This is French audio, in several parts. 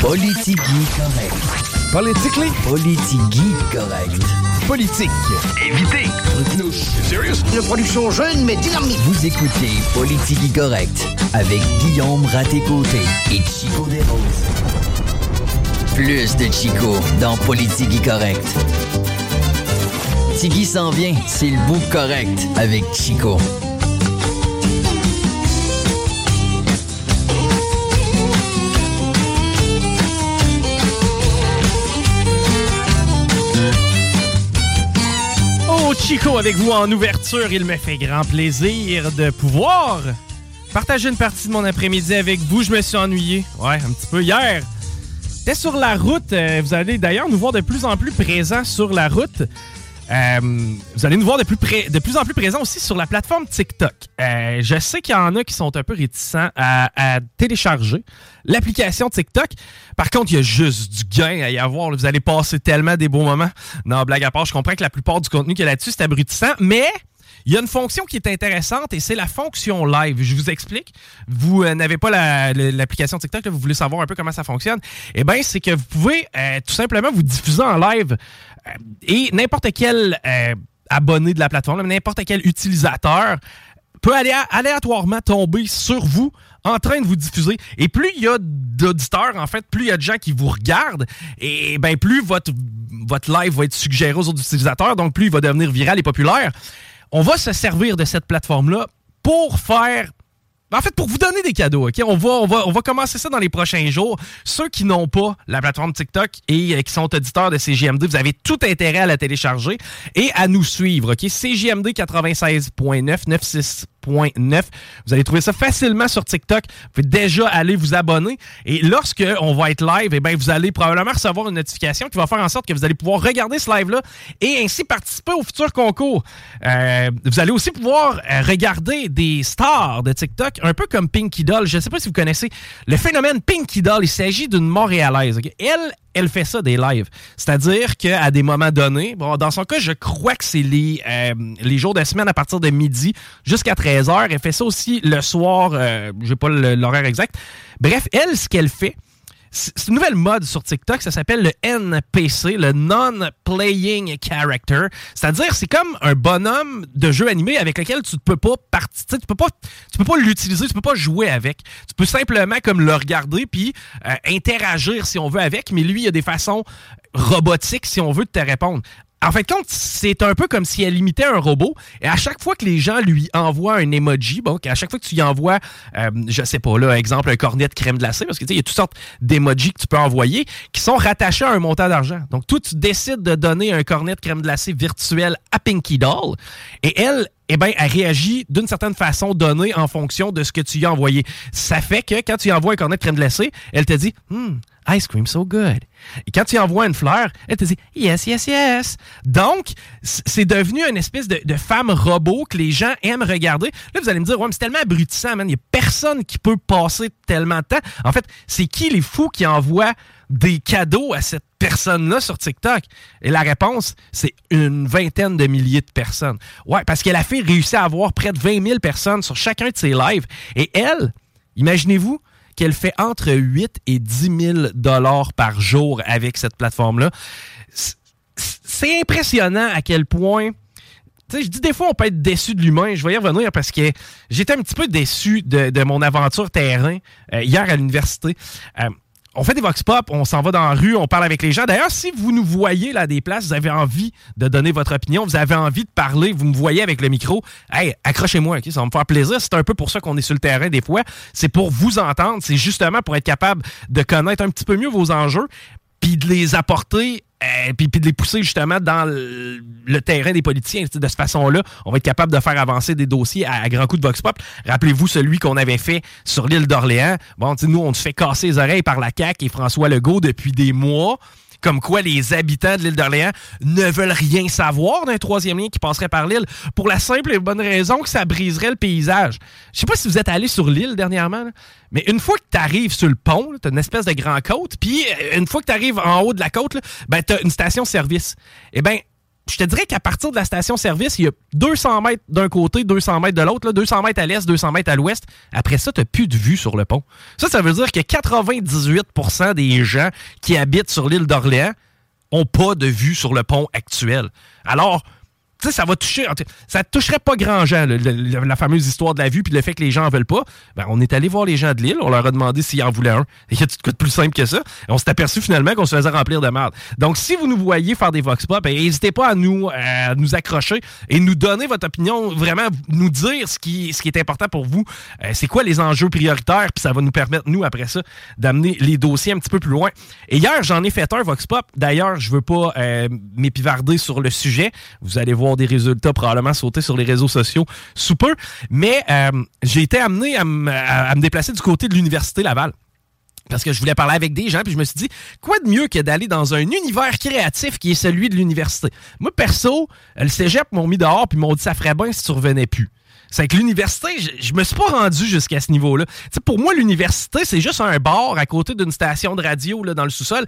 Politique correct. Politically? Politique correct. Politique. Évitez. Une production jeune mais dynamique. Vous écoutez Politique correct avec Guillaume Raté-Côté et Chico Desroses. Plus de Chico dans Politique correct. Tiggy s'en vient, c'est le bout correct avec Chico. Chico avec vous en ouverture. Il me fait grand plaisir de pouvoir partager une partie de mon après-midi avec vous. Je me suis ennuyé. Ouais, un petit peu hier. J'étais sur la route. Euh, vous allez d'ailleurs nous voir de plus en plus présents sur la route. Euh, vous allez nous voir de plus, près- de plus en plus présents aussi sur la plateforme TikTok. Euh, je sais qu'il y en a qui sont un peu réticents à, à télécharger l'application TikTok. Par contre, il y a juste du gain à y avoir. Vous allez passer tellement des beaux moments. Non, blague à part, je comprends que la plupart du contenu qu'il y a là-dessus, c'est abrutissant, mais il y a une fonction qui est intéressante et c'est la fonction live. Je vous explique. Vous euh, n'avez pas l'application TikTok, vous voulez savoir un peu comment ça fonctionne. Eh bien, c'est que vous pouvez euh, tout simplement vous diffuser en live euh, et n'importe quel abonné de la plateforme, n'importe quel utilisateur peut aller aléatoirement tomber sur vous en train de vous diffuser. Et plus il y a d'auditeurs, en fait, plus il y a de gens qui vous regardent, et ben plus votre, votre live va être suggéré aux autres utilisateurs, donc plus il va devenir viral et populaire. On va se servir de cette plateforme-là pour faire en fait, pour vous donner des cadeaux, OK? On va, commencer ça dans les prochains jours. Ceux qui n'ont pas la plateforme TikTok et euh, qui sont auditeurs de CGMD, vous avez tout intérêt à la télécharger et à nous suivre, OK? CGMD 96.9, 96.9. Vous allez trouver ça facilement sur TikTok. Vous pouvez déjà aller vous abonner. Et lorsque on va être live, eh vous allez probablement recevoir une notification qui va faire en sorte que vous allez pouvoir regarder ce live-là et ainsi participer au futur concours. Euh, vous allez aussi pouvoir euh, regarder des stars de TikTok, un peu comme Pinky Doll. Je ne sais pas si vous connaissez le phénomène Pinky Doll. Il s'agit d'une Montréalaise. ok? Elle, elle fait ça des lives. C'est-à-dire qu'à des moments donnés, bon, dans son cas, je crois que c'est les, euh, les jours de semaine à partir de midi jusqu'à 13h. Elle fait ça aussi le soir, euh, je n'ai pas l'horaire exact. Bref, elle, ce qu'elle fait, c'est une nouvelle mode sur TikTok, ça s'appelle le NPC, le Non-Playing Character. C'est-à-dire, c'est comme un bonhomme de jeu animé avec lequel tu ne peux pas partir, tu peux pas, tu peux pas l'utiliser, tu peux pas jouer avec. Tu peux simplement comme le regarder puis euh, interagir si on veut avec, mais lui, il y a des façons robotiques si on veut de te répondre. En fait, compte, c'est un peu comme si elle imitait un robot. Et à chaque fois que les gens lui envoient un emoji, bon, à chaque fois que tu lui envoies, euh, je sais pas, là, exemple, un cornet de crème glacée, parce que tu sais, il y a toutes sortes d'emojis que tu peux envoyer qui sont rattachés à un montant d'argent. Donc, toi, tu décides de donner un cornet de crème glacée virtuel à Pinky Doll. Et elle, eh bien, elle réagit d'une certaine façon donnée en fonction de ce que tu lui as envoyé. Ça fait que quand tu lui envoies un cornet de crème glacée, elle te dit Hmm, ice cream so good. Et quand tu envoies une fleur, elle te dit Yes, yes, yes. Donc, c'est devenu une espèce de, de femme robot que les gens aiment regarder. Là, vous allez me dire Ouais, mais c'est tellement abrutissant, man. Il n'y a personne qui peut passer tellement de temps. En fait, c'est qui les fous qui envoient des cadeaux à cette personne-là sur TikTok? Et la réponse, c'est une vingtaine de milliers de personnes. Ouais, parce qu'elle a fait réussir à avoir près de 20 000 personnes sur chacun de ses lives. Et elle, imaginez-vous qu'elle fait entre 8 et 10 000 dollars par jour avec cette plateforme-là. C'est- impressionnant à quel point Tu sais, je dis des fois, on peut être déçu de l'humain. Je vais y revenir parce que j'étais un petit peu déçu de, mon aventure terrain euh, hier à l'université. Euh, on fait des vox pop, on s'en va dans la rue, on parle avec les gens. D'ailleurs, si vous nous voyez là des places, vous avez envie de donner votre opinion, vous avez envie de parler, vous me voyez avec le micro, hey, accrochez-moi, ça va me faire plaisir. C'est un peu pour ça qu'on est sur le terrain des fois. C'est pour vous entendre, c'est justement pour être capable de connaître un petit peu mieux vos enjeux, puis de les apporter et euh, puis, de les pousser justement dans le, terrain des politiciens. De cette façon-là, on va être capable de faire avancer des dossiers à, grands coups de vox pop. Rappelez-vous celui qu'on avait fait sur l'île d'Orléans. Bon, nous, on se fait casser les oreilles par la CAQ et François Legault depuis des mois comme quoi les habitants de l'île d'Orléans ne veulent rien savoir d'un troisième lien qui passerait par l'île, pour la simple et bonne raison que ça briserait le paysage. Je sais pas si vous êtes allé sur l'île dernièrement, mais une fois que tu arrives sur le pont, tu as une espèce de grand côte, puis euh, une fois que tu arrives en haut de la côte, ben, tu as une station-service. Eh bien, je te dirais qu'à partir de la station-service, il y a 200 mètres d'un côté, 200 mètres de l'autre, 200 mètres à l'est, 200 mètres à l'ouest. Après ça, tu n'as plus de vue sur le pont. Ça, ça veut dire que 98% des gens qui habitent sur l'île d'Orléans ont pas de vue sur le pont actuel. Alors, tu sais, ça va toucher. Ça toucherait pas grand gens, la fameuse histoire de la vue, puis le fait que les gens en veulent pas. Ben, on est allé voir les gens de l'île, on leur a demandé s'ils en voulaient un. Il y a tout de plus simple que ça. On s'est aperçu finalement qu'on se faisait remplir de merde. Donc, si vous nous voyez faire des vox pop, ben, n'hésitez pas à nous, euh, nous accrocher et nous donner votre opinion, vraiment nous dire ce qui, ce qui est important pour vous. Euh, c'est quoi les enjeux prioritaires, puis ça va nous permettre, nous, après ça, d'amener les dossiers un petit peu plus loin. Et hier, j'en ai fait un vox pop. D'ailleurs, je veux pas euh, m'épivarder sur le sujet. Vous allez voir des résultats probablement sauter sur les réseaux sociaux sous peu. Mais euh, j'ai été amené à, me déplacer du côté de l'Université Laval parce que je voulais parler avec des gens, puis je me suis dit, quoi de mieux que d'aller dans un univers créatif qui est celui de l'université? Moi, perso, le cégep m'ont mis dehors, puis m'ont dit, ça ferait bien si tu revenais plus. C'est que l'université, je, me suis pas rendu jusqu'à ce niveau-là. pour moi, l'université, c'est juste un bar à côté d'une station de radio là, dans le sous-sol,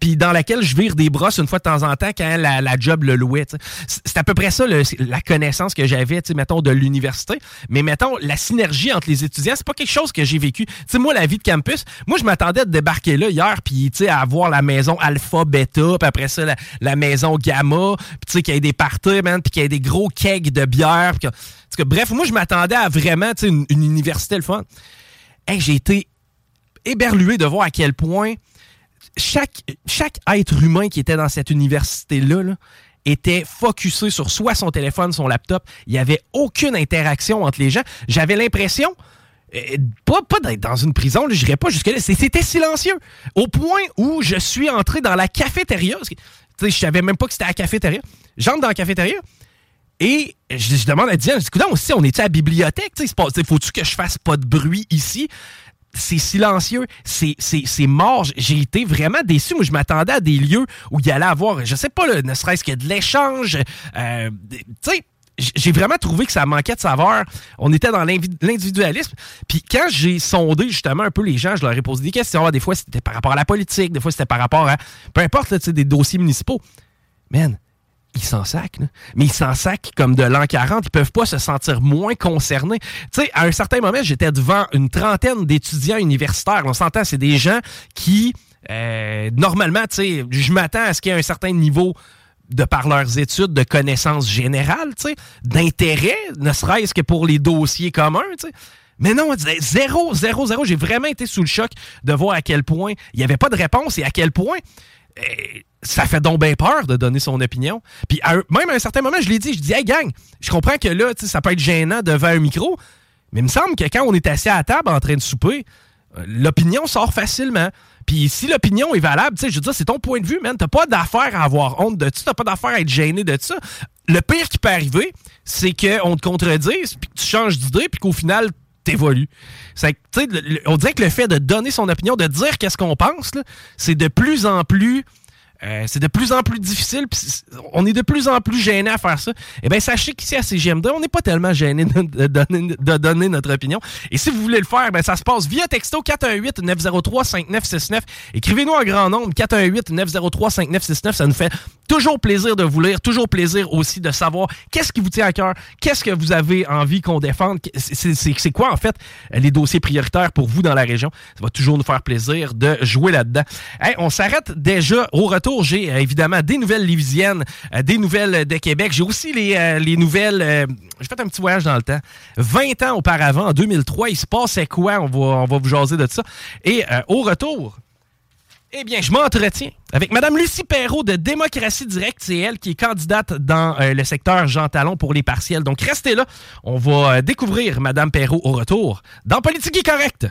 puis dans laquelle je vire des brosses une fois de temps en temps quand la, job le louait. C'est à peu près ça la connaissance que j'avais, mettons, de l'université. Mais mettons, la synergie entre les étudiants, c'est pas quelque chose que j'ai vécu. moi, la vie de campus, moi, je m'attendais à débarquer là hier, puis à avoir la maison alpha, bêta, puis après ça, la, maison gamma, puis qu'il y ait des parties, puis qu'il y ait des gros kegs de bière, que bref, moi, je m'attendais à vraiment une, université le fun. j'ai été éberlué de voir à quel point chaque, être humain qui était dans cette université-là était focusé sur soit son téléphone, son laptop. Il n'y avait aucune interaction entre les gens. J'avais l'impression, euh, pas, pas d'être dans une prison, je n'irais pas jusque-là. C'était silencieux. Au point où je suis entré dans la cafétéria. Je savais même pas que c'était à la cafétéria. J'entre dans la cafétéria. Et je, demande à Diane, je dis, aussi, on est à la bibliothèque? Faut-tu que je fasse pas de bruit ici? c'est silencieux, c'est mort. J'ai été vraiment déçu. Moi, je m'attendais à des lieux où il y allait avoir, je sais pas, ne serait-ce que de l'échange. Euh, tu sais, j'ai vraiment trouvé que ça manquait de savoir. On était dans l'individualisme. Puis quand j'ai sondé justement un peu les gens, je leur ai posé des questions. Des fois, c'était par rapport à la politique, des fois, c'était par rapport à. Peu importe, des dossiers municipaux. Man, ils s'en sacent, mais ils s'en sacent comme de l'an 40. Ils peuvent pas se sentir moins concernés. Tu sais, à un certain moment, j'étais devant une trentaine d'étudiants universitaires. On s'entend, c'est des gens qui, euh, normalement, tu sais, je m'attends à ce qu'il y ait un certain niveau de par leurs études, de connaissances générales, tu sais, d'intérêt, ne serait-ce que pour les dossiers communs, tu sais. Mais non, zéro, zéro, zéro. J'ai vraiment été sous le choc de voir à quel point il n'y avait pas de réponse et à quel point euh, ça fait donc bien peur de donner son opinion. Puis même à un certain moment, je l'ai dit, je dis, hey gang, je comprends que là, ça peut être gênant devant un micro, mais il me semble que quand on est assis à table en train de souper, euh, l'opinion sort facilement. Puis si l'opinion est valable, je veux dire, c'est ton point de vue, man. T'as pas d'affaire à avoir honte de ça, t'as pas d'affaire à être gêné de ça. Le pire qui peut arriver, c'est qu'on te contredise, puis que tu changes d'idée, puis qu'au final, t'évolues. on dirait que le fait de donner son opinion, de dire qu'est-ce qu'on pense, c'est de plus en plus euh, c'est de plus en plus difficile. on est de plus en plus gêné à faire ça. Eh bien, sachez qu'ici à CGM2, on n'est pas tellement gêné de, donner, notre opinion. Et si vous voulez le faire, ben, ça se passe via texto 418-903-5969. Écrivez-nous en grand nombre 418-903-5969. Ça nous fait toujours plaisir de vous lire, toujours plaisir aussi de savoir qu'est-ce qui vous tient à cœur, qu'est-ce que vous avez envie qu'on défende. C'est quoi, en fait, les dossiers prioritaires pour vous dans la région. Ça va toujours nous faire plaisir de jouer là-dedans. on s'arrête déjà au retour j'ai évidemment des nouvelles livisiennes, des nouvelles de Québec. J'ai aussi les, les nouvelles... j'ai fait un petit voyage dans le temps. 20 ans auparavant, en 2003, il se passait quoi? On va, on va vous jaser de ça. Et au retour, eh bien, je m'entretiens avec Mme Lucie Perrault de Démocratie Directe. C'est elle qui est candidate dans euh, le secteur Jean Talon pour les partiels. Donc, restez là. On va euh, découvrir Mme Perrault au retour dans Politique correcte.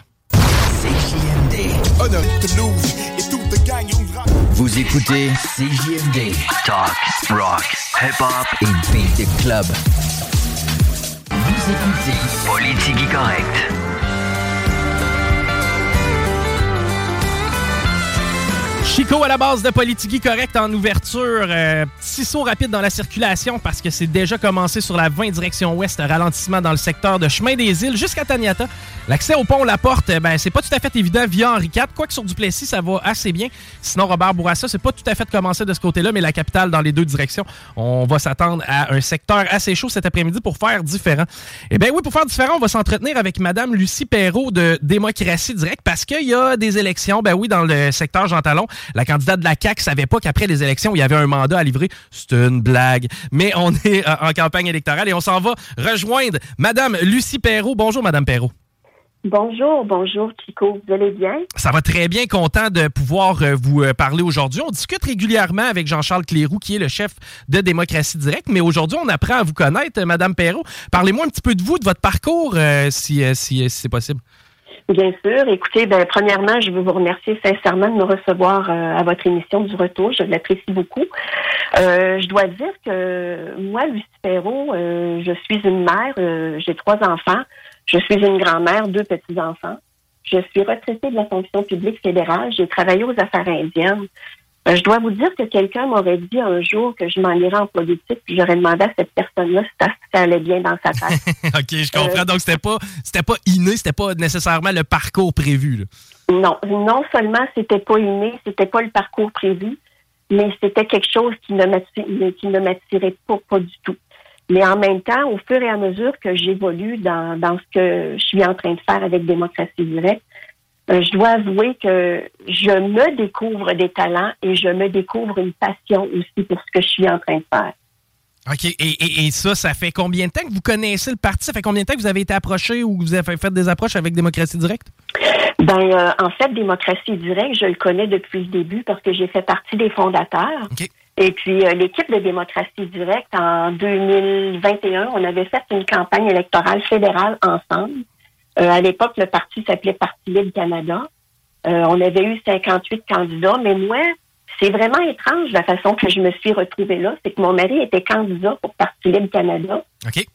Vous écoutez CJMD. Talk, rock, hip-hop et beat club. Vous écoutez Politique correcte. Chico à la base de Politique correct en ouverture. Euh, petit saut rapide dans la circulation parce que c'est déjà commencé sur la 20 direction ouest. Ralentissement dans le secteur de Chemin des Îles jusqu'à Taniata. L'accès au pont La Porte, ben, c'est pas tout à fait évident via Henri IV. Quoique sur Duplessis, ça va assez bien. Sinon, Robert Bourassa, c'est pas tout à fait commencé de ce côté-là, mais la capitale dans les deux directions, on va s'attendre à un secteur assez chaud cet après-midi pour faire différent. Eh bien oui, pour faire différent, on va s'entretenir avec Madame Lucie Perrault de Démocratie Directe parce qu'il y a des élections, ben oui, dans le secteur Jean Talon. La candidate de la CAQ savait pas qu'après les élections, il y avait un mandat à livrer. C'est une blague. Mais on est euh, en campagne électorale et on s'en va rejoindre Madame Lucie Perrault. Bonjour, Madame Perrault. Bonjour, bonjour Chico, vous allez bien? Ça va très bien, content de pouvoir euh, vous euh, parler aujourd'hui. On discute régulièrement avec Jean-Charles Cléroux, qui est le chef de Démocratie Directe, mais aujourd'hui, on apprend à vous connaître, Madame Perrault. Parlez-moi un petit peu de vous, de votre parcours, si, si c'est possible. Bien sûr. Écoutez, ben, premièrement, je veux vous remercier sincèrement de me recevoir euh, à votre émission du retour. Je l'apprécie beaucoup. Euh, je dois dire que moi, Lucie Perrault, euh, je suis une mère, j'ai trois enfants. Je suis une grand-mère, deux petits-enfants. Je suis retraitée de la fonction publique fédérale. J'ai travaillé aux affaires indiennes. Euh, je dois vous dire que quelqu'un m'aurait dit un jour que je m'en irais en politique, puis j'aurais demandé à cette personne-là si ça, allait bien dans sa tête. OK, je comprends. Euh, Donc, c'était pas, c'était pas inné, c'était pas nécessairement le parcours prévu. Non, non seulement c'était pas inné, c'était pas le parcours prévu, mais c'était quelque chose qui ne m'attirait pas, pas du tout. Mais en même temps, au fur et à mesure que j'évolue dans, dans ce que je suis en train de faire avec Démocratie Directe, euh, je dois avouer que je me découvre des talents et je me découvre une passion aussi pour ce que je suis en train de faire. OK. Et, ça, ça fait combien de temps que vous connaissez le parti? Ça fait combien de temps que vous avez été approché ou vous avez fait des approches avec Démocratie Directe? Ben, euh, en fait, Démocratie Directe, je le connais depuis le début parce que j'ai fait partie des fondateurs. Et puis, euh, l'équipe de Démocratie Directe, en 2021, on avait fait une campagne électorale fédérale ensemble. Euh, à l'époque, le parti s'appelait Parti Libre Canada. Euh, on avait eu 58 candidats, mais moi, c'est vraiment étrange la façon que je me suis retrouvée là. C'est que mon mari était candidat pour Parti Libre Canada.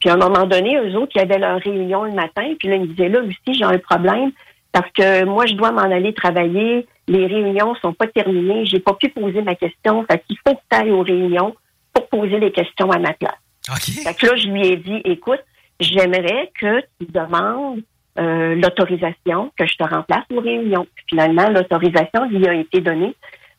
Puis à un moment donné, eux autres, ils avaient leur réunion le matin. Puis là, ils me disaient, là, Lucie, j'ai un problème parce que moi, je dois m'en aller travailler. Les réunions sont pas terminées. J'ai pas pu poser ma question. Fait qu'il faut que tu ailles aux réunions pour poser les questions à ma place. Fait que là, je lui ai dit, écoute, j'aimerais que tu demandes euh, l'autorisation que je te remplace aux réunions. Finalement, l'autorisation lui a été donnée.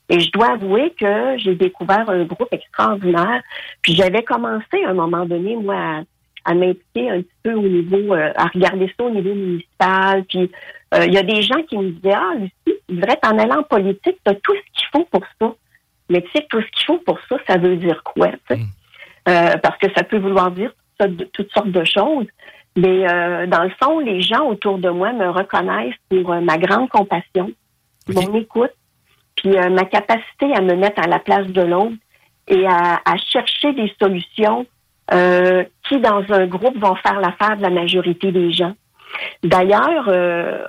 Et je dois avouer que j'ai découvert un groupe extraordinaire. Puis j'avais commencé à un moment donné, moi, à, m'impliquer un petit peu au niveau, euh, à regarder ça au niveau municipal. Puis euh, il y a des gens qui me disaient, ah, Lucie, tu devrais t'en aller en politique, tu as tout ce qu'il faut pour ça. Mais tu sais, tout ce qu'il faut pour ça, ça veut dire quoi? Tu sais? Mm. parce que ça peut vouloir dire toutes sortes de choses. Mais euh, dans le fond, les gens autour de moi me reconnaissent pour euh, ma grande compassion, mon écoute, puis euh, ma capacité à me mettre à la place de l'autre et à, chercher des solutions qui, dans un groupe, vont faire l'affaire de la majorité des gens. D'ailleurs,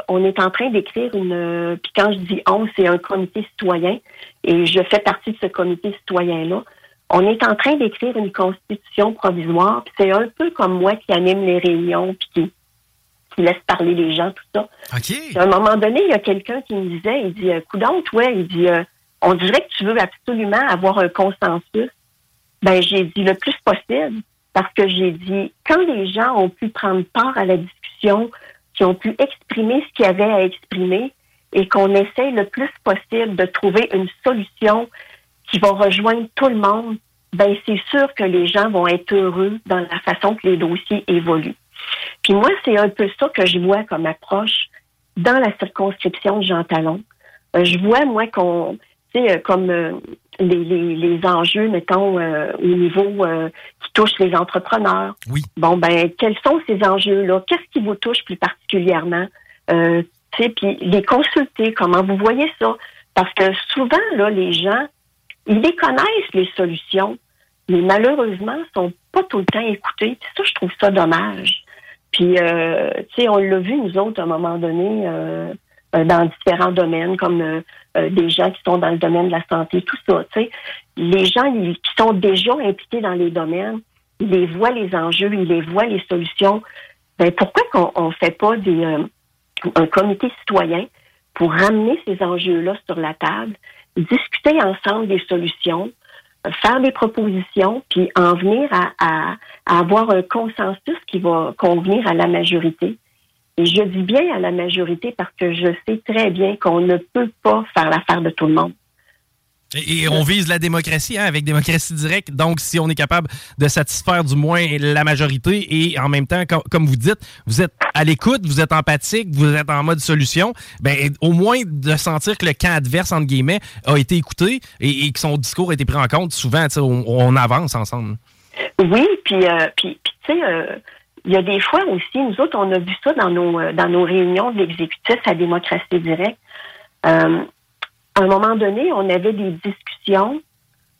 on est en train d'écrire une. Puis quand je dis on, c'est un comité citoyen et je fais partie de ce comité citoyen-là. On est en train d'écrire une constitution provisoire. C'est un peu comme moi qui anime les réunions puis qui, qui laisse parler les gens, tout ça. À un moment donné, il y a quelqu'un qui me disait, il dit, coudon, ouais, il dit, euh, on dirait que tu veux absolument avoir un consensus. Ben, j'ai dit le plus possible parce que j'ai dit, quand les gens ont pu prendre part à la discussion, qui ont pu exprimer ce qu'il y avait à exprimer et qu'on essaie le plus possible de trouver une solution qui va rejoindre tout le monde, ben c'est sûr que les gens vont être heureux dans la façon que les dossiers évoluent. Puis moi, c'est un peu ça que je vois comme approche dans la circonscription de Jean Talon. Euh, je vois, moi, qu'on, tu sais, euh, comme euh, les, enjeux, mettons, euh, au niveau euh, qui touche les entrepreneurs. Oui. Bon, ben, quels sont ces enjeux-là? Qu'est-ce qui vous touche plus particulièrement? Euh, puis les consulter, comment vous voyez ça? Parce que souvent, là, les gens, ils les connaissent, les solutions, mais malheureusement, sont pas tout le temps écoutés. Puis ça, je trouve ça dommage. Puis, euh, tu sais, on l'a vu, nous autres, à un moment donné, euh, euh, dans différents domaines, comme des gens qui sont dans le domaine de la santé, tout ça. Tu sais, les gens qui sont déjà impliqués dans les domaines, ils les voient les enjeux, ils les voient les solutions. Ben pourquoi qu'on ne fait pas des, un comité citoyen pour ramener ces enjeux-là sur la table, discuter ensemble des solutions, faire des propositions, puis en venir à avoir un consensus qui va convenir à la majorité. Et je dis bien à la majorité parce que je sais très bien qu'on ne peut pas faire l'affaire de tout le monde. Et, on vise la démocratie hein, avec démocratie directe. Donc, si on est capable de satisfaire du moins la majorité et en même temps, comme, vous dites, vous êtes à l'écoute, vous êtes empathique, vous êtes en mode solution, ben au moins de sentir que le camp adverse, entre guillemets, a été écouté et, que son discours a été pris en compte, souvent, on, on avance ensemble. Oui, puis, euh, puis, tu sais, euh, il y a des fois aussi, nous autres, on a vu ça dans nos, euh, dans nos réunions de l'exécutif à démocratie directe. Euh, à un moment donné, on avait des discussions,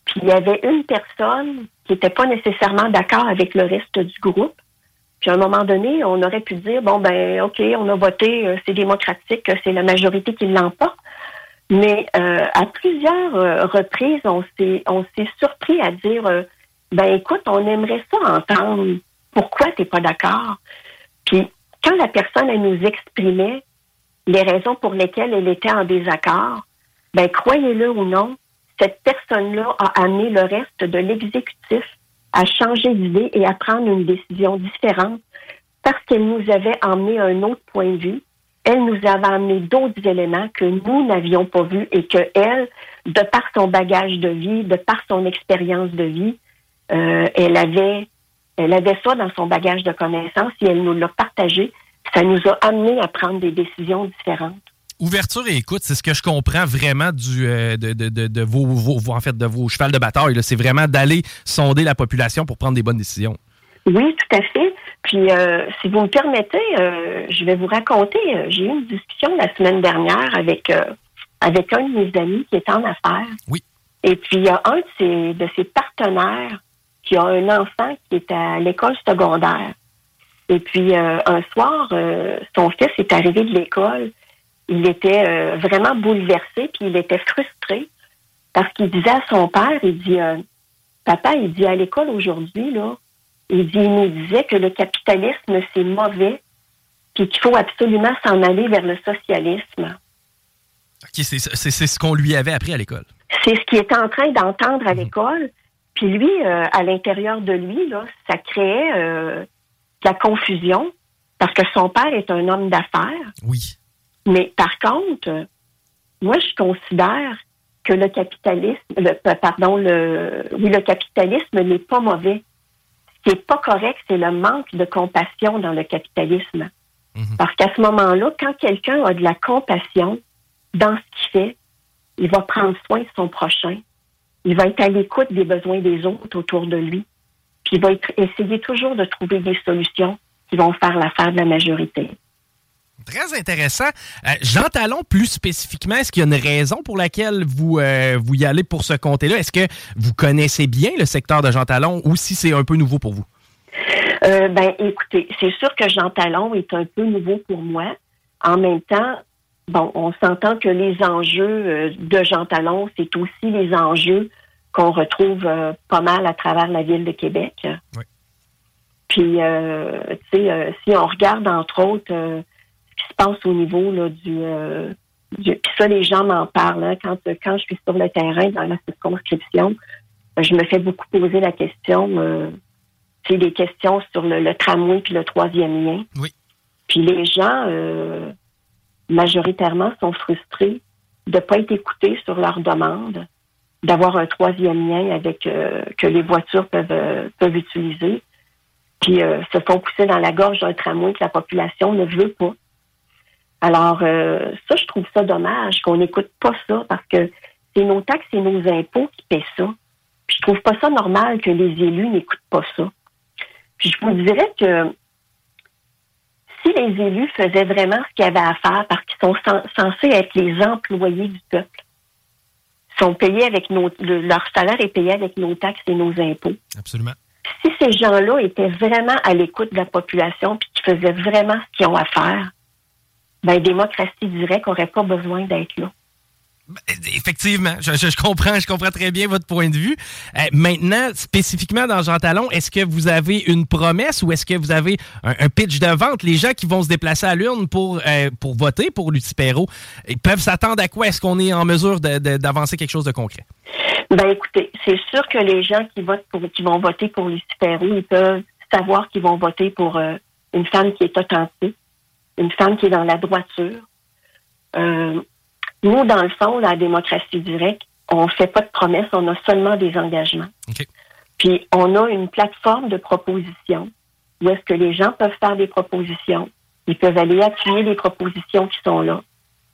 puis il y avait une personne qui n'était pas nécessairement d'accord avec le reste du groupe. Puis à un moment donné, on aurait pu dire bon ben ok, on a voté, euh, c'est démocratique, c'est la majorité qui l'emporte. Mais à plusieurs reprises, on s'est on s'est surpris à dire ben écoute, on aimerait ça entendre pourquoi tu n'es pas d'accord. Puis quand la personne, elle nous exprimait les raisons pour lesquelles elle était en désaccord, ben croyez-le ou non, cette personne-là a amené le reste de l'exécutif à changer d'idée et à prendre une décision différente parce qu'elle nous avait emmené un autre point de vue. Elle nous avait amené d'autres éléments que nous n'avions pas vus et que elle, de par son bagage de vie, de par son expérience de vie, euh, elle avait elle avait ça dans son bagage de connaissances et elle nous l'a partagé. Ça nous a amené à prendre des décisions différentes. Ouverture et écoute, c'est ce que je comprends vraiment du, euh, de, de, de, vos, en fait, de vos chevals de bataille. C'est vraiment d'aller sonder la population pour prendre des bonnes décisions. Oui, tout à fait. Puis, euh, si vous me permettez, euh, je vais vous raconter. J'ai eu une discussion la semaine dernière avec, avec un de mes amis qui est en affaires. Oui. Et puis, il y a un de ses, de ses partenaires qui a un enfant qui est à l'école secondaire. Et puis euh, un soir, euh, son fils est arrivé de l'école. Il était euh, vraiment bouleversé, puis il était frustré parce qu'il disait à son père, il dit, papa, il dit à l'école aujourd'hui là, il dit, il nous disait que le capitalisme c'est mauvais, puis qu'il faut absolument s'en aller vers le socialisme. C'est ce qu'on lui avait appris à l'école. C'est ce qu'il était en train d'entendre à mhm. l'école. Puis lui, euh, à l'intérieur de lui, là, ça créait euh, de la confusion parce que son père est un homme d'affaires. Oui. Mais par contre, moi, je considère que le capitalisme, le, euh, pardon, le, oui, le capitalisme n'est pas mauvais. Ce qui n'est pas correct, c'est le manque de compassion dans le capitalisme. Mhm. Parce qu'à ce moment-là, quand quelqu'un a de la compassion dans ce qu'il fait, il va prendre soin de son prochain il va être à l'écoute des besoins des autres autour de lui. Puis il va essayer toujours de trouver des solutions qui vont faire l'affaire de la majorité. Très intéressant. Euh, Jean Talon, plus spécifiquement, est-ce qu'il y a une raison pour laquelle vous, euh, vous y allez pour ce comté-là? Est-ce que vous connaissez bien le secteur de Jean Talon ou si c'est un peu nouveau pour vous? Euh, ben, écoutez, c'est sûr que Jean Talon est un peu nouveau pour moi. En même temps, bon, on s'entend que les enjeux euh, de Jean Talon, c'est aussi les enjeux qu'on retrouve pas mal à travers la ville de Québec. Oui. Puis, tu sais, si on regarde entre autres qui se passe au niveau là, du, du puis ça, les gens m'en parlent hein, quand quand je suis sur le terrain dans la circonscription, je me fais beaucoup poser la question, c'est des questions sur le, le, tramway puis le troisième lien. Oui. Puis les gens majoritairement sont frustrés de ne pas être écoutés sur leurs demandes, d'avoir un troisième lien avec euh, que les voitures peuvent, euh, peuvent utiliser, puis euh, se font pousser dans la gorge d'un tramway que la population ne veut pas. Alors ça, je trouve ça dommage qu'on n'écoute pas ça parce que c'est nos taxes et nos impôts qui paient ça. Puis je trouve pas ça normal que les élus n'écoutent pas ça. Puis je vous dirais que si les élus faisaient vraiment ce qu'ils avaient à faire parce qu'ils sont censés être les employés du peuple, sont payés avec nos, leur salaire est payé avec nos taxes et nos impôts. Absolument. Si ces gens-là étaient vraiment à l'écoute de la population puis qu'ils faisaient vraiment ce qu'ils ont à faire, ben, démocratie directe n'aurait pas besoin d'être là. Ben, effectivement, je, comprends, je comprends très bien votre point de vue. Euh, maintenant, spécifiquement dans Jean Talon, est-ce que vous avez une promesse ou est-ce que vous avez un, pitch de vente? Les gens qui vont se déplacer à l'urne pour, euh, pour voter pour Lucie Perrault, ils peuvent s'attendre à quoi? Est-ce qu'on est en mesure d'avancer quelque chose de concret? Ben écoutez, c'est sûr que les gens qui votent pour, qui vont voter pour Lucie Perrault, ils peuvent savoir qu'ils vont voter pour euh, une femme qui est authentique, une femme qui est dans la droiture. Nous, dans le fond, la démocratie directe, on ne fait pas de promesses, on a seulement des engagements. Puis, on a une plateforme de propositions où est-ce que les gens peuvent faire des propositions. Ils peuvent aller appuyer les propositions qui sont là.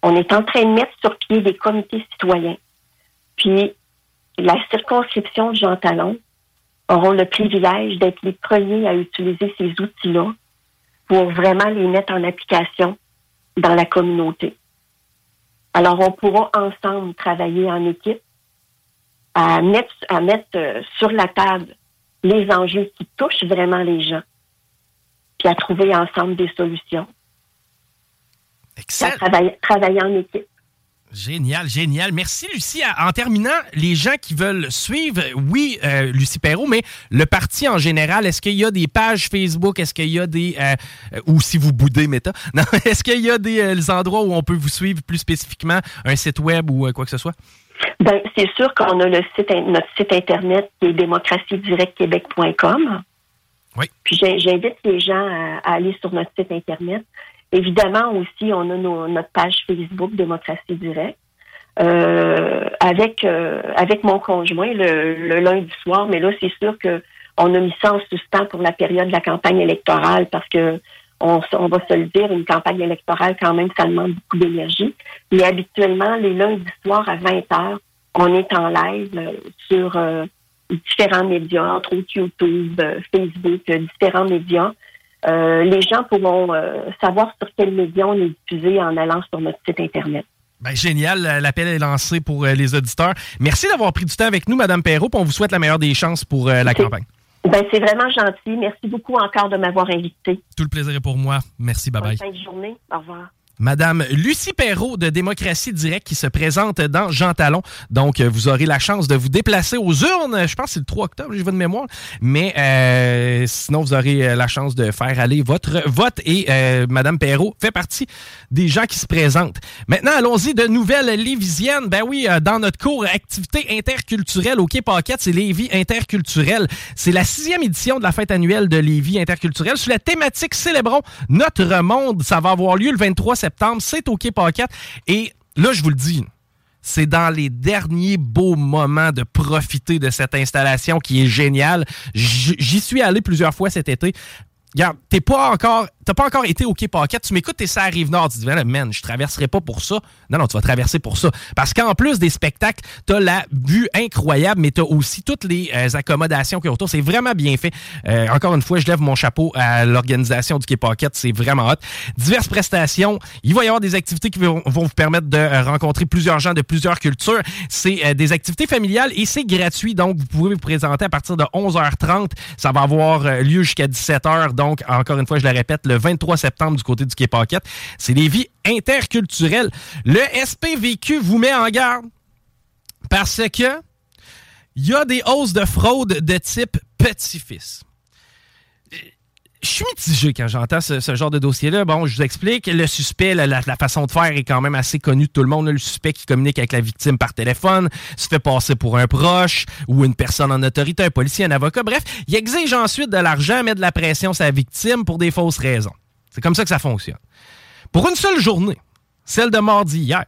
On est en train de mettre sur pied des comités citoyens. Puis, la circonscription de Jean Talon auront le privilège d'être les premiers à utiliser ces outils-là pour vraiment les mettre en application dans la communauté. Alors, on pourra ensemble travailler en équipe à mettre, à mettre euh, sur la table les enjeux qui touchent vraiment les gens, puis à trouver ensemble des solutions. Excellent. travailler en équipe. Génial, génial. Merci, Lucie. En terminant, les gens qui veulent suivre, oui, euh, Lucie Perrault, mais le parti en général, est-ce qu'il y a des pages Facebook? Est-ce qu'il y a des... Euh, ou si vous boudez Meta, non, est-ce qu'il y a des euh, endroits où on peut vous suivre plus spécifiquement, un site web ou quoi que ce soit? Ben, c'est sûr qu'on a le site, notre site Internet qui est démocratiedirectquebec.com. Oui. Puis j'invite les gens à aller sur notre site Internet. Évidemment aussi, on a notre page Facebook Démocratie Directe. Euh, avec euh, avec mon conjoint le, lundi soir, mais là c'est sûr que on a mis ça en suspens pour la période de la campagne électorale parce que on, va se le dire, une campagne électorale quand même ça demande beaucoup d'énergie. Mais habituellement les lundis soirs à 20 h on est en live euh, sur différents médias, entre autres YouTube, Facebook, différents médias. Euh, les gens pourront euh, savoir sur quel média on est diffusé en allant sur notre site Internet. Ben, génial, l'appel est lancé pour euh, les auditeurs. Merci d'avoir pris du temps avec nous, Madame Perrault. On vous souhaite la meilleure des chances pour la campagne. Ben, c'est vraiment gentil. Merci beaucoup encore de m'avoir invité. Tout le plaisir est pour moi. Merci, bye bye. Bonne fin de journée. Au revoir. Madame Lucie Perrault de Démocratie Directe qui se présente dans Jean Talon. Donc, euh, vous aurez la chance de vous déplacer aux urnes. Je pense que c'est le 3 octobre, j'ai votre mémoire. Mais euh, sinon, vous aurez euh, la chance de faire aller votre vote. Et Madame Perrault fait partie des gens qui se présentent. Maintenant, allons-y de nouvelles lévisiennes. Ben oui, dans notre cours Activité interculturelle au Quai c'est Lévis interculturel. C'est la sixième édition de la fête annuelle de Lévis interculturel sur la thématique Célébrons notre monde. Ça va avoir lieu le 23 septembre. C'est au Quai Paquette. Et là, je vous le dis, c'est dans les derniers beaux moments de profiter de cette installation qui est géniale. J'y suis allé plusieurs fois cet été. Regarde, t'es pas encore t'as pas encore été au Quai Paquette, tu m'écoutes, t'es ça rive nord, tu te dis, man, je traverserai pas pour ça. Non, non, tu vas traverser pour ça. Parce qu'en plus des spectacles, t'as la vue incroyable, mais t'as aussi toutes les euh, accommodations qui autour. C'est vraiment bien fait. Euh, encore une fois, je lève mon chapeau à l'organisation du Quai Paquette, c'est vraiment hot. Diverses prestations. Il va y avoir des activités qui vont, vous permettre de euh, rencontrer plusieurs gens de plusieurs cultures. C'est des activités familiales et c'est gratuit, donc vous pouvez vous présenter à partir de 11h30. Ça va avoir lieu jusqu'à 17h. Donc, encore une fois, je le répète, 23 septembre du côté du Quai Paquette. C'est des vies interculturelles. Le SPVQ vous met en garde parce que il y a des hausses de fraude de type petit-fils je suis mitigé quand j'entends ce, genre de dossier-là. Bon, je vous explique. Le suspect, la, façon de faire est quand même assez connue de tout le monde. Le suspect qui communique avec la victime par téléphone, se fait passer pour un proche ou une personne en autorité, un policier, un avocat. Bref, il exige ensuite de l'argent, met de la pression sur sa victime pour des fausses raisons. C'est comme ça que ça fonctionne. Pour une seule journée, celle de mardi hier,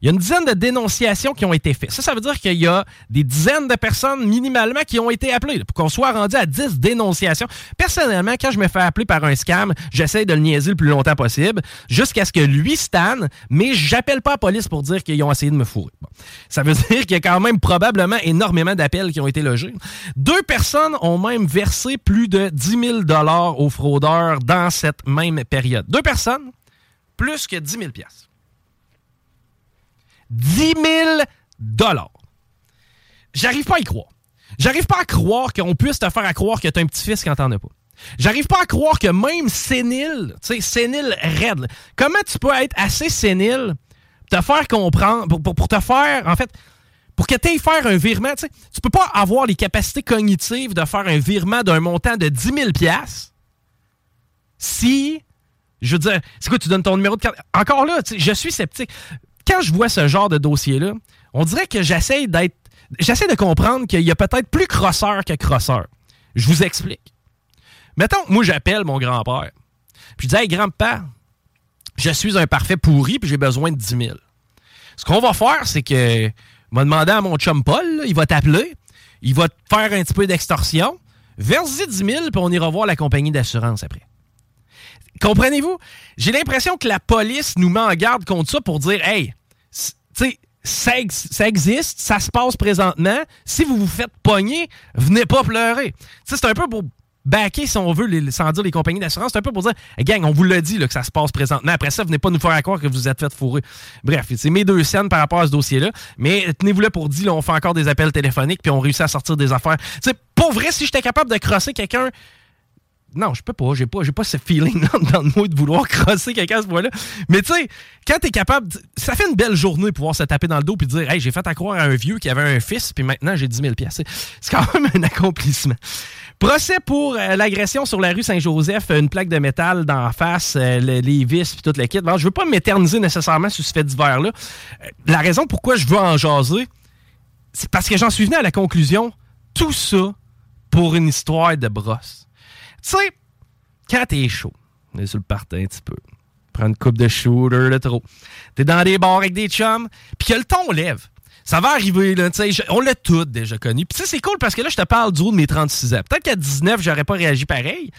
il y a une dizaine de dénonciations qui ont été faites. Ça, ça veut dire qu'il y a des dizaines de personnes minimalement qui ont été appelées pour qu'on soit rendu à 10 dénonciations. Personnellement, quand je me fais appeler par un scam, j'essaie de le niaiser le plus longtemps possible jusqu'à ce que lui stanne, mais j'appelle pas la police pour dire qu'ils ont essayé de me fourrer. Ça veut dire qu'il y a quand même probablement énormément d'appels qui ont été logés. Deux personnes ont même versé plus de 10 000 aux fraudeurs dans cette même période. Deux personnes, plus que 10 000 10 000 dollars. J'arrive pas à y croire. J'arrive pas à croire qu'on puisse te faire croire que t'as un petit-fils quand t'en as pas. J'arrive pas à croire que même sénile, tu sais, sénile raide, comment tu peux être assez sénile pour te faire comprendre, pour, te faire, en fait, pour que tu faire un virement, tu tu peux pas avoir les capacités cognitives de faire un virement d'un montant de 10 000 si, je veux dire, c'est quoi, tu donnes ton numéro de carte? Encore là, je suis sceptique quand je vois ce genre de dossier-là, on dirait que j'essaie d'être. J'essaie de comprendre qu'il y a peut-être plus crosseur que crosseur. Je vous explique. Mettons, moi, j'appelle mon grand-père. Puis je dis, hey, grand-père, je suis un parfait pourri, puis j'ai besoin de 10 000. Ce qu'on va faire, c'est que. m'a demandé à mon chum Paul, il va t'appeler, il va te faire un petit peu d'extorsion, verse 10 000, puis on ira voir la compagnie d'assurance après. Comprenez-vous? J'ai l'impression que la police nous met en garde contre ça pour dire, hey, tu sais, ça, existe, ça se passe présentement. Si vous vous faites pogner, venez pas pleurer. C'est un peu pour backer, si on veut, sans dire les compagnies d'assurance, c'est un peu pour dire, gang, on vous l'a dit que ça se passe présentement. Après ça, venez pas nous faire croire que vous êtes fait fourrer. Bref, c'est mes deux scènes par rapport à ce dossier-là. Mais tenez-vous là pour dire, on fait encore des appels téléphoniques, puis on réussit à sortir des affaires. C'est pour vrai, si j'étais capable de crosser quelqu'un non, je peux pas. J'ai pas, pas ce feeling dans le moi de vouloir crosser quelqu'un à ce point-là. Mais tu sais, quand t'es capable, ça fait une belle journée de pouvoir se taper dans le dos puis dire, hey, j'ai fait à croire à un vieux qui avait un fils puis maintenant j'ai 10 000 pièces. C'est quand même un accomplissement. Procès pour euh, l'agression sur la rue Saint-Joseph, une plaque de métal dans face, euh, les vis puis toute l'équipe. Bon, je veux pas m'éterniser nécessairement sur ce fait divers-là. Euh, la raison pourquoi je veux en jaser, c'est parce que j'en suis venu à la conclusion, tout ça pour une histoire de brosse. Tu sais, quand t'es chaud, on est sur le party un petit peu. Prends une coupe de shooter, le trop. T'es dans des bars avec des chums, puis que le ton lève. Ça va arriver, là, on l'a tout déjà connu. Puis c'est cool parce que là, je te parle du haut de mes 36 ans. Peut-être qu'à 19, j'aurais pas réagi pareil.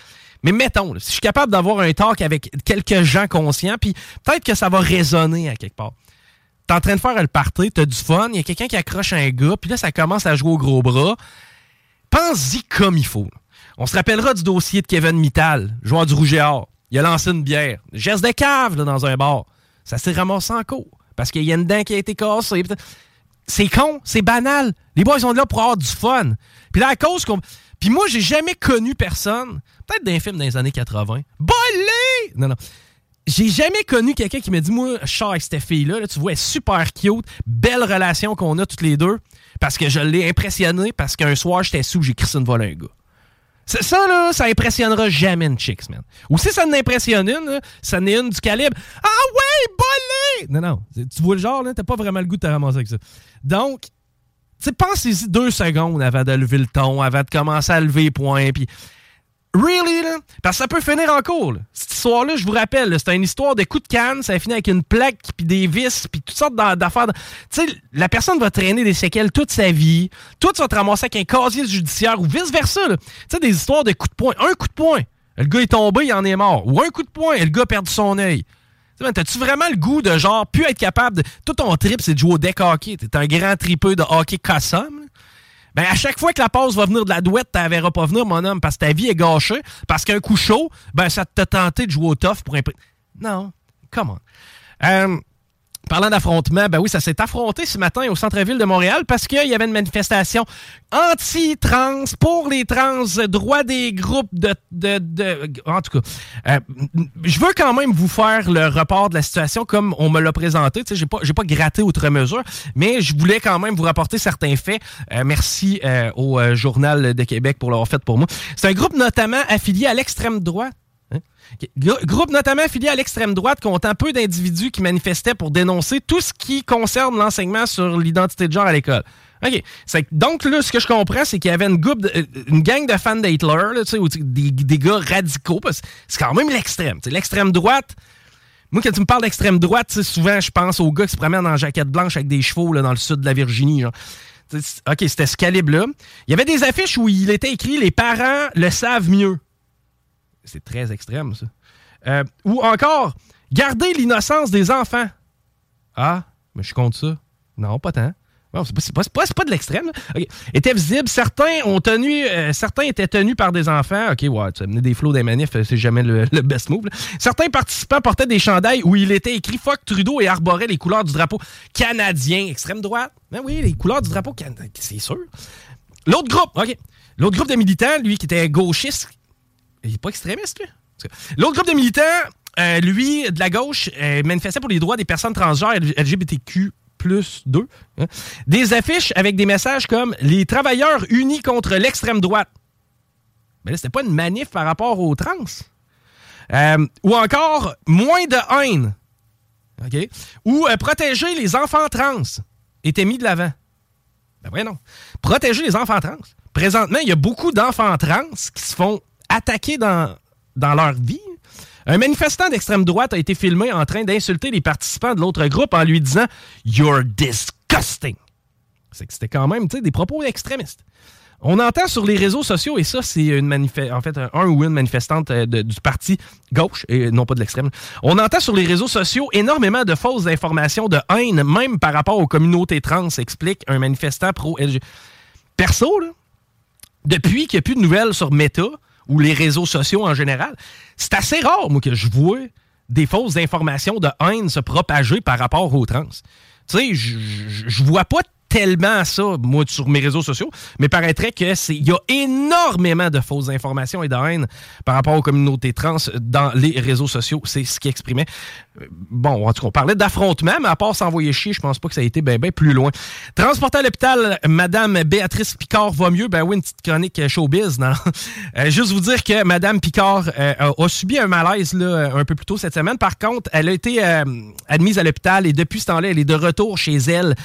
Mais mettons, si je suis capable d'avoir un talk avec quelques gens conscients, puis peut-être que ça va résonner à quelque part. T'es en train de faire le party, t'as du fun, il y a quelqu'un qui accroche un gars, puis là, ça commence à jouer au gros bras. Pense-y comme il faut. On se rappellera du dossier de Kevin Mittal, joueur du Rouge et Or. Il a lancé une bière. Geste de cave dans un bar. Ça s'est ramassé en cours. Parce qu'il y a une dent qui a été cassée. C'est con, c'est banal. Les boys sont là pour avoir du fun. Puis là, à cause qu'on. Puis moi, j'ai jamais connu personne, peut-être d'un film dans les années 80. Bolé! Non, non. J'ai jamais connu quelqu'un qui m'a dit, moi, je avec cette fille-là, tu vois, elle est super cute, belle relation qu'on a toutes les deux, parce que je l'ai impressionné, parce qu'un soir, j'étais sous, j'ai crissé une un gars. Ça, là, ça impressionnera jamais une chicks, man. Ou si ça n'impressionne une, ça n'est une du calibre « Ah ouais, bolé! » Non, non. Tu vois le genre, là, t'as pas vraiment le goût de te ramasser avec ça. Donc, tu pensez-y deux secondes avant de lever le ton, avant de commencer à lever les poings, puis Really, là? Parce que ça peut finir en cours. Cette histoire-là, je vous rappelle, c'était une histoire de coups de canne. Ça a fini avec une plaque, puis des vis, puis toutes sortes d'affaires. Tu sais, la personne va traîner des séquelles toute sa vie. Toi, tu vas te ramasser avec un casier judiciaire ou vice-versa. Tu sais, des histoires de coups de poing. Un coup de poing, le gars est tombé, il en est mort. Ou un coup de poing, le gars a perdu son œil. T'as-tu vraiment le goût de genre, pu être capable de. Tout ton trip, c'est de jouer au deck hockey. T'es un grand tripeux de hockey custom. Ben, à chaque fois que la pause va venir de la douette, tu verras pas venir, mon homme, parce que ta vie est gâchée, parce qu'un coup chaud, ben, ça t'a tenté de jouer au tough pour un Non, come on. Euh, Parlant d'affrontement, ben oui, ça s'est affronté ce matin au centre-ville de Montréal parce qu'il y avait une manifestation anti-trans pour les trans, droit des groupes de... de, en tout cas, euh, je veux quand même vous faire le report de la situation comme on me l'a présenté. Sais, j'ai pas, pas gratté outre mesure, mais je voulais quand même vous rapporter certains faits. Euh, merci euh, au Journal de Québec pour l'avoir fait pour moi. C'est un groupe notamment affilié à l'extrême droite Groupe notamment affilié à l'extrême droite comptant peu d'individus qui manifestaient pour dénoncer tout ce qui concerne l'enseignement sur l'identité de genre à l'école. OK. Donc, là, ce que je comprends, c'est qu'il y avait une, euh, gang de fans d'Hitler, des, gars radicaux, parce que c'est quand même l'extrême. L'extrême droite, Moi, quand tu me parles d'extrême droite, souvent, je pense aux gars qui se promènent en jaquette blanche avec des chevaux dans le sud de la Virginie. OK, c'était ce calibre-là. Il y avait des affiches où il était écrit Les parents le savent mieux. C'est très extrême, ça. Euh, ou encore, Gardez l'innocence des enfants. Ah, mais je compte ça. Non, pas tant. Bon, c'est pas, de l'extrême. Était visible. Certains ont tenu, euh, certains étaient tenus par des enfants. OK, ouais, tu as mené des flots des manifs, c'est jamais le, best move. Certains participants portaient des chandails où il était écrit Fuck Trudeau et arboraient les couleurs du drapeau canadien, extrême droite. Ben oui, les couleurs du drapeau canadien, c'est sûr. L'autre groupe, OK. L'autre groupe de militants, lui, qui était gauchiste, il n'est pas extrémiste, lui. L'autre groupe de militants, euh, lui, de la gauche, euh, manifestait pour les droits des personnes transgenres LGBTQ plus 2. Hein. Des affiches avec des messages comme Les travailleurs unis contre l'extrême droite. Mais là, c'était pas une manif par rapport aux trans. Euh, ou encore Moins de haine. OK? Ou Protéger les enfants trans était mis de l'avant. Ben ouais, non. Protéger les enfants trans. Présentement, il y a beaucoup d'enfants trans qui se font attaquer dans, dans leur vie un manifestant d'extrême droite a été filmé en train d'insulter les participants de l'autre groupe en lui disant You're disgusting. C'est que c'était quand même des propos extrémistes. On entend sur les réseaux sociaux, et ça, c'est une en fait un, ou une manifestante euh, du parti gauche, et non pas de l'extrême. On entend sur les réseaux sociaux énormément de fausses informations de haine, même par rapport aux communautés trans, explique un manifestant pro-LG. Perso, là, depuis qu'il n'y a plus de nouvelles sur Meta, ou les réseaux sociaux en général, c'est assez rare, moi, que je vois des fausses informations de haine se propager par rapport aux trans. Tu sais, je vois pas tellement ça, moi, sur mes réseaux sociaux, mais paraîtrait que c'est il y a énormément de fausses informations et de haine par rapport aux communautés trans dans les réseaux sociaux. C'est ce qui exprimait. Euh, bon, en tout cas, on parlait d'affrontement, mais à part s'envoyer chier, je pense pas que ça a été bien ben plus loin. Transporter à l'hôpital, Madame Béatrice Picard va mieux. Ben oui, une petite chronique showbiz. Non? Euh, juste vous dire que Madame Picard euh, a subi un malaise là, un peu plus tôt cette semaine. Par contre, elle a été admise à l'hôpital et depuis ce temps-là, elle est de retour chez elle.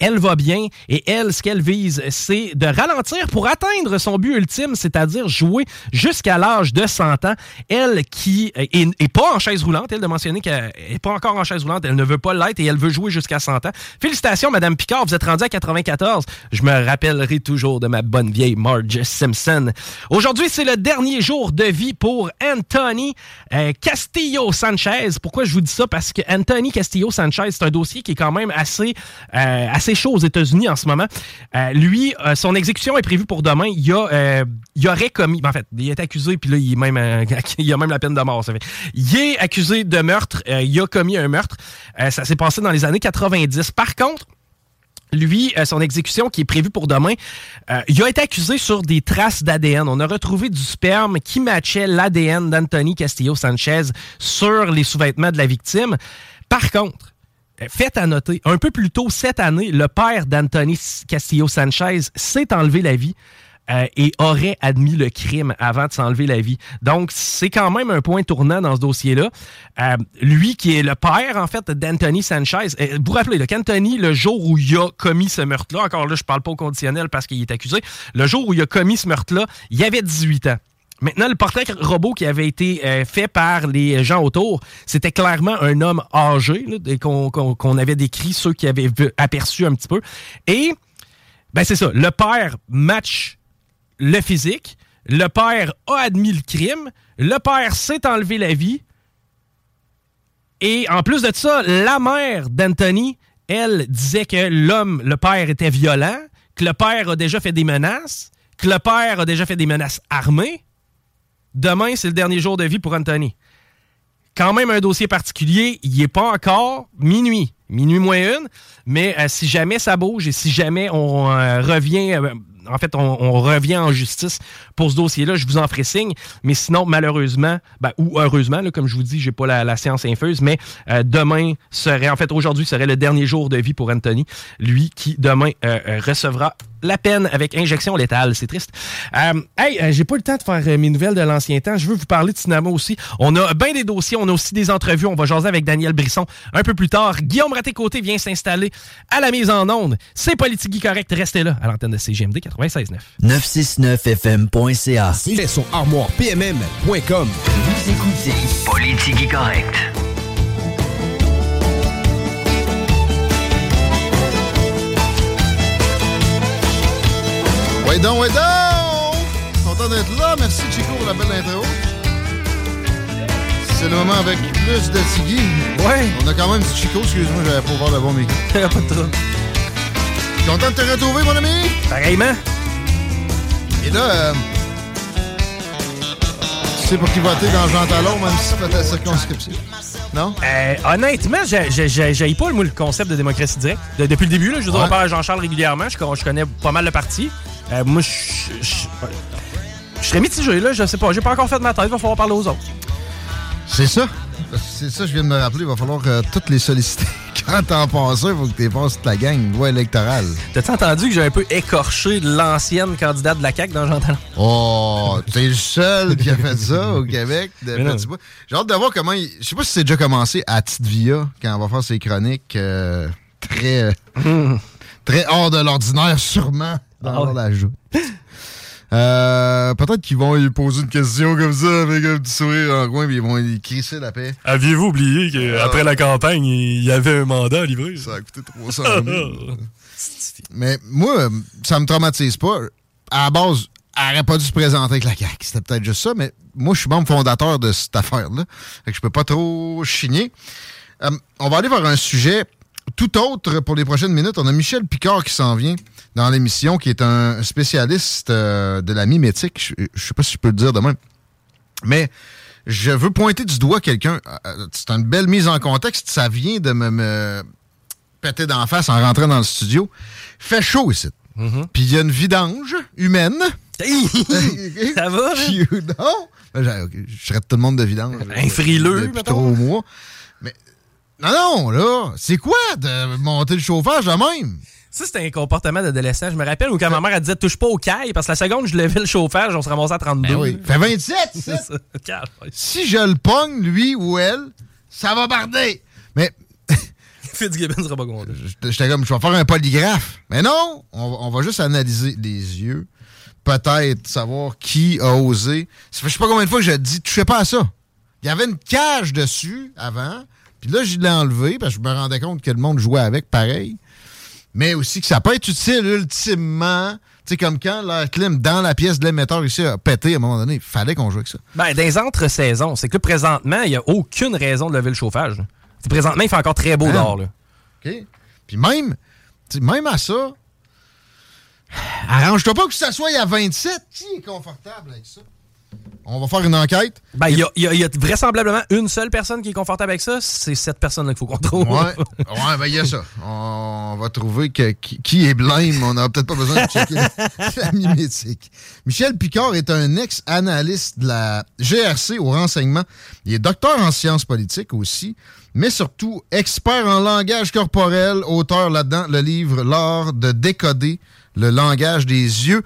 Elle va bien. Et elle, ce qu'elle vise, c'est de ralentir pour atteindre son but ultime, c'est-à-dire jouer jusqu'à l'âge de 100 ans. Elle qui est, pas en chaise roulante, elle de mentionner qu'elle n'est pas encore en chaise roulante, elle ne veut pas l'être et elle veut jouer jusqu'à 100 ans. Félicitations, Madame Picard, vous êtes rendue à 94. Je me rappellerai toujours de ma bonne vieille Marge Simpson. Aujourd'hui, c'est le dernier jour de vie pour Anthony euh, Castillo Sanchez. Pourquoi je vous dis ça? Parce que Anthony Castillo Sanchez, c'est un dossier qui est quand même assez, euh, assez chaud en ce moment. Euh, lui, euh, son exécution est prévue pour demain. Il, a, euh, il aurait commis. En fait, il est accusé, puis là, il, même, il a même la peine de mort. Il est accusé de meurtre. il a commis un meurtre. ça s'est passé dans les années 90. Par contre, lui, son exécution qui est prévue pour demain, il a été accusé sur des traces d'ADN. On a retrouvé du sperme qui matchait l'ADN d'Anthony Castillo Sanchez sur les sous-vêtements de la victime. Par contre, faites à noter, un peu plus tôt cette année, le père d'Anthony Castillo Sanchez s'est enlevé la vie. Euh, et aurait admis le crime avant de s'enlever la vie. Donc, c'est quand même un point tournant dans ce dossier-là. Euh, lui, qui est le père, en fait, d'Anthony Sanchez, vous vous rappelez, qu'Anthony, le jour où il a commis ce meurtre-là, encore là, je parle pas au conditionnel parce qu'il est accusé, le jour où il a commis ce meurtre-là, il avait 18 ans. Maintenant, le portrait robot qui avait été euh, fait par les gens autour, c'était clairement un homme âgé qu'on avait décrit, ceux qui avaient aperçu un petit peu. Et, ben c'est ça, le père match le physique, le père a admis le crime, le père s'est enlevé la vie, et en plus de ça, la mère d'Anthony, elle disait que l'homme, le père, était violent, que le père a déjà fait des menaces, que le père a déjà fait des menaces armées, Demain, c'est le dernier jour de vie pour Anthony. Quand même un dossier particulier, il n'est pas encore minuit, minuit moins une, mais euh, si jamais ça bouge et si jamais on euh, revient euh, en fait, on, revient en justice pour ce dossier-là. Je vous en ferai signe. Mais sinon, malheureusement, ben, ou heureusement, comme je vous dis, j'ai pas la, science infuse, mais euh, demain serait, en fait, aujourd'hui serait le dernier jour de vie pour Anthony. Lui qui, demain, euh, euh, recevra la peine avec injection létale. C'est triste. hey, j'ai pas le temps de faire mes nouvelles de l'ancien temps. Je veux vous parler de cinéma aussi. On a bien des dossiers, on a aussi des entrevues. On va jaser avec Daniel Brisson un peu plus tard. Guillaume Raté-Côté vient s'installer à la mise en onde. C'est Politique Correct. Restez là à l'antenne de CGMD 96.9 armoire.ca. C'est sur armoirepmm.com. Vous écoutez Politique correcte. Ouais donc, ouais donc! Content d'être là. Merci Chico pour la belle intro. C'est le moment avec plus de Tiggy. Ouais. On a quand même du Chico, excuse-moi, j'avais pas ouvert le bon micro. pas de trouble. Content de te retrouver, mon ami. Pareillement. Et là, euh, tu sais pour qui voter dans Jean Talon, même si c'est ta circonscription? Non? Euh, honnêtement, j'ai pas le concept de démocratie directe. depuis le début, là, je veux dire, on parle à Jean-Charles régulièrement. Je, je, connais pas mal le parti. Euh, moi, je, je, je serais mitigé, là. Je sais pas. J'ai pas encore fait de ma tête. Il va falloir parler aux autres. C'est ça. C'est ça, je viens de me rappeler. Il va falloir euh, toutes les solliciter. Quand t'en passes il faut que tu passes toute la gang, voie électorale. T'as-tu entendu que j'ai un peu écorché l'ancienne candidate de la CAQ dans Jean Talon? Oh, t'es le seul qui a fait ça au Québec. J'ai hâte de voir comment. Il... Je sais pas si c'est déjà commencé à Tite Via, quand on va faire ses chroniques euh, très. Très hors de l'ordinaire, sûrement, dans ah la joue. Euh, peut-être qu'ils vont lui poser une question comme ça avec un petit sourire en coin, puis ils vont lui crisser la paix. Aviez-vous oublié qu'après ah. la campagne, il y avait un mandat à livrer? Ça a coûté 300 000. Mais moi, ça me traumatise pas. À la base, elle n'aurait pas dû se présenter avec la CAQ. C'était peut-être juste ça, mais moi, je suis membre fondateur de cette affaire-là. Fait que je peux pas trop chigner. Euh, on va aller vers un sujet tout autre pour les prochaines minutes. On a Michel Picard qui s'en vient dans l'émission, qui est un spécialiste euh, de la mimétique. Je, ne sais pas si je peux le dire de même. Mais je veux pointer du doigt quelqu'un. Euh, euh, c'est une belle mise en contexte. Ça vient de me, péter d'en face en rentrant dans le studio. Fait chaud ici. Mm-hmm. Puis il y a une vidange humaine. ça va? non? Ben, je traite tout le monde de vidange. Un frileux, depuis trois mois. Mais non, non, là, c'est quoi de monter le chauffage de même? Ça, c'était un comportement d'adolescent. Je me rappelle où quand ma mère elle disait touche pas au caille, parce que la seconde je levais le chauffage, on se ramassait à 32. Ben oui. Fait 27, ça. si je le pogne, lui ou elle, ça va barder. Mais. Fitzgibbon sera pas content. J'étais comme, je vais faire un polygraphe. Mais non, on, va juste analyser les yeux. Peut-être savoir qui a osé. Ça fait je sais pas combien de fois que j'ai dit, touchez pas à ça. Il y avait une cage dessus avant. Puis là, je l'ai enlevé parce que je me rendais compte que le monde jouait avec pareil mais aussi que ça peut être utile ultimement. Tu sais, comme quand la clim dans la pièce de l'émetteur ici a pété à un moment donné, il fallait qu'on joue avec ça. Ben, dans les entre-saisons, c'est que présentement, il n'y a aucune raison de lever le chauffage. présentement, il fait encore très beau hein? dehors. Là. OK. Puis même, même à ça, arrange-toi pas que ça soit à 27. Qui est confortable avec ça? On va faire une enquête. Ben, il y, a, vraisemblablement une seule personne qui est confortable avec ça. C'est cette personne-là qu'il faut qu'on trouve. Ouais, ouais ben, il y a ça. On va trouver qui, est blême. On n'a peut-être pas besoin de checker la mimétique. Michel Picard est un ex-analyste de la GRC au renseignement. Il est docteur en sciences politiques aussi, mais surtout expert en langage corporel, auteur là-dedans le livre L'art de décoder le langage des yeux.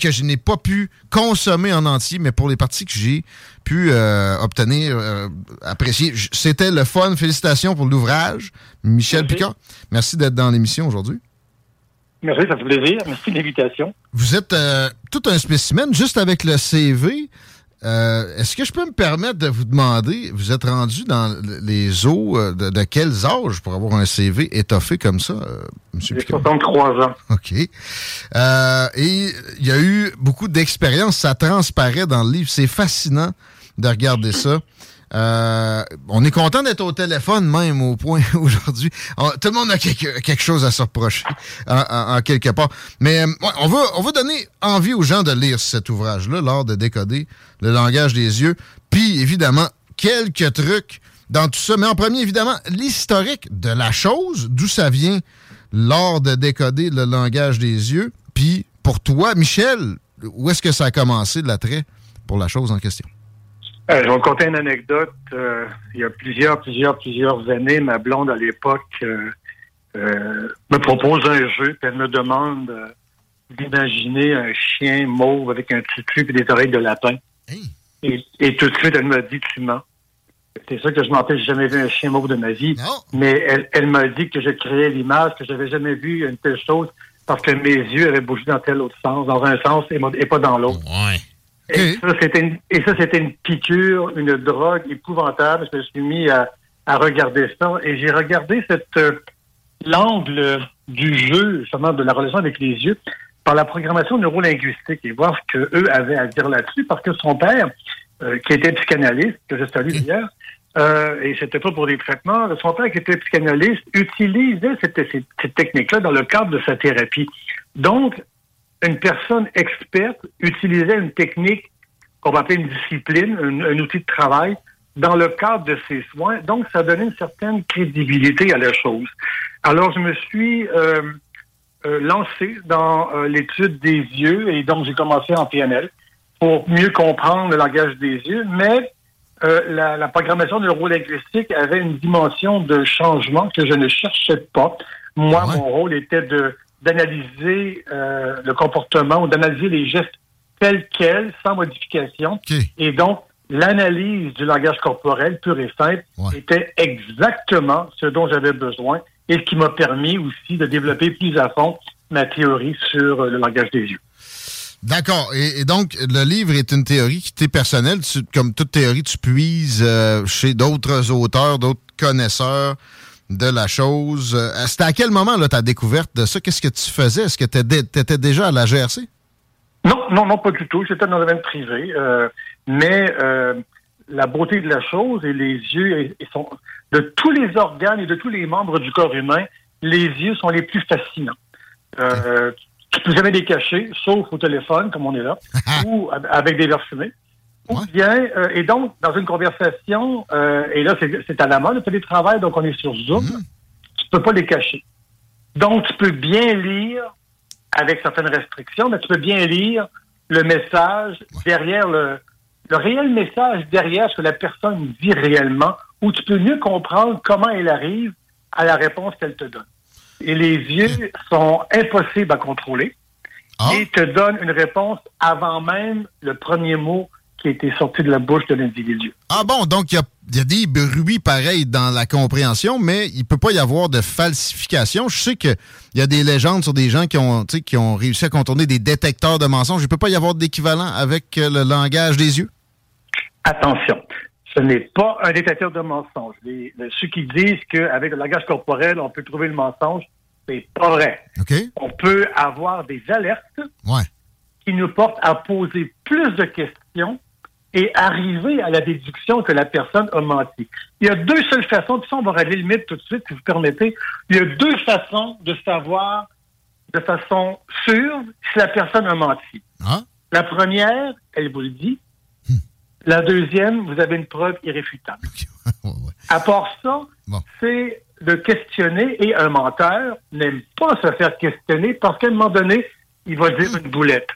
Que je n'ai pas pu consommer en entier, mais pour les parties que j'ai pu euh, obtenir, euh, apprécier, c'était le fun. Félicitations pour l'ouvrage. Michel Picard, merci d'être dans l'émission aujourd'hui. Merci, ça fait plaisir. Merci de l'invitation. Vous êtes euh, tout un spécimen, juste avec le CV. Euh, est-ce que je peux me permettre de vous demander, vous êtes rendu dans les eaux euh, de, quels âges pour avoir un CV étoffé comme ça, euh, M. J'ai 63 ans. OK. et il y a eu beaucoup d'expérience, ça transparaît dans le livre. C'est fascinant de regarder ça. Euh, on est content d'être au téléphone même au point aujourd'hui. Tout le monde a quelque, chose à se reprocher en, quelque part. Mais euh, on, veut, on veut donner envie aux gens de lire cet ouvrage-là, l'art de décoder le langage des yeux. Puis évidemment, quelques trucs dans tout ça. Mais en premier, évidemment, l'historique de la chose, d'où ça vient, l'art de décoder le langage des yeux. Puis pour toi, Michel, où est-ce que ça a commencé de l'attrait pour la chose en question? Euh, je vais vous conter une anecdote. Euh, il y a plusieurs, plusieurs, plusieurs années, ma blonde à l'époque euh, me propose un jeu, puis elle me demande d'imaginer un chien mauve avec un tutu et des oreilles de lapin. Et, tout de suite, elle m'a dit Tu mens. C'est ça que je m'en j'ai jamais vu un chien mauve de ma vie. Mais elle, elle m'a dit que je créais l'image, que j'avais jamais vu une telle chose parce que mes yeux avaient bougé dans tel autre sens, dans un sens et, pas dans l'autre. Ouais. Et, ça, c'était une, une piqûre, une drogue épouvantable. Je me suis mis à, à regarder ça et j'ai regardé cette euh, l'angle du jeu, justement, de la relation avec les yeux. par la programmation neurolinguistique et voir ce qu'eux avaient à dire là-dessus, parce que son père, euh, qui était psychanalyste, que je salue d'ailleurs, euh, et c'était pas pour des traitements, son père qui était psychanalyste utilisait cette, cette, cette technique-là dans le cadre de sa thérapie. Donc, une personne experte utilisait une technique qu'on va appeler une discipline, un, outil de travail, dans le cadre de ses soins. Donc, ça donnait une certaine crédibilité à la chose. Alors, je me suis euh, euh, lancé dans euh, l'étude des yeux et donc j'ai commencé en PNL pour mieux comprendre le langage des yeux, mais la, la, programmation neurolinguistique avait une dimension de changement que je ne cherchais pas. Moi, ah mon rôle était de d'analyser le comportement ou d'analyser les gestes tels quels, sans modification. Et donc, l'analyse du langage corporel pur et simple était exactement ce dont j'avais besoin et ce qui m'a permis aussi de développer plus à fond ma théorie sur euh, le langage des yeux. D'accord. Et, donc, le livre est une théorie qui t'est personnelle. comme toute théorie, tu puises euh, chez d'autres auteurs, d'autres connaisseurs de la chose. Euh, c'était à quel moment là, ta découverte de ça? Qu'est-ce que tu faisais? Est-ce que tu étais déjà à la GRC? Non, non, non, pas du tout. J'étais dans le domaine privé. Euh, mais euh, la beauté de la chose et les yeux sont de tous les organes et de tous les membres du corps humain, les yeux sont les plus fascinants. Euh, tu peux jamais les cacher, sauf au téléphone, comme on est là, ou avec des verres fumés. Ou bien, euh, et donc, dans une conversation, euh, et là, c'est à la mode, le télétravail, donc on est sur Zoom, mm-hmm. tu peux pas les cacher. Donc, tu peux bien lire avec certaines restrictions, mais tu peux bien lire le message derrière le, le réel message derrière ce que la personne dit réellement, où tu peux mieux comprendre comment elle arrive à la réponse qu'elle te donne. Et les yeux sont impossibles à contrôler ah. et te donnent une réponse avant même le premier mot qui a été sorti de la bouche de l'individu. Ah bon, donc il y a, des bruits pareils dans la compréhension, mais il peut pas y avoir de falsification. Je sais qu'il y a des légendes sur des gens qui ont, qui ont réussi à contourner des détecteurs de mensonges. Il peut pas y avoir d'équivalent avec euh, le langage des yeux? Attention, ce n'est pas un détecteur de mensonges. ceux qui disent qu'avec le langage corporel, on peut trouver le mensonge, c'est pas vrai. On peut avoir des alertes qui nous portent à poser plus de questions et arriver à la déduction que la personne a menti. Il y a deux seules façons, puis ça, on va régler le mythe tout de suite, si vous permettez. Il y a deux façons de savoir de façon sûre si la personne a menti. Ah. La première, elle vous le dit, la deuxième, vous avez une preuve irréfutable. À part ça, c'est de questionner et un menteur n'aime pas se faire questionner parce qu'à un moment donné, il va dire une boulette.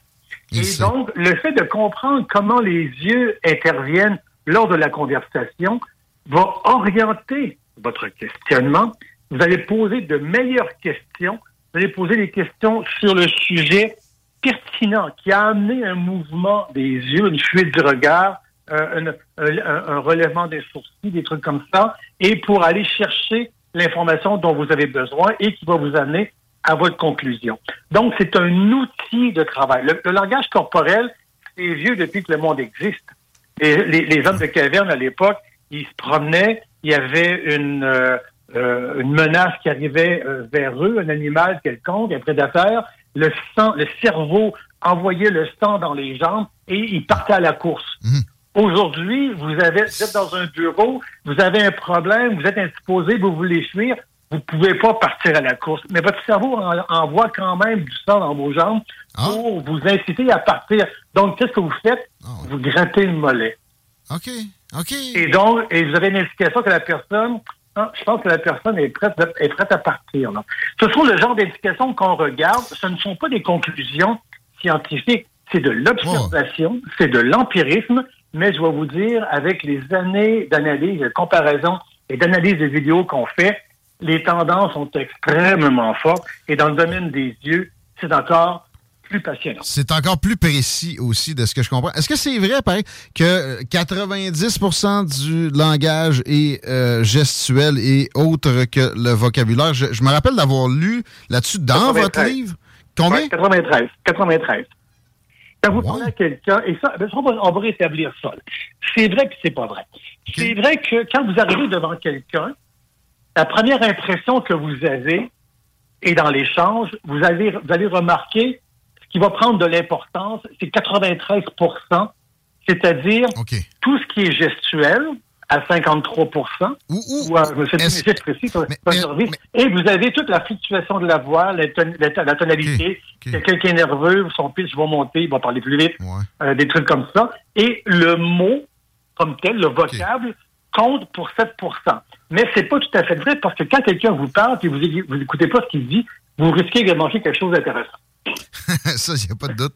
Et, donc, le fait de comprendre comment les yeux interviennent lors de la conversation va orienter votre questionnement. Vous allez poser de meilleures questions. Vous allez poser des questions sur le sujet pertinent qui a amené un mouvement des yeux, une fuite du regard, euh, un, relèvement des sourcils, des trucs comme ça, et pour aller chercher l'information dont vous avez besoin et qui va vous amener à votre conclusion. Donc, c'est un outil de travail. Le, langage corporel, c'est vieux depuis que le monde existe. Et les, hommes de caverne, à l'époque, ils se promenaient, il y avait une, euh, euh, une menace qui arrivait vers eux, un animal quelconque, un prédateur, le sang, le cerveau envoyait le sang dans les jambes et ils partaient à la course. Mhm. Aujourd'hui, vous, avez, vous êtes dans un bureau, vous avez un problème, vous êtes indisposé, vous voulez fuir, vous pouvez pas partir à la course. Mais votre cerveau envoie quand même du sang dans vos jambes ah. pour vous inciter à partir. Donc, qu'est-ce que vous faites? Ah vous grattez le mollet. OK. OK. Et donc, et vous avez une indication que la personne, hein, je pense que la personne est prête, est prête à partir. Ce sont le genre d'indications qu'on regarde. Ce ne sont pas des conclusions scientifiques. C'est de l'observation, c'est de l'empirisme, mais je vais vous dire, avec les années d'analyse, de comparaison et d'analyse des vidéos qu'on fait, les tendances sont extrêmement fortes. Et dans le domaine des yeux, c'est encore plus passionnant. C'est encore plus précis aussi de ce que je comprends. Est-ce que c'est vrai, pareil, que 90% du langage est euh, gestuel et autre que le vocabulaire? Je, me rappelle d'avoir lu là-dessus dans votre livre. Combien? 93. 93. Quand vous parlez à quelqu'un, et ça, ben, on, va, rétablir ça. C'est vrai que c'est pas vrai. C'est vrai que quand vous arrivez devant quelqu'un, la première impression que vous avez, et dans l'échange, vous allez, vous allez remarquer Ce qui va prendre de l'importance, c'est 93% c'est-à-dire tout ce qui est gestuel, à 53% ou, ou, euh, je précis, et vous avez toute la fluctuation de la voix, la, tonalité. Quelqu'un qui est nerveux, son pitch va monter, il va parler plus vite, euh, des trucs comme ça. Et le mot, comme tel, le vocable, compte pour 7 Mais c'est pas tout à fait vrai parce que quand quelqu'un vous parle et vous, vous écoutez pas ce qu'il dit, vous risquez de manquer quelque chose d'intéressant. ça, il n'y a pas de doute.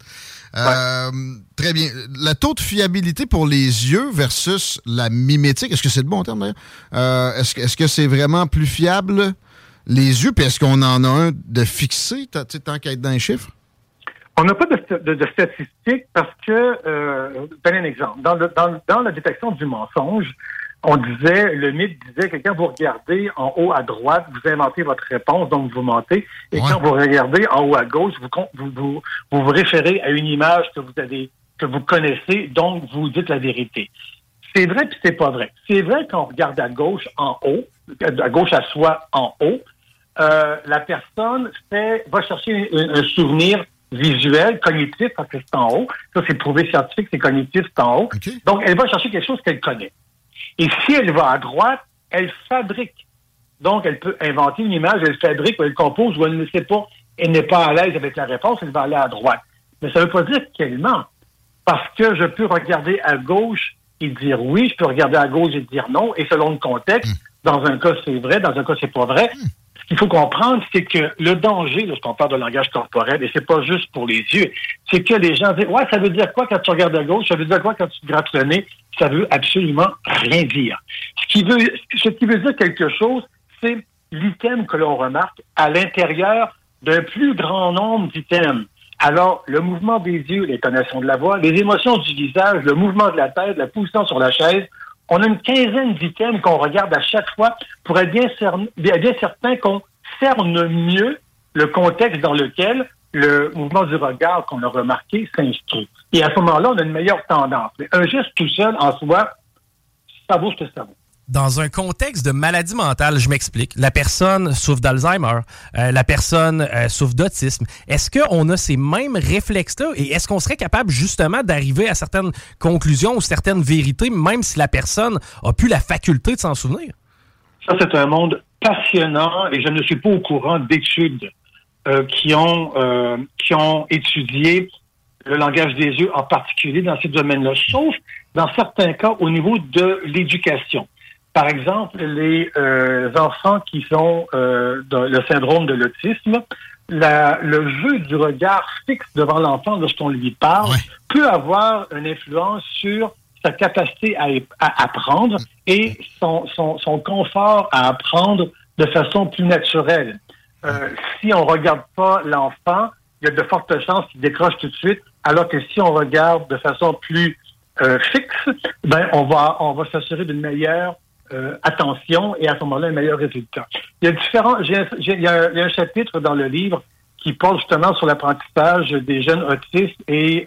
Euh, très bien. Le taux de fiabilité pour les yeux versus la mimétique, est-ce que c'est le bon terme d'ailleurs? Euh, est-ce, que c'est vraiment plus fiable les yeux? Puis est-ce qu'on en a un de fixé, tant qu'à être dans les chiffres? On n'a pas de, statistiques parce que, euh, un exemple. Dans, dans la détection du mensonge, on disait, le mythe disait que quand vous regardez en haut à droite, vous inventez votre réponse, donc vous mentez. Et quand vous regardez en haut à gauche, vous, vous, vous, référez à une image que vous avez, que vous connaissez, donc vous dites la vérité. C'est vrai puis c'est pas vrai. C'est vrai qu'on regarde à gauche en haut, à gauche à soi en haut, euh, la personne fait, va chercher un, souvenir visuel, cognitif, parce que c'est en haut. Ça, c'est prouvé scientifique, c'est cognitif, c'est en haut. Donc, elle va chercher quelque chose qu'elle connaît. Et si elle va à droite, elle fabrique. Donc, elle peut inventer une image, elle fabrique ou elle compose ou elle ne sait pas, elle n'est pas à l'aise avec la réponse, elle va aller à droite. Mais ça ne veut pas dire qu'elle ment. Parce que je peux regarder à gauche et dire oui, je peux regarder à gauche et dire non, et selon le contexte, hmm. dans un cas c'est vrai, dans un cas c'est pas vrai. Qu'il faut comprendre, c'est que le danger lorsqu'on parle de langage corporel, et c'est pas juste pour les yeux, c'est que les gens disent Ouais, ça veut dire quoi quand tu regardes à gauche, ça veut dire quoi quand tu te grattes le nez, ça veut absolument rien dire. Ce qui veut, ce qui veut dire quelque chose, c'est l'item que l'on remarque à l'intérieur d'un plus grand nombre d'items. Alors, le mouvement des yeux, l'intonation de la voix, les émotions du visage, le mouvement de la tête, la position sur la chaise, on a une quinzaine d'items qu'on regarde à chaque fois pour être bien, bien certain qu'on cerne mieux le contexte dans lequel le mouvement du regard qu'on a remarqué s'inscrit. Et à ce moment-là, on a une meilleure tendance. Mais un geste tout seul, en soi, ça vaut ce que ça vaut. Dans un contexte de maladie mentale, je m'explique, la personne souffre d'Alzheimer, euh, la personne euh, souffre d'autisme. Est-ce qu'on a ces mêmes réflexes-là? Et est-ce qu'on serait capable justement d'arriver à certaines conclusions ou certaines vérités, même si la personne a plus la faculté de s'en souvenir? Ça, c'est un monde passionnant et je ne suis pas au courant d'études euh, qui ont qui ont étudié le langage des yeux en particulier dans ces domaines-là, sauf dans certains cas au niveau de l'éducation. Par exemple, les euh, enfants qui sont dans le syndrome de l'autisme, le jeu du regard fixe devant l'enfant lorsqu'on lui parle peut avoir une influence sur sa capacité à, à apprendre et son, son, son confort à apprendre de façon plus naturelle. Euh, si on regarde pas l'enfant, il y a de fortes chances qu'il décroche tout de suite, alors que si on regarde de façon plus euh, fixe, ben on va on va s'assurer d'une meilleure euh, attention et à ce moment-là un meilleur résultat. Il y a différents, il, y a, un chapitre dans le livre qui porte justement sur l'apprentissage des jeunes autistes et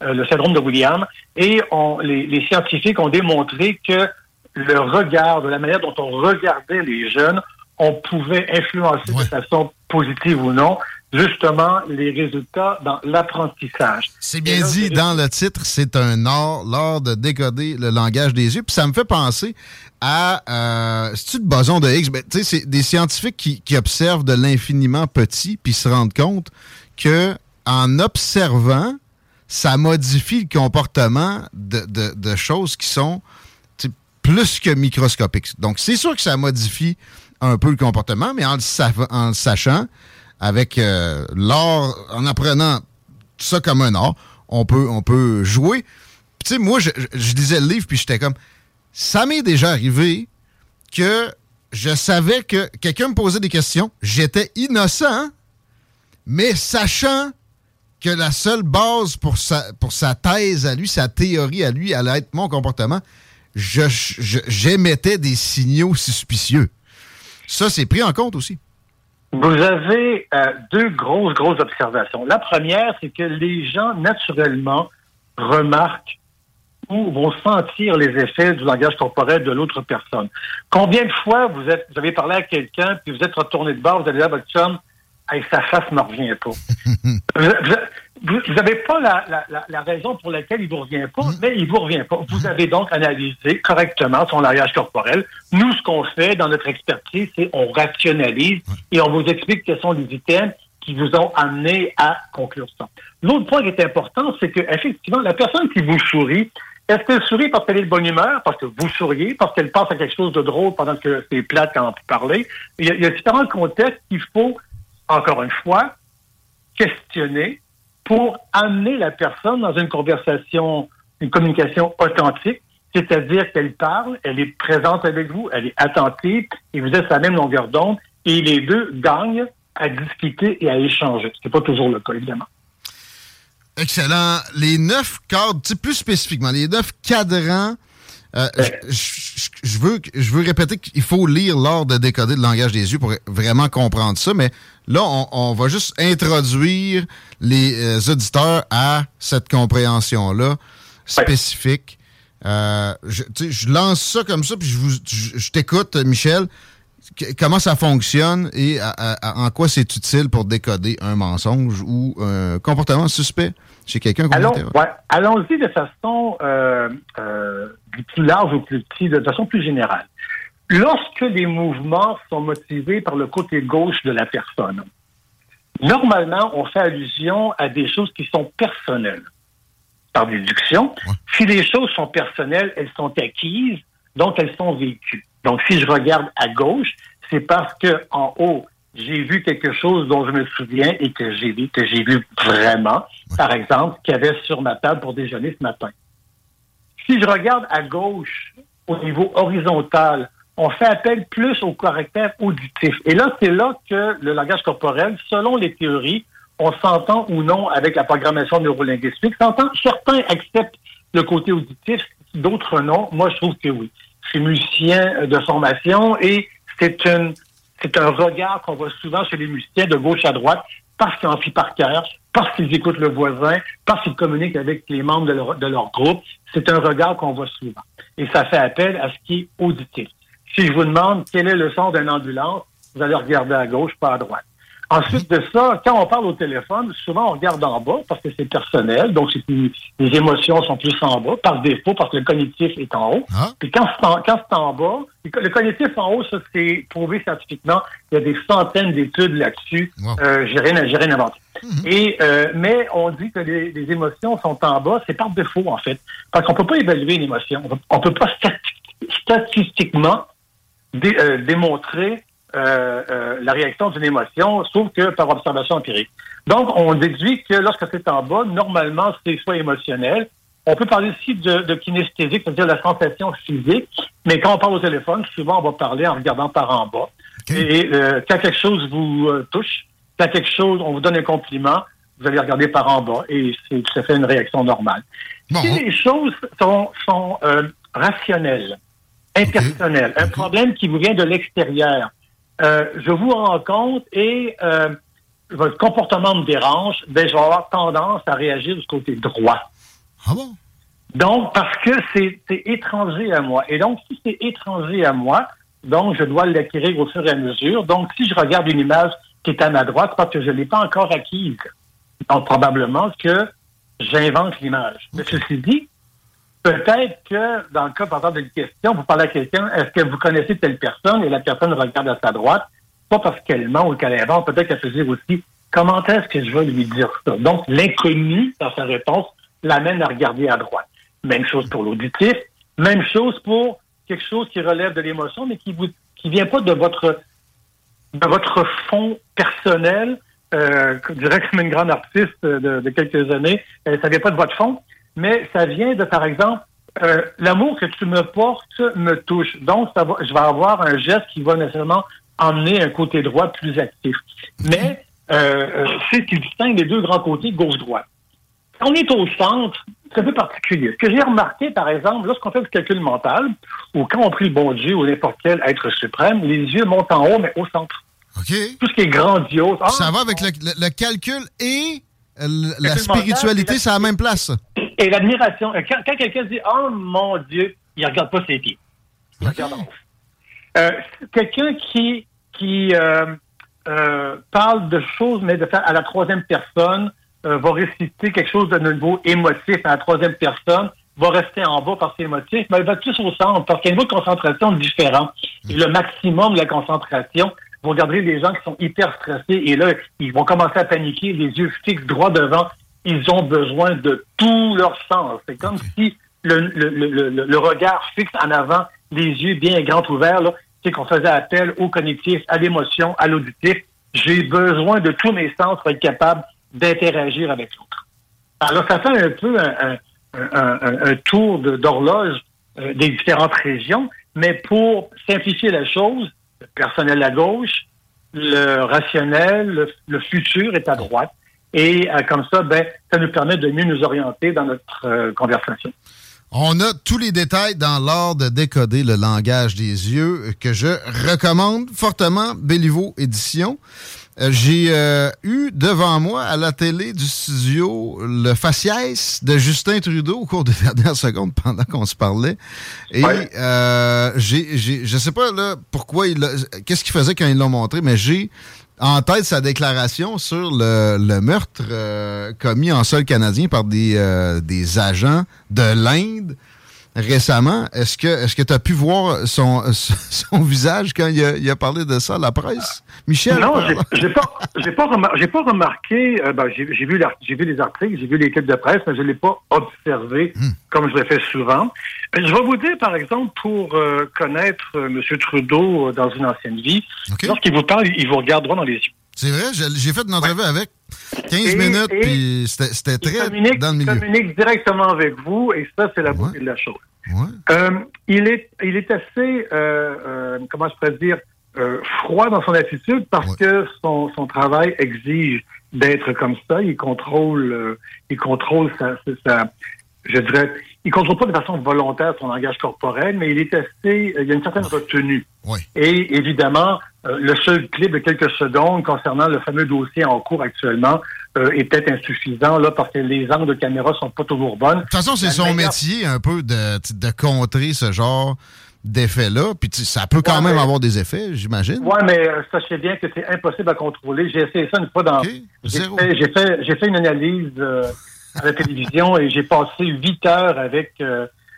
le syndrome de William. Et on, les, les scientifiques ont démontré que le regard, de la manière dont on regardait les jeunes, on pouvait influencer de façon positive ou non justement les résultats dans l'apprentissage. C'est bien dit dans le titre, c'est un art, l'art de décoder le langage des yeux. Puis ça me fait penser à, euh, c'est-tu le boson de Higgs? Ben, c'est des scientifiques qui, qui observent de l'infiniment petit puis se rendent compte que en observant, ça modifie le comportement de, de, de choses qui sont plus que microscopiques. Donc, c'est sûr que ça modifie un peu le comportement, mais en le, sachant, avec euh, l'art, en apprenant ça comme un art, on peut, on peut jouer. Tu sais, moi, je, je, lisais le livre, puis j'étais comme, ça m'est déjà arrivé que je savais que quelqu'un me posait des questions, j'étais innocent, mais sachant que la seule base pour sa, pour sa thèse à lui, sa théorie à lui, allait être mon comportement, j'émettais des signaux suspicieux. Ça, c'est pris en compte aussi. Vous avez euh, deux grosses, grosses observations. La première, c'est que les gens, naturellement, remarquent ou vont sentir les effets du langage corporel de l'autre personne. Combien de fois vous êtes, vous avez parlé à quelqu'un, puis vous êtes retourné de bord, vous allez dire à votre chum, hey, sa face me revient pas. vous n'avez pas la, la, la, raison pour laquelle il vous revient pas, mm-hmm. mais il vous revient pas. Vous avez donc analysé correctement son langage corporel. Nous, ce qu'on fait dans notre expertise, c'est on rationalise et on vous explique quels sont les items qui vous ont amené à conclure ça. L'autre point qui est important, c'est que effectivement, la personne qui vous sourit, est-ce qu'elle sourit parce qu'elle est de bonne humeur, parce que vous souriez, parce qu'elle pense à quelque chose de drôle pendant que c'est plate quand on peut parler? Il y, a, il y a différents contextes qu'il faut, encore une fois, questionner pour amener la personne dans une conversation, une communication authentique, c'est-à-dire qu'elle parle, elle est présente avec vous, elle est attentive, et vous êtes à la même longueur d'onde, et les deux gagnent à discuter et à échanger. Ce n'est pas toujours le cas, évidemment. Excellent. Les neuf cadres, plus spécifiquement, les neuf cadrans, euh, je, veux, je veux répéter qu'il faut lire l'ordre de décoder le langage des yeux pour vraiment comprendre ça, mais là, on, va juste introduire les euh, auditeurs à cette compréhension-là spécifique. Euh, je, je, lance ça comme ça, puis je, je t'écoute, Michel comment ça fonctionne et en quoi c'est utile pour décoder un mensonge ou un comportement suspect chez quelqu'un Allons, Allons-y de façon euh, euh, plus large ou plus petite, de façon plus générale. Lorsque les mouvements sont motivés par le côté gauche de la personne, normalement, on fait allusion à des choses qui sont personnelles. Par déduction, si les choses sont personnelles, elles sont acquises, donc elles sont vécues. Donc, si je regarde à gauche, c'est parce que en haut, j'ai vu quelque chose dont je me souviens et que j'ai vu, que j'ai vu vraiment. Par exemple, qu'il y avait sur ma table pour déjeuner ce matin. Si je regarde à gauche, au niveau horizontal, on fait appel plus au caractère auditif. Et là, c'est là que le langage corporel, selon les théories, on s'entend ou non avec la programmation neurolinguistique. S'entend, certains acceptent le côté auditif, d'autres non. Moi, je trouve que oui suis musicien de formation et c'est une c'est un regard qu'on voit souvent chez les musiciens de gauche à droite parce qu'ils en fient par cœur, parce qu'ils écoutent le voisin, parce qu'ils communiquent avec les membres de leur, de leur groupe. C'est un regard qu'on voit souvent. Et ça fait appel à ce qui est auditif. Si je vous demande quel est le son d'une ambulance, vous allez regarder à gauche, pas à droite. Ensuite de ça, quand on parle au téléphone, souvent on regarde en bas parce que c'est personnel, donc les émotions sont plus en bas, par défaut, parce que le cognitif est en haut. Ah. Puis quand c'est en, quand en bas, le cognitif en haut, ça c'est prouvé scientifiquement. Il y a des centaines d'études là-dessus. Euh, j'ai rien, rien inventé. Mhm. Et euh, mais on dit que les, émotions sont en bas, c'est par défaut en fait, parce qu'on peut pas évaluer une émotion. On peut, peut pas statistiquement euh, démontrer euh, euh, la réaction d'une émotion, sauf que par observation empirique. Donc, on déduit que lorsque c'est en bas, normalement, c'est soit émotionnel. On peut parler aussi de, de kinesthésique, c'est-à-dire la sensation physique, mais quand on parle au téléphone, souvent, on va parler en regardant par en bas. Et euh, quand quelque chose vous touche, quand quelque chose, on vous donne un compliment, vous allez regarder par en bas et à fait une réaction normale. Si les choses sont, sont rationnelles, impersonnelles, un problème qui vous vient de l'extérieur, euh, je vous rends compte et euh, votre comportement me dérange, ben, je vais avoir tendance à réagir du côté droit. Ah bon? Donc, parce que c'est étranger à moi. Et donc, si c'est étranger à moi, donc je dois l'acquérir au fur et à mesure. Donc, si je regarde une image qui est à ma droite, parce que je ne l'ai pas encore acquise, donc probablement que j'invente l'image. Mais ceci dit, Peut-être que, dans le cas, par exemple, d'une question, vous parlez à quelqu'un, est-ce que vous connaissez telle personne et la personne regarde à sa droite, pas parce qu'elle ment ou qu'elle invente, peut-être qu'elle se dit aussi, comment est-ce que je vais lui dire ça? Donc, l'inconnu, dans sa réponse, l'amène à regarder à droite. Même chose pour l'auditif, même chose pour quelque chose qui relève de l'émotion, mais qui vous, qui vient pas de votre, fond personnel, euh, je dirais comme une grande artiste de, de quelques années, euh, ça vient pas de votre fond, mais ça vient de, par exemple, euh, l'amour que tu me portes me touche. Donc, ça va, je vais avoir un geste qui va nécessairement emmener un côté droit plus actif. Mais euh, euh c'est ce qui distingue les deux grands côtés gauche-droite. Quand on est au centre, c'est un peu particulier. Ce que j'ai remarqué, par exemple, lorsqu'on fait le calcul mental, ou quand on prie le bon Dieu ou n'importe quel être suprême, les yeux montent en haut, mais au centre. OK. Tout ce qui est grandiose. ça va avec le, le, calcul et la spiritualité, c'est à la même place. Et l'admiration, euh, quand, quelqu'un dit Oh mon Dieu, il ne regarde pas ses pieds. Il regarde en haut. Euh, quelqu'un qui, qui euh, euh, parle de choses, mais de faire à la troisième personne, euh, va réciter quelque chose de niveau émotif à la troisième personne, va rester en bas parce que c'est émotif, mais il va plus au centre parce qu'il y a un niveau de concentration différent. Et le maximum de la concentration, vous regarderez les gens qui sont hyper stressés et là, ils vont commencer à paniquer, les yeux fixes droit devant. Ils ont besoin de tout leur sens. C'est comme si le, le, le, le, regard fixe en avant, les yeux bien grands ouverts, c'est qu'on faisait appel au cognitif, à l'émotion, à l'auditif. J'ai besoin de tous mes sens pour être capable d'interagir avec l'autre. Alors, ça fait un peu un, un, un, tour d'horloge euh, des différentes régions, mais pour simplifier la chose, le personnel à gauche, le rationnel, le, futur est à droite. Et euh, comme ça, ben, ça nous permet de mieux nous orienter dans notre euh, conversation. On a tous les détails dans l'ordre de décoder le langage des yeux que je recommande fortement, Béliveau Édition. Euh, j'ai euh, eu devant moi à la télé du studio le faciès de Justin Trudeau au cours des dernières secondes pendant qu'on se parlait. Et euh, j'ai, je sais pas là pourquoi il qu'est-ce qu'il faisait quand ils l'ont montré, mais j'ai en tête sa déclaration sur le, le meurtre euh, commis en sol canadien par des, euh, des agents de l'Inde récemment. Est-ce que est-ce que tu as pu voir son, son visage quand il a, il a, parlé de ça à la presse, Michel? Non, j'ai pas j'ai pas, pas, remarqué. Euh, ben, j'ai vu j'ai vu les articles, j'ai vu les clips de presse, mais je l'ai pas observé hmm. comme je l'ai fait souvent. Je vais vous dire, par exemple, pour euh, connaître euh, M. Trudeau dans une ancienne vie, lorsqu'il vous parle, il vous regarde droit dans les yeux. C'est vrai, j'ai fait une entrevue avec 15 minutes, puis c'était très dans le milieu. Il communique directement avec vous, et ça, c'est la beauté de la chose. Euh, il, est, il est assez, euh, euh, comment je pourrais dire, froid dans son attitude parce que son, son travail exige d'être comme ça. Il contrôle, il contrôle sa, sa, je dirais, il contrôle pas de façon volontaire son langage corporel, mais il est assez, il y a une certaine retenue. Et évidemment, le seul clip de quelques secondes concernant le fameux dossier en cours actuellement euh, est peut-être insuffisant là parce que les angles de caméra sont pas toujours bonnes. De toute façon, c'est son métier un peu de, de contrer ce genre d'effets-là. Puis ça peut quand même avoir des effets, j'imagine. Oui, mais euh, sachez bien que c'est impossible à contrôler. J'ai essayé ça une fois dans. J'ai fait, j'ai fait, une analyse euh, à la télévision et j'ai passé huit heures avec.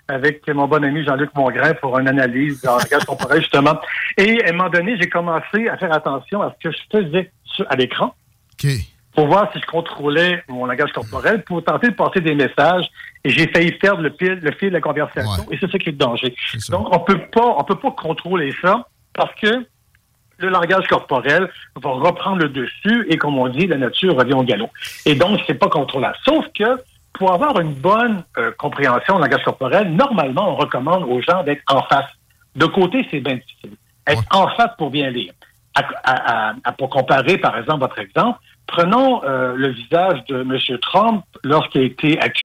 avec mon bon ami Jean-Luc Mongrain pour une analyse en regard corporel, justement. Et à un moment donné, j'ai commencé à faire attention à ce que je faisais à l'écran. Pour voir si je contrôlais mon langage corporel, pour tenter de passer des messages. Et j'ai failli perdre le fil, le fil de la conversation. Et c'est ça qui est le danger. Donc, on peut pas, on peut pas contrôler ça parce que le langage corporel va reprendre le dessus et, comme on dit, la nature revient au galop. Et donc, c'est pas contrôlable. Sauf que pour avoir une bonne euh, compréhension du langage corporel, normalement, on recommande aux gens d'être en face. De côté, c'est bien difficile. Être en face pour bien lire. pour comparer, par exemple, votre exemple, Prenons euh, le visage de M. Trump lorsqu'il a été accusé.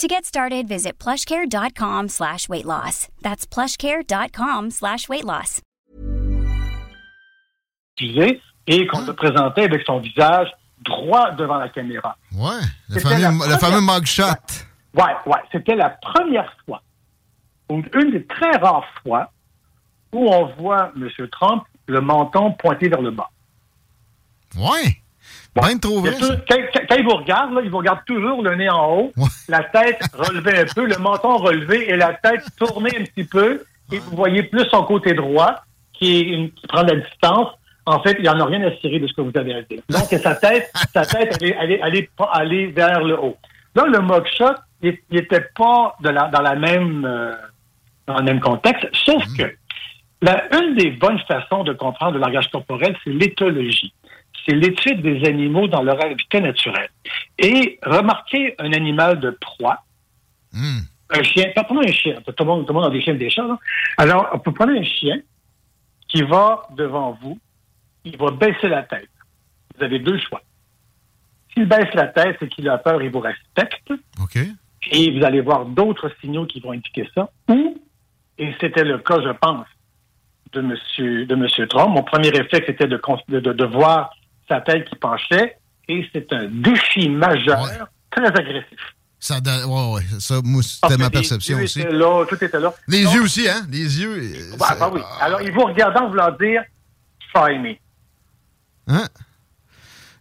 To get started, visit plushcare.com slash weight loss. That's plushcare.com slash weight loss. Et qu'on se présentait avec son visage droit devant la caméra. Ouais, le fameux, le fameux mugshot. Ouais, ouais. C'était la première fois, ou une des très rares fois, où on voit M. Trump le menton pointé vers le bas. Ouais. Trop vrai, quand, il vous regarde, là, il vous regarde toujours le nez en haut, la tête relevée un peu, le menton relevé et la tête tournée un petit peu. Et vous voyez plus son côté droit qui, est qui prend la distance En fait, il n'y en a rien à cirer de ce que vous avez à dire. Donc, sa tête, sa tête, elle est, vers le haut. Là, le mugshot, il n'était pas de la, dans la même, euh, dans le même contexte, sauf mm. que la, une des bonnes façons de comprendre le langage corporel, c'est l'éthologie. C'est l'étude des animaux dans leur habitat naturel. Et remarquez un animal de proie, mm. un chien, pas prendre un chien, tout le, monde, tout le monde a des chiens des chats. Alors, on peut prendre un chien qui va devant vous, il va baisser la tête. Vous avez deux choix. S'il baisse la tête, c'est qu'il a peur, il vous respecte. OK. Et vous allez voir d'autres signaux qui vont indiquer ça. Ou, et c'était le cas, je pense, de M. De monsieur Trump, mon premier réflexe était de, de, voir sa tête qui penchait, et c'est un défi majeur, très agressif. Ça, ouais, ouais. Ça, c'était ma perception les aussi. Étaient là, tout était là. Les yeux aussi, hein? Les yeux. Bah, bah oui. Alors, il vous regardant, voulant dire, try me. Hein?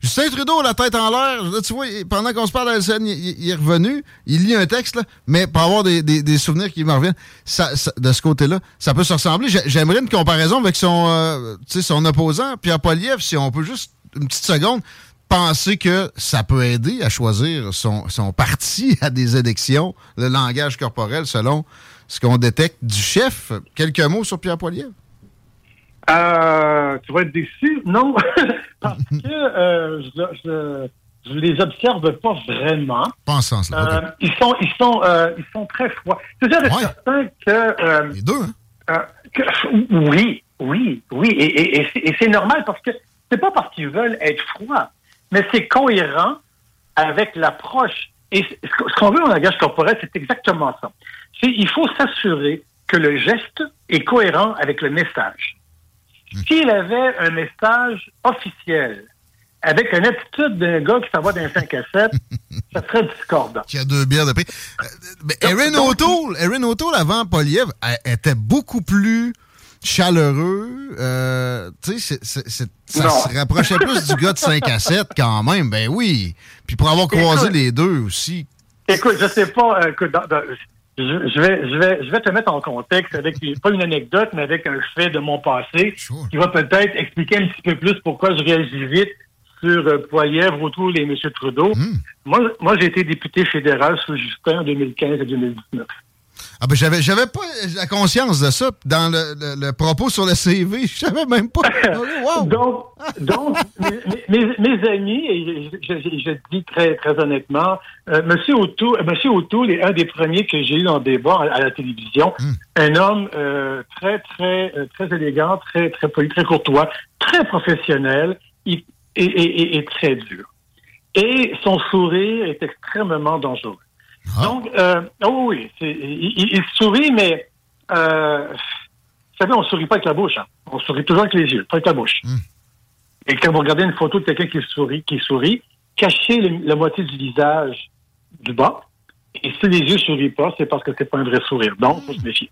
Justin Trudeau, la tête en l'air, tu vois, pendant qu'on se parle à la scène, il, est revenu, il lit un texte, là, mais pour avoir des, des, souvenirs qui me reviennent, ça, de ce côté-là, ça peut se ressembler. J'aimerais une comparaison avec son, euh, son opposant, Pierre Poliev, si on peut juste, une petite seconde, penser que ça peut aider à choisir son, son parti à des élections, le langage corporel, selon ce qu'on détecte du chef. Quelques mots sur Pierre Poilievre? Euh, tu vas être déçu? Non, parce que euh, je, je, les observe pas vraiment. Pas en sens, là. Euh, ils, sont, ils, sont, euh, ils sont très froids. C'est ouais. certain que... Les deux, hein? Que, oui, oui, oui. Et, et, et c'est normal parce que c'est pas parce qu'ils veulent être froids mais c'est cohérent avec l'approche. Et ce qu'on veut en langage corporel, c'est exactement ça. Il faut s'assurer que le geste est cohérent avec le message. Hmm. S'il avait un message officiel, avec une attitude d'un gars qui s'en va d'un 5 à 7, ça serait discordant. Qui a deux bières de paix. Euh, mais Erin O'Toole, Erin O'Toole avant Poliev, était beaucoup plus chaleureux. Euh, tu sais, ça se rapprochait plus du gars de 5 à 7 quand même. Ben oui. Puis pour avoir croisé les deux aussi. Écoute, je sais pas. Euh, écoute, je, vais, je, vais, je vais te mettre en contexte avec, pas une anecdote, mais avec un fait de mon passé qui va peut-être expliquer un petit peu plus pourquoi je réagis vite sur euh, Poilièvre, autour et M. Trudeau. Hmm. Moi, moi j'ai été député fédéral sous Justin en 2015 et 2019. Ah ben j'avais j'avais pas la conscience de ça dans le, propos sur le CV, je savais même pas. donc donc mes, mes, amis et je, je, dis très très honnêtement, euh, Monsieur O'Toole, Monsieur O'Toole est un des premiers que j'ai eu en débat à, la télévision, hmm. un homme euh, très très euh, très élégant, très très poli, très courtois, très professionnel et, et, et très dur. Et son sourire est extrêmement dangereux. Ah. Donc, euh, oh oui, il, sourit, mais euh, vous savez, on ne sourit pas avec la bouche. Hein. On sourit toujours avec les yeux, pas avec la bouche. Hmm. Et quand vous regardez une photo de quelqu'un qui sourit, qui sourit, cachez la moitié du visage du bas. Et si les yeux ne sourient pas, c'est parce que c'est pas un vrai sourire. Donc, il faut se méfier.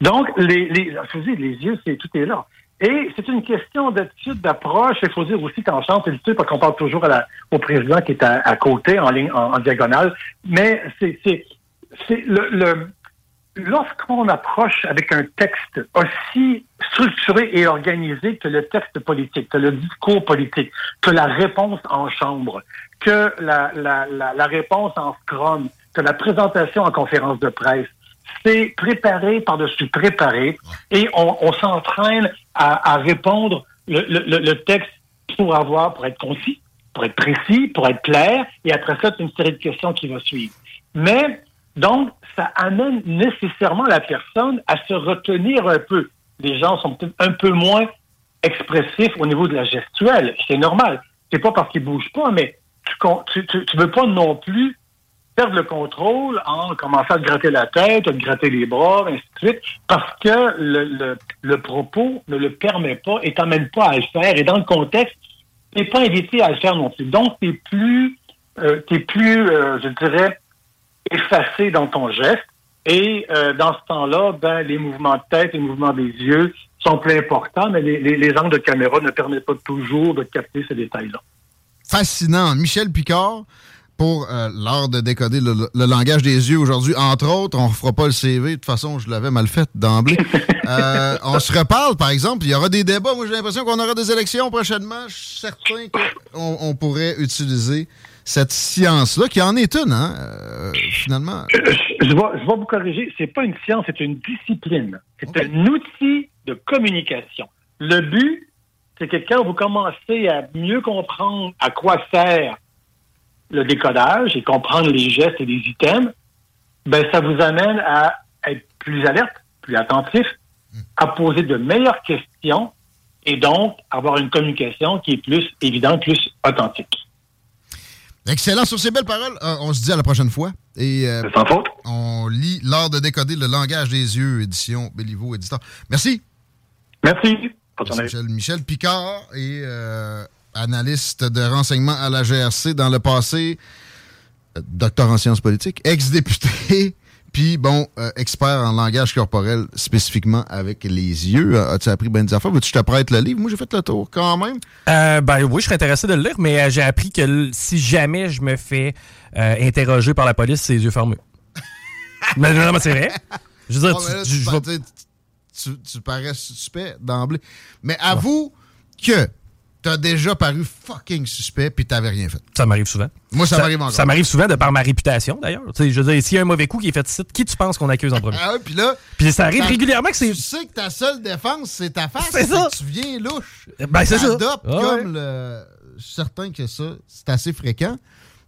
Donc, les, les, je vous dis, les yeux, c'est tout est là. Et c'est une question d'attitude, d'approche. Il faut dire aussi qu'en chance, c'est parce qu'on parle toujours au président qui est à, côté, en ligne, en, diagonale. Mais c'est, c'est, c'est lorsqu'on approche avec un texte aussi structuré et organisé que le texte politique, que le discours politique, que la réponse en chambre, que la réponse en scrum, que la présentation en conférence de presse, c'est préparé par-dessus préparé et on, s'entraîne à, répondre le, texte pour avoir, pour être concis, pour être précis, pour être clair, et après ça, c'est une série de questions qui va suivre. Mais, donc, ça amène nécessairement la personne à se retenir un peu. Les gens sont peut-être un peu moins expressifs au niveau de la gestuelle. C'est normal. C'est pas parce qu'ils bougent pas, mais tu, tu, tu veux pas non plus perdre le contrôle en commençant à te gratter la tête, à te gratter les bras, ainsi de suite, parce que le, le, propos ne le permet pas et t'emmène pas à le faire. Et dans le contexte, t'es pas invité à le faire non plus. Donc, t'es plus, euh, t'es plus, euh, je dirais, effacé dans ton geste. Et euh, dans ce temps-là, ben, les mouvements de tête, les mouvements des yeux sont plus importants, mais les, les, les angles de caméra ne permettent pas toujours de capter ces détails-là. Fascinant. Michel Picard, pour euh, l'art de décoder le, langage des yeux aujourd'hui. Entre autres, on ne fera pas le CV. De toute façon, je l'avais mal fait d'emblée. Euh, on se reparle, par exemple. Il y aura des débats. Moi, j'ai l'impression qu'on aura des élections prochainement. Je suis certain qu'on on pourrait utiliser cette science-là, qui en est une, hein, euh, finalement. Je, je, vais, vous corriger. C'est pas une science, c'est une discipline. C'est un outil de communication. Le but, c'est que quand vous commencez à mieux comprendre à quoi sert le décodage et comprendre les gestes et les items, ben ça vous amène à être plus alerte, plus attentif, à poser de meilleures questions et donc avoir une communication qui est plus évidente, plus authentique. Excellent. Sur ces belles paroles, euh, on se dit à la prochaine fois. Et, euh, Sans faute. On lit L'art de décoder le langage des yeux, édition Béliveau, éditeur. Merci. Merci. Michel, Michel, Picard et euh, analyste de renseignement à la GRC dans le passé, docteur en sciences politiques, ex-député, puis bon, expert en langage corporel spécifiquement avec les yeux. As-tu appris ben des affaires? Veux-tu que je le livre? Moi, j'ai fait le tour quand même. ben oui, je serais intéressé de le lire, mais j'ai appris que si jamais je me fais interroger par la police, c'est les yeux fermés. mais non, mais c'est vrai. Je veux dire, tu, tu, parais suspect d'emblée. Mais avoue que t'as déjà paru fucking suspect puis t'avais rien fait. Ça m'arrive souvent. Moi, ça, m'arrive encore. Ça m'arrive souvent de par ma réputation, d'ailleurs. Je veux dire, s'il y a un mauvais coup qui est fait qui tu penses qu'on accuse en premier? Ah oui, puis là... Puis ça arrive régulièrement que c'est... Tu sais que ta seule défense, c'est ta face. C'est ça. tu viens louche. Ben, c'est ça. Ah comme le... Je suis certain que ça, c'est assez fréquent.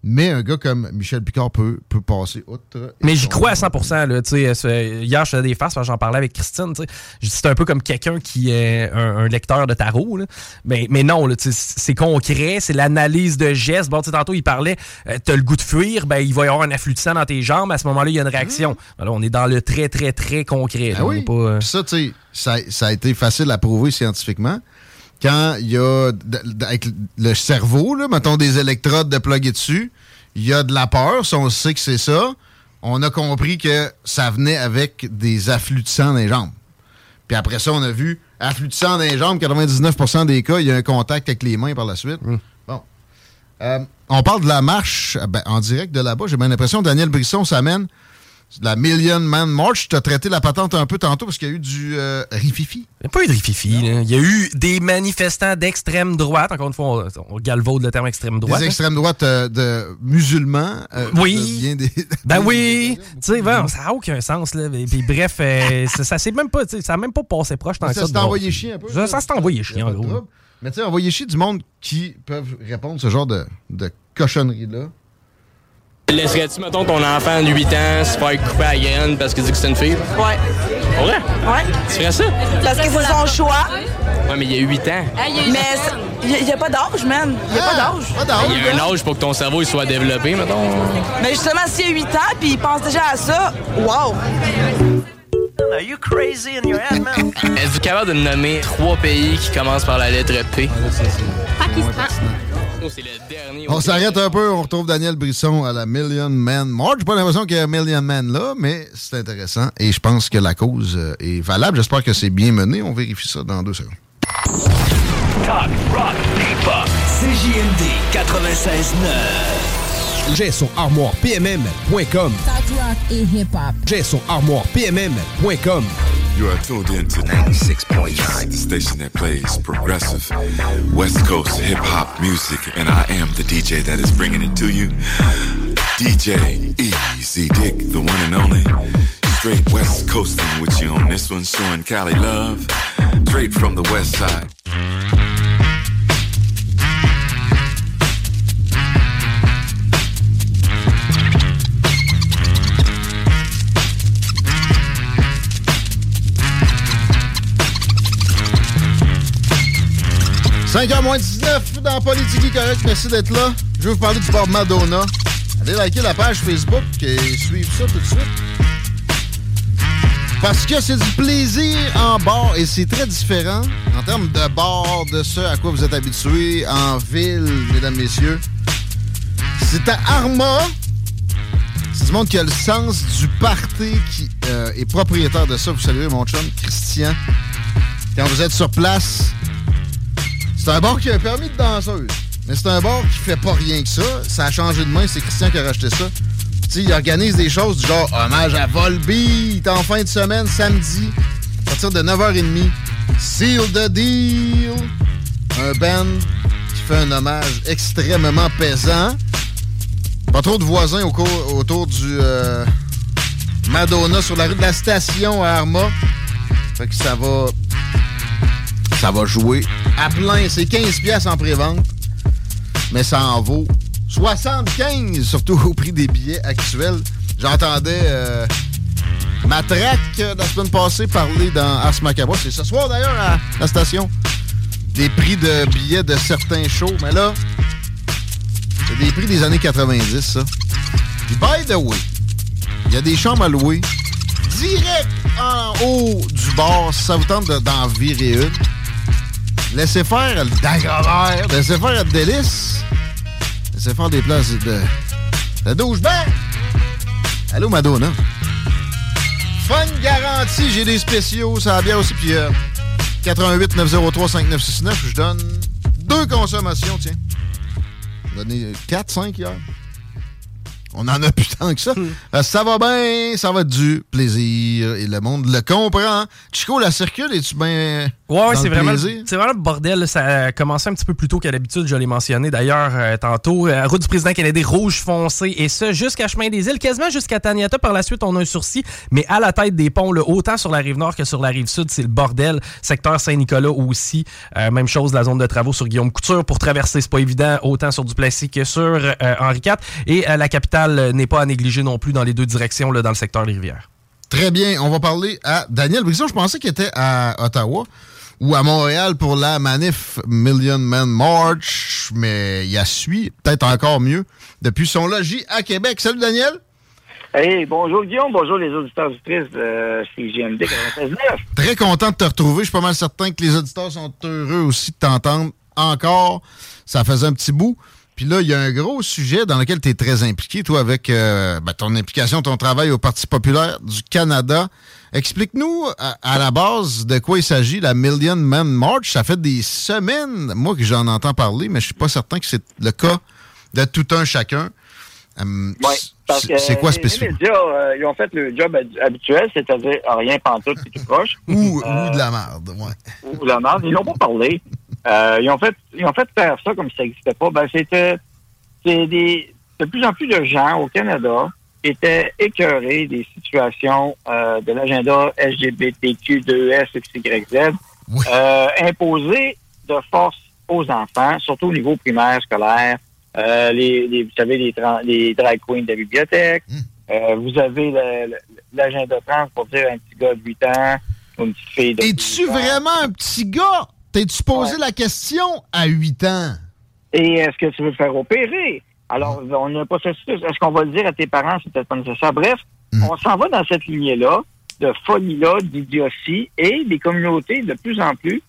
Mais un gars comme Michel Picard peut, peut passer outre. Mais j'y crois à 100 là, Hier, je faisais des faces, j'en parlais avec Christine. C'est un peu comme quelqu'un qui est un, lecteur de tarot. Mais, mais non, c'est concret, c'est l'analyse de gestes. Bon, tantôt, il parlait, euh, tu as le goût de fuir, ben, il va y avoir un afflux de sang dans tes jambes. À ce moment-là, il y a une réaction. Mmh. Alors, on est dans le très, très, très concret. Ah oui. Euh, ça, sais, ça a été facile à prouver scientifiquement quand il y a, avec le cerveau, là, mettons des électrodes de déploguées dessus, il y a de la peur, si on sait que c'est ça, on a compris que ça venait avec des afflux de sang dans les jambes. Puis après ça, on a vu afflux de sang dans les jambes, 99% des cas, il y a un contact avec les mains par la suite. Mmh. Bon. Euh, on parle de la marche ben, en direct de là-bas. J'ai bien l'impression que Daniel Brisson s'amène la Million Man March. Tu as traité la patente un peu tantôt parce qu'il y a eu du euh, rififi. Il n'y a pas eu de rififi. Il y a eu des manifestants d'extrême droite. Encore une fois, on, galvaude le terme extrême droite. Des extrêmes droites euh, de musulmans. Euh, oui. Ben oui. tu sais, ça n'a aucun sens. Là. Puis, bref, ça, ça même pas, ça même pas passé proche. ça, ça s'est envoyé chier un peu. Ça, s'est envoyé chier, en gros. Mais tu sais, envoyé chier du monde qui peuvent répondre ce genre de, de cochonnerie-là. Laisserais-tu, mettons, ton enfant de 8 ans se faire couper à la parce qu'il dit que c'est une fille? Ouais. Ouais? Ouais. Tu ferais ça? Parce que c'est son choix. Ouais, mais il y a 8 ans. mais il n'y a, pas d'âge, man. Il n'y a pas ah, d'âge. Il y a un âge pour que ton cerveau il soit développé, mettons. Mais justement, s'il y a 8 ans puis il pense déjà à ça, wow! Are you crazy in your head, man? Êtes-vous capable de nommer trois pays qui commencent par la lettre P? Pakistan. On s'arrête un peu, on retrouve Daniel Brisson à la Million Man March. J'ai pas l'impression qu'il y a Million Man là, mais c'est intéressant et je pense que la cause euh, est valable. J'espère que c'est bien mené. On vérifie ça dans deux secondes. Talk, rock, hip-hop. CJMD 96.9. J'ai son armoirepmm.com. Talk rock et hip-hop. J'ai son armoirepmm.com. You are tuned in to 96.9, the station that plays progressive West Coast hip hop music, and I am the DJ that is bringing it to you. DJ Easy Dick, the one and only. Straight West Coasting with you on this one, showing Cali love. Straight from the West Side. 5h moins 19 dans Politique Correct. Merci d'être là. Je vais vous parler du bar Madonna. Allez liker la page Facebook et suivre ça tout de suite. Parce que c'est du plaisir en bar et c'est très différent en termes de bar, de ce à quoi vous êtes habitués en ville, mesdames, messieurs. C'est à Arma. C'est du monde qui a le sens du party, qui euh, est propriétaire de ça. Vous saluez mon chum, Christian. Quand vous êtes sur place, c'est un bar qui a un permis de danseuse. Mais c'est un bar qui fait pas rien que ça. Ça a changé de main, c'est Christian qui a racheté ça. Tu sais, il organise des choses du genre hommage à Volbeat en fin de semaine, samedi, à partir de 9h30. Seal the Deal. Un band qui fait un hommage extrêmement pesant. Pas trop de voisins autour du euh, Madonna sur la rue de la Station à Arma. Fait que ça va. Ça va jouer à plein. C'est 15 pièces en pré-vente. Mais ça en vaut 75, surtout au prix des billets actuels. J'entendais euh, Matraque euh, la semaine passée parler dans Ars. C'est ce soir d'ailleurs à la station. Des prix de billets de certains shows. Mais là, c'est des prix des années 90, ça. Puis, by the way, il y a des chambres à louer direct en haut du bar si ça vous tente de- d'en virer une? Laissez faire le Dagobert, laissez faire le délice, laissez faire des places de, de douchebag. Allô, Madonna? Fun garantie, j'ai des spéciaux, ça va bien aussi. Puis euh, 88 903 5969, je donne deux consommations, tiens. J'ai donné 4, 5 hier. On en a plus tant que ça. Euh, ça va bien, ça va être du plaisir et le monde le comprend. Chico, la circule, es-tu bien. Ouais, c'est vraiment, c'est vraiment le bordel. là. Ça a commencé un petit peu plus tôt qu'à l'habitude. Je l'ai mentionné d'ailleurs euh, tantôt. Euh, route du président Kennedy, rouge foncé. Et ça, jusqu'à Chemin des Îles, quasiment jusqu'à Taniata. Par la suite, on a un sursis. Mais à la tête des ponts, là, autant sur la rive nord que sur la rive sud, c'est le bordel. Secteur Saint-Nicolas aussi. Même chose, la zone de travaux sur Guillaume Couture. Pour traverser, c'est pas évident. Autant sur Duplessis que sur Henri IV. Et la capitale euh, n'est pas à négliger non plus dans les deux directions, là, dans le secteur des rivières. Très bien, on va parler à Daniel Brisson. Je pensais qu'il était à Ottawa ou à Montréal pour la manif Million Man March, mais il a suit, peut-être encore mieux, depuis son logis à Québec. Salut Daniel! Hey, bonjour Guillaume, bonjour les auditeurs auditrices de CGMD 96.9. Très content de te retrouver. Je suis pas mal certain que les auditeurs sont heureux aussi de t'entendre encore. Ça faisait un petit bout. Puis là, il y a un gros sujet dans lequel tu es très impliqué, toi, avec euh, ben, ton implication, ton travail au Parti populaire du Canada. Explique-nous à, à la base de quoi il s'agit, la Million Man March. Ça fait des semaines, moi, que j'en entends parler, mais je suis pas certain que c'est le cas de tout un chacun. Hum, c'est quoi les- spécifique? Les médias, euh, ils ont fait le job hab- habituel, c'est-à-dire rien pantoute et tout proche. Ou, ou de la merde, ouais. Ou de la merde. Ils n'ont pas parlé. Euh, ils, ont fait, ils ont fait faire ça comme si ça n'existait pas. Ben, c'était c'est des, de plus en plus de gens au Canada étaient écœurés des situations euh, de l'agenda LGBTQ2S, XYZ, euh, imposées de force aux enfants, surtout au niveau primaire, scolaire. Euh, les, les- vous savez, les, drag queens de la bibliothèque. Euh, vous avez l'agenda trans pour dire un petit gars de 8 ans ou une petite fille de Es-tu vraiment un petit gars? T'es-tu posé la question à 8 ans? Et est-ce que tu veux te faire opérer? Alors, on n'a pas processus. Est-ce qu'on va le dire à tes parents? C'est peut-être pas nécessaire. Bref, on s'en va dans cette lignée-là, de folie-là, d'idiotie, et des communautés de plus en plus.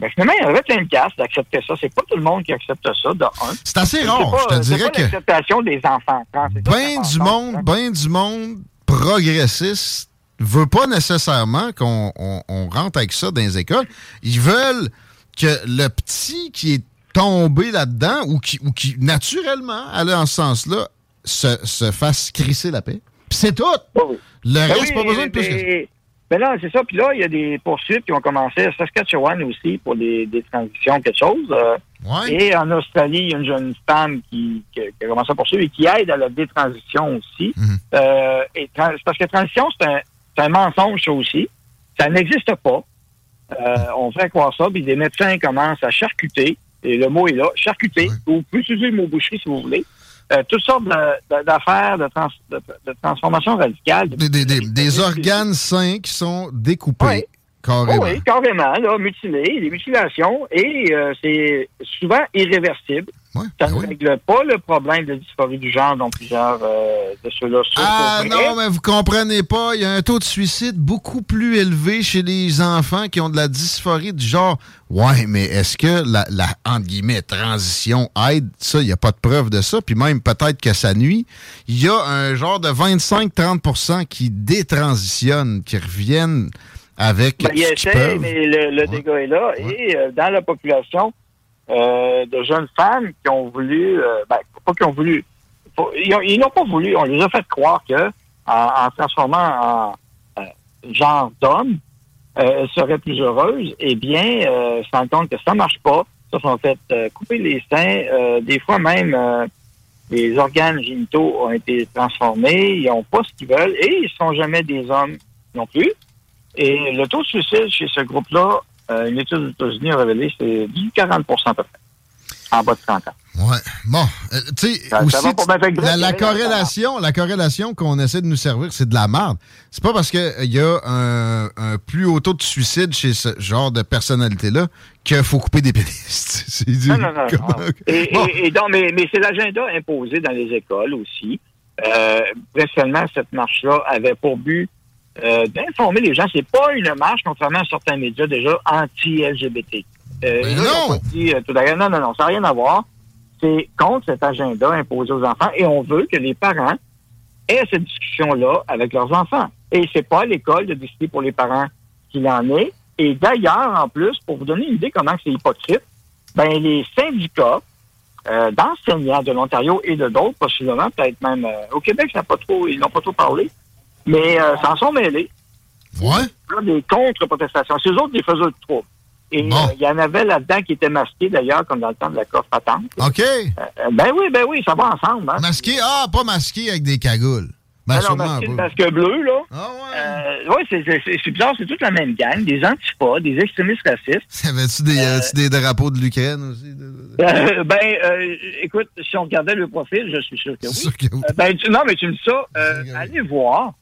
Ben, finalement, il y aurait plein de casse d'accepter ça. C'est pas tout le monde qui accepte ça, de un. C'est assez rare, pas- je te dirais pas que- l'acceptation des enfants ça Ben du monde, ben du monde progressiste veut pas nécessairement qu'on on- on rentre avec ça dans les écoles. Ils veulent que le petit qui est tombé là-dedans ou qui, ou qui naturellement allait en ce sens-là se, se fasse crisser la paix. Puis c'est tout. Le Ben reste, oui, pas besoin de plus que ça. mais- Ben là, c'est ça. Puis là, il y a des poursuites qui ont commencé à Saskatchewan aussi pour des, des transitions, quelque chose. Euh, Et en Australie, il y a une jeune femme qui, qui, qui a commencé à poursuivre et qui aide à la détransition aussi. Mhm. Euh, et parce que transition, c'est un, c'est un mensonge, ça aussi. Ça n'existe pas. Euh, on fait croire ça, puis des médecins commencent à charcuter, et le mot est là, charcuter, ou vous pouvez utiliser le mot boucherie si vous voulez, euh, toutes sortes de- d'affaires de, trans- de, de transformation radicale. Des, des- des- des organes sains qui sont découpés carrément. Oh oui, carrément, là, mutilés, des mutilations, et euh, c'est souvent irréversible. Ça ne règle pas le problème de dysphorie du genre dont plusieurs euh, de ceux-là souffrent. Ah non, mais vous comprenez pas, il y a un taux de suicide beaucoup plus élevé chez les enfants qui ont de la dysphorie du genre. Ouais, mais est-ce que la, la entre guillemets transition aide? Ça, il n'y a pas de preuve de ça, puis même peut-être que ça nuit. Il y a un genre de 25-30% qui détransitionnent, qui reviennent avec Ben, il essaie, mais le, le dégât est là. Et euh, dans la population, euh, de jeunes femmes qui ont voulu, euh, ben, pas qui ont voulu, ils ont- ils n'ont pas voulu, on les a fait croire que en, en transformant en euh, genre d'homme, euh, elles seraient plus heureuses. Eh bien, euh, se rendent que ça marche pas. Ça, sont fait couper les seins. Des fois même, les organes génitaux ont été transformés. Ils n'ont pas ce qu'ils veulent et ils sont jamais des hommes non plus. Et le taux de suicide chez ce groupe-là, euh, une étude aux États-Unis a révélé, c'est du 40% à peu près, en bas de 30 ans. Ouais. Bon, euh, tu sais, aussi, la, corrélation, la corrélation qu'on essaie de nous servir, c'est de la merde. C'est pas parce qu'il y a un, un plus haut taux de suicide chez ce genre de personnalité-là qu'il faut couper des. C'est du- Non, non, non. comment- non. Et, Bon. et- et donc, mais, mais c'est l'agenda imposé dans les écoles aussi. Euh, cette marche-là avait pour but euh, d'informer les gens. C'est pas une marche, contrairement à certains médias déjà anti-LGBT. Euh, dit, euh, tout d'ailleurs, non, non, non, ça n'a rien à voir. C'est contre cet agenda imposé aux enfants et on veut que les parents aient cette discussion-là avec leurs enfants. Et c'est pas à l'école de décider pour les parents qu'il en est. Et d'ailleurs, en plus, pour vous donner une idée comment c'est hypocrite, ben les syndicats euh, d'enseignants de l'Ontario et de d'autres, possiblement, peut-être même euh, au Québec, ça pas trop, ils n'ont pas trop parlé, mais euh, s'en sont mêlés. Ouais. Là, des contre-protestations. C'est eux autres qui faisaient le trouble. Et euh, il y en avait là-dedans qui étaient masqués, d'ailleurs, comme dans le temps de la coffre patente. OK. Euh, ben oui, ben oui, ça va ensemble. Hein? Masqué, ah, pas masqué avec des cagoules. Ben, non, de masque bleu, là. Ah ouais? oui, c'est, bizarre, c'est toute la même gang, des antipas, des extrémistes racistes. Avais-tu des, des drapeaux de l'Ukraine aussi? Euh, ben, euh, écoute, si on regardait le profil, je suis sûr que oui. Euh, ben, tu- non, mais tu me dis ça. euh, allez voir.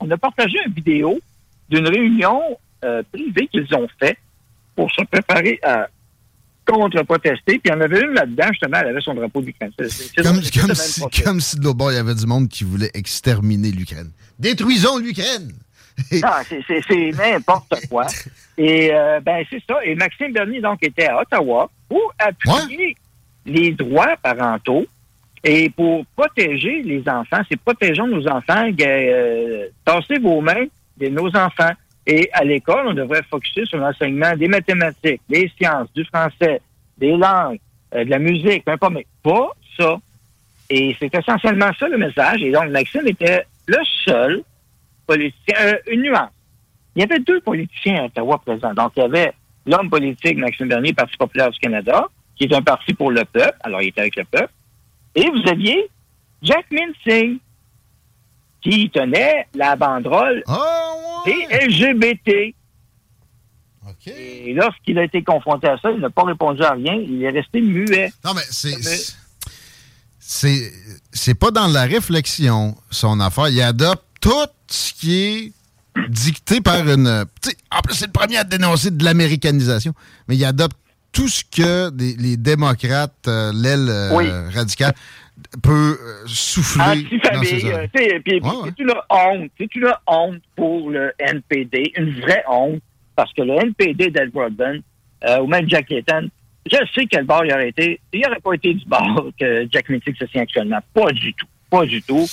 On a partagé une vidéo d'une réunion euh, privée qu'ils ont faite pour se préparer à contre-protester. Puis il y en avait une là-dedans, justement, elle avait son drapeau d'Ukraine. Comme, comme si, comme si de l'autre bord, il y avait du monde qui voulait exterminer l'Ukraine. Détruisons l'Ukraine! Non, c'est- c'est c'est n'importe quoi. Et euh, ben c'est ça. Et Maxime Bernier, donc, était à Ottawa pour appuyer les droits parentaux et pour protéger les enfants. C'est protégeons nos enfants, euh, tassez vos mains de nos enfants. Et à l'école, on devrait focuser sur l'enseignement des mathématiques, des sciences, du français, des langues, euh, de la musique, peu importe, mais pas ça. Et c'est essentiellement ça le message. Et donc, Maxime était le seul politicien, euh, une nuance. Il y avait deux politiciens à Ottawa présents. Donc, il y avait l'homme politique Maxime Bernier, Parti populaire du Canada, qui est un parti pour le peuple. Alors, il était avec le peuple. Et vous aviez Jack Singh, qui tenait la banderole des LGBT. Et lorsqu'il a été confronté à ça, il n'a pas répondu à rien. Il est resté muet. Non, mais c'est. C'est, c'est pas dans la réflexion, son affaire. Il adopte tout ce qui est dicté par une. En plus, c'est le premier à dénoncer de l'américanisation, mais il adopte tout ce que des- les démocrates, euh, l'aile euh, Oui. radicale, peut euh, souffler dans ses euh, oreilles. C'est une honte. C'est une honte pour le NPD. Une vraie honte. Parce que le NPD d'Ed Broadbent, euh, ou même Jack Layton, je sais quel bord il aurait été. Il n'aurait pas été du bord que Jack Mintic se tient actuellement. Pas du tout. Pas du tout.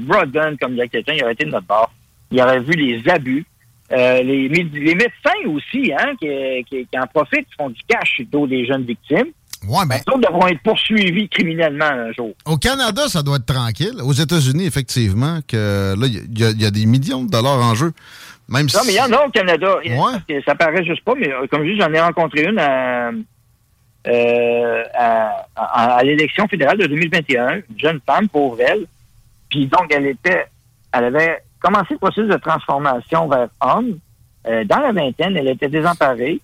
Broadbent, comme Jack Layton, il aurait été de notre bord. Il aurait vu les abus. Euh, les, méde- les médecins aussi, hein, qui, qui- qui en profitent, font du cash sur le dos des jeunes victimes. Ouais. Ils devront être poursuivis criminellement un jour. Au Canada, ça doit être tranquille. Aux États-Unis, effectivement, que là, il y, a- il y a des millions de dollars en jeu. Même Non, si. mais il y en a au Canada. Que Ça paraît juste pas, mais euh, comme je dis, j'en ai rencontré une à, euh, à, à- à l'élection fédérale de 2021, une jeune femme, pauvre elle. Puis donc, elle était, elle avait commencé le processus de transformation vers homme? Euh, dans la vingtaine, elle était désemparée.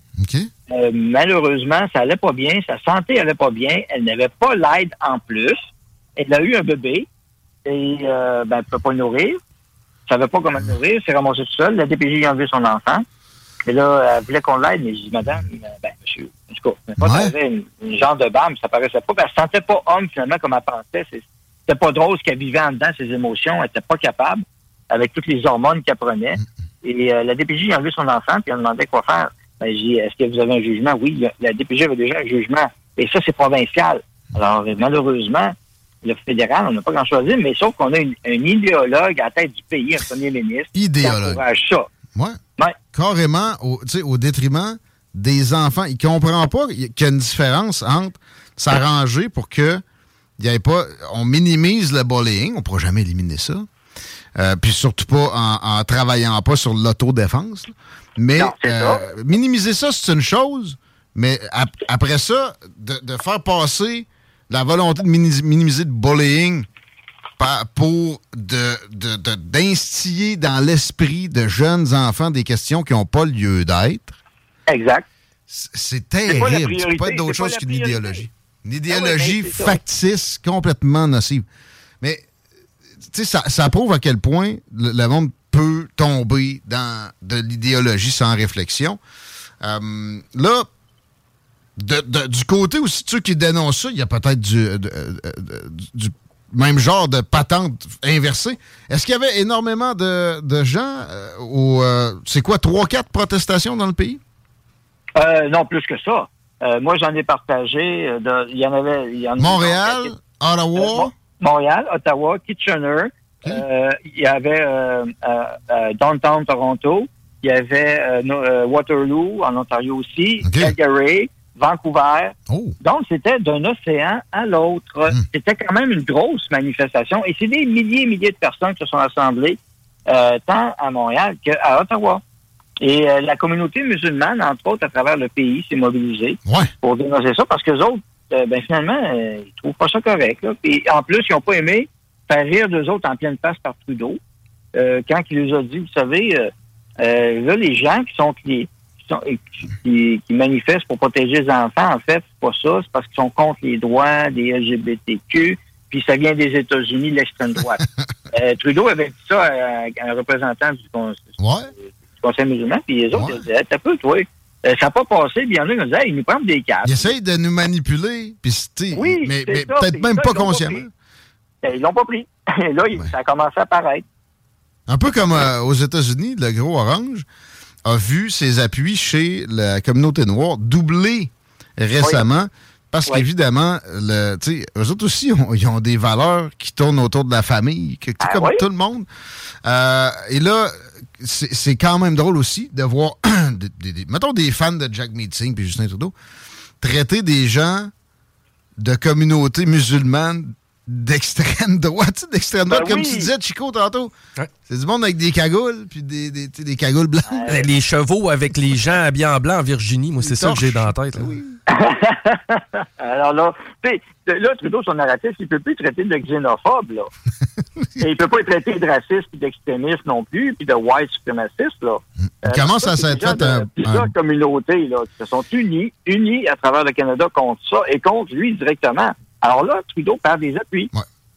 Euh, malheureusement, ça allait pas bien, sa santé allait pas bien, elle n'avait pas l'aide en plus. Elle a eu un bébé et euh, ben, elle ne peut pas le nourrir. Elle savait pas comment le nourrir, s'est ramassée toute seule. La DPJ a enlevé son enfant. Et là, elle voulait qu'on l'aide, mais j'ai dit, madame, euh, ben, monsieur, en tout cas, pas elle avait une, une genre de bâme, ça paraissait pas. Ben, elle se sentait pas homme, finalement, comme elle pensait. C'était pas drôle ce qu'elle vivait en dedans, ses émotions. Elle était pas capable, avec toutes les hormones qu'elle prenait. Et euh, la DPJ a enlevé son enfant, puis elle demandait quoi faire. Ben, j'ai dit, est-ce que vous avez un jugement? Oui, la DPJ avait déjà un jugement. Et ça, c'est provincial. Alors, malheureusement, le fédéral, on n'a pas grand-chose à dire, mais sauf qu'on a une- un idéologue à la tête du pays, un premier ministre, Idéologue. qui encourage ça. Ouais. Carrément, au, détriment des enfants. Il comprend pas qu'il y a une différence entre s'arranger pour que y pas. On minimise le bullying. On ne pourra jamais éliminer ça. Euh, puis surtout pas en, en travaillant pas sur l'autodéfense. Mais euh, minimiser ça, c'est une chose. Mais ap- après ça, de, de faire passer la volonté de mini- minimiser le bullying pour de- de- de- d'instiller dans l'esprit de jeunes enfants des questions qui n'ont pas lieu d'être. Exact. C'est terrible. Peut pas être d'autre c'est chose qu'une idéologie. Une Ah idéologie ouais, ben, c'est factice, complètement nocive. Mais, ça, ça prouve à quel point le, le monde peut tomber dans de l'idéologie sans réflexion. Euh, là, de- de- du côté aussi de ceux qui dénoncent ça, il y a peut-être du, de- de- du même genre de patente inversée. Est-ce qu'il y avait énormément de, de gens euh, euh, c'est quoi, 3-4 protestations dans le pays? Euh, non, plus que ça. Euh, moi, j'en ai partagé. euh, Il y en avait. y en Montréal, Ottawa. Euh, Montréal, Ottawa, Kitchener. euh, il y avait euh, euh, Downtown Toronto. Il y avait Waterloo, en Ontario aussi. Calgary, Vancouver. Donc, c'était d'un océan à l'autre. C'était quand même une grosse manifestation. Et c'est des milliers et milliers de personnes qui se sont assemblées, tant à Montréal qu'à Ottawa. Et la communauté musulmane, entre autres, à travers le pays, s'est mobilisée pour dénoncer ça parce que les autres, euh, ben, finalement, euh, ils trouvent pas ça correct. Là. Puis en plus, ils n'ont pas aimé faire rire d'eux autres en pleine face par Trudeau euh, quand il les a dit, vous savez, euh, là, les gens qui sont qui, qui sont- qui, qui manifestent pour protéger les enfants, en fait, c'est pas ça, c'est parce qu'ils sont contre les droits des LGBTQ, puis ça vient des États-Unis, l'extrême droite. Trudeau avait dit ça à, à un représentant du, con- du Conseil musulman, puis les autres, ils disaient, Hey, t'as peu, toi. Euh, ça n'a pas passé, puis il y en a qui nous disaient, Hey, ils nous prennent des câbles. Ils essayent de nous manipuler, puis Oui, mais, mais peut-être même ça, pas ils consciemment. Ben, Ils l'ont pas pris. Et là, ça a commencé à apparaître. Un peu comme euh, aux États-Unis, le gros orange a vu ses appuis chez la communauté noire doubler récemment. Parce qu'évidemment, eux autres aussi, ont- ils ont des valeurs qui tournent autour de la famille, que- sais, comme tout le monde. Euh, et là, c'est quand même drôle aussi de voir, des, des- des- mettons des fans de Jack Meeting puis Justin Trudeau, traiter des gens de communautés musulmanes d'extrême droite, d'extrême droite, Ben comme oui. tu disais, Chico, tantôt. C'est du monde avec des cagoules, puis des, des, cagoules blanches. Les chevaux avec les gens habillés en blanc en Virginie, moi, c'est ça que j'ai dans la tête. là. Alors là, tu sais, là, Trudeau, son narratif, il peut plus traiter de xénophobe, là. Et il peut pas être traité de raciste puis d'extrémiste non plus, puis de white suprémaciste, là. Euh, Il commence ça, gens fait de un- plusieurs un- communautés, là, qui se sont unies, unies à travers le Canada contre ça et contre lui directement. Alors là, Trudeau perd des appuis.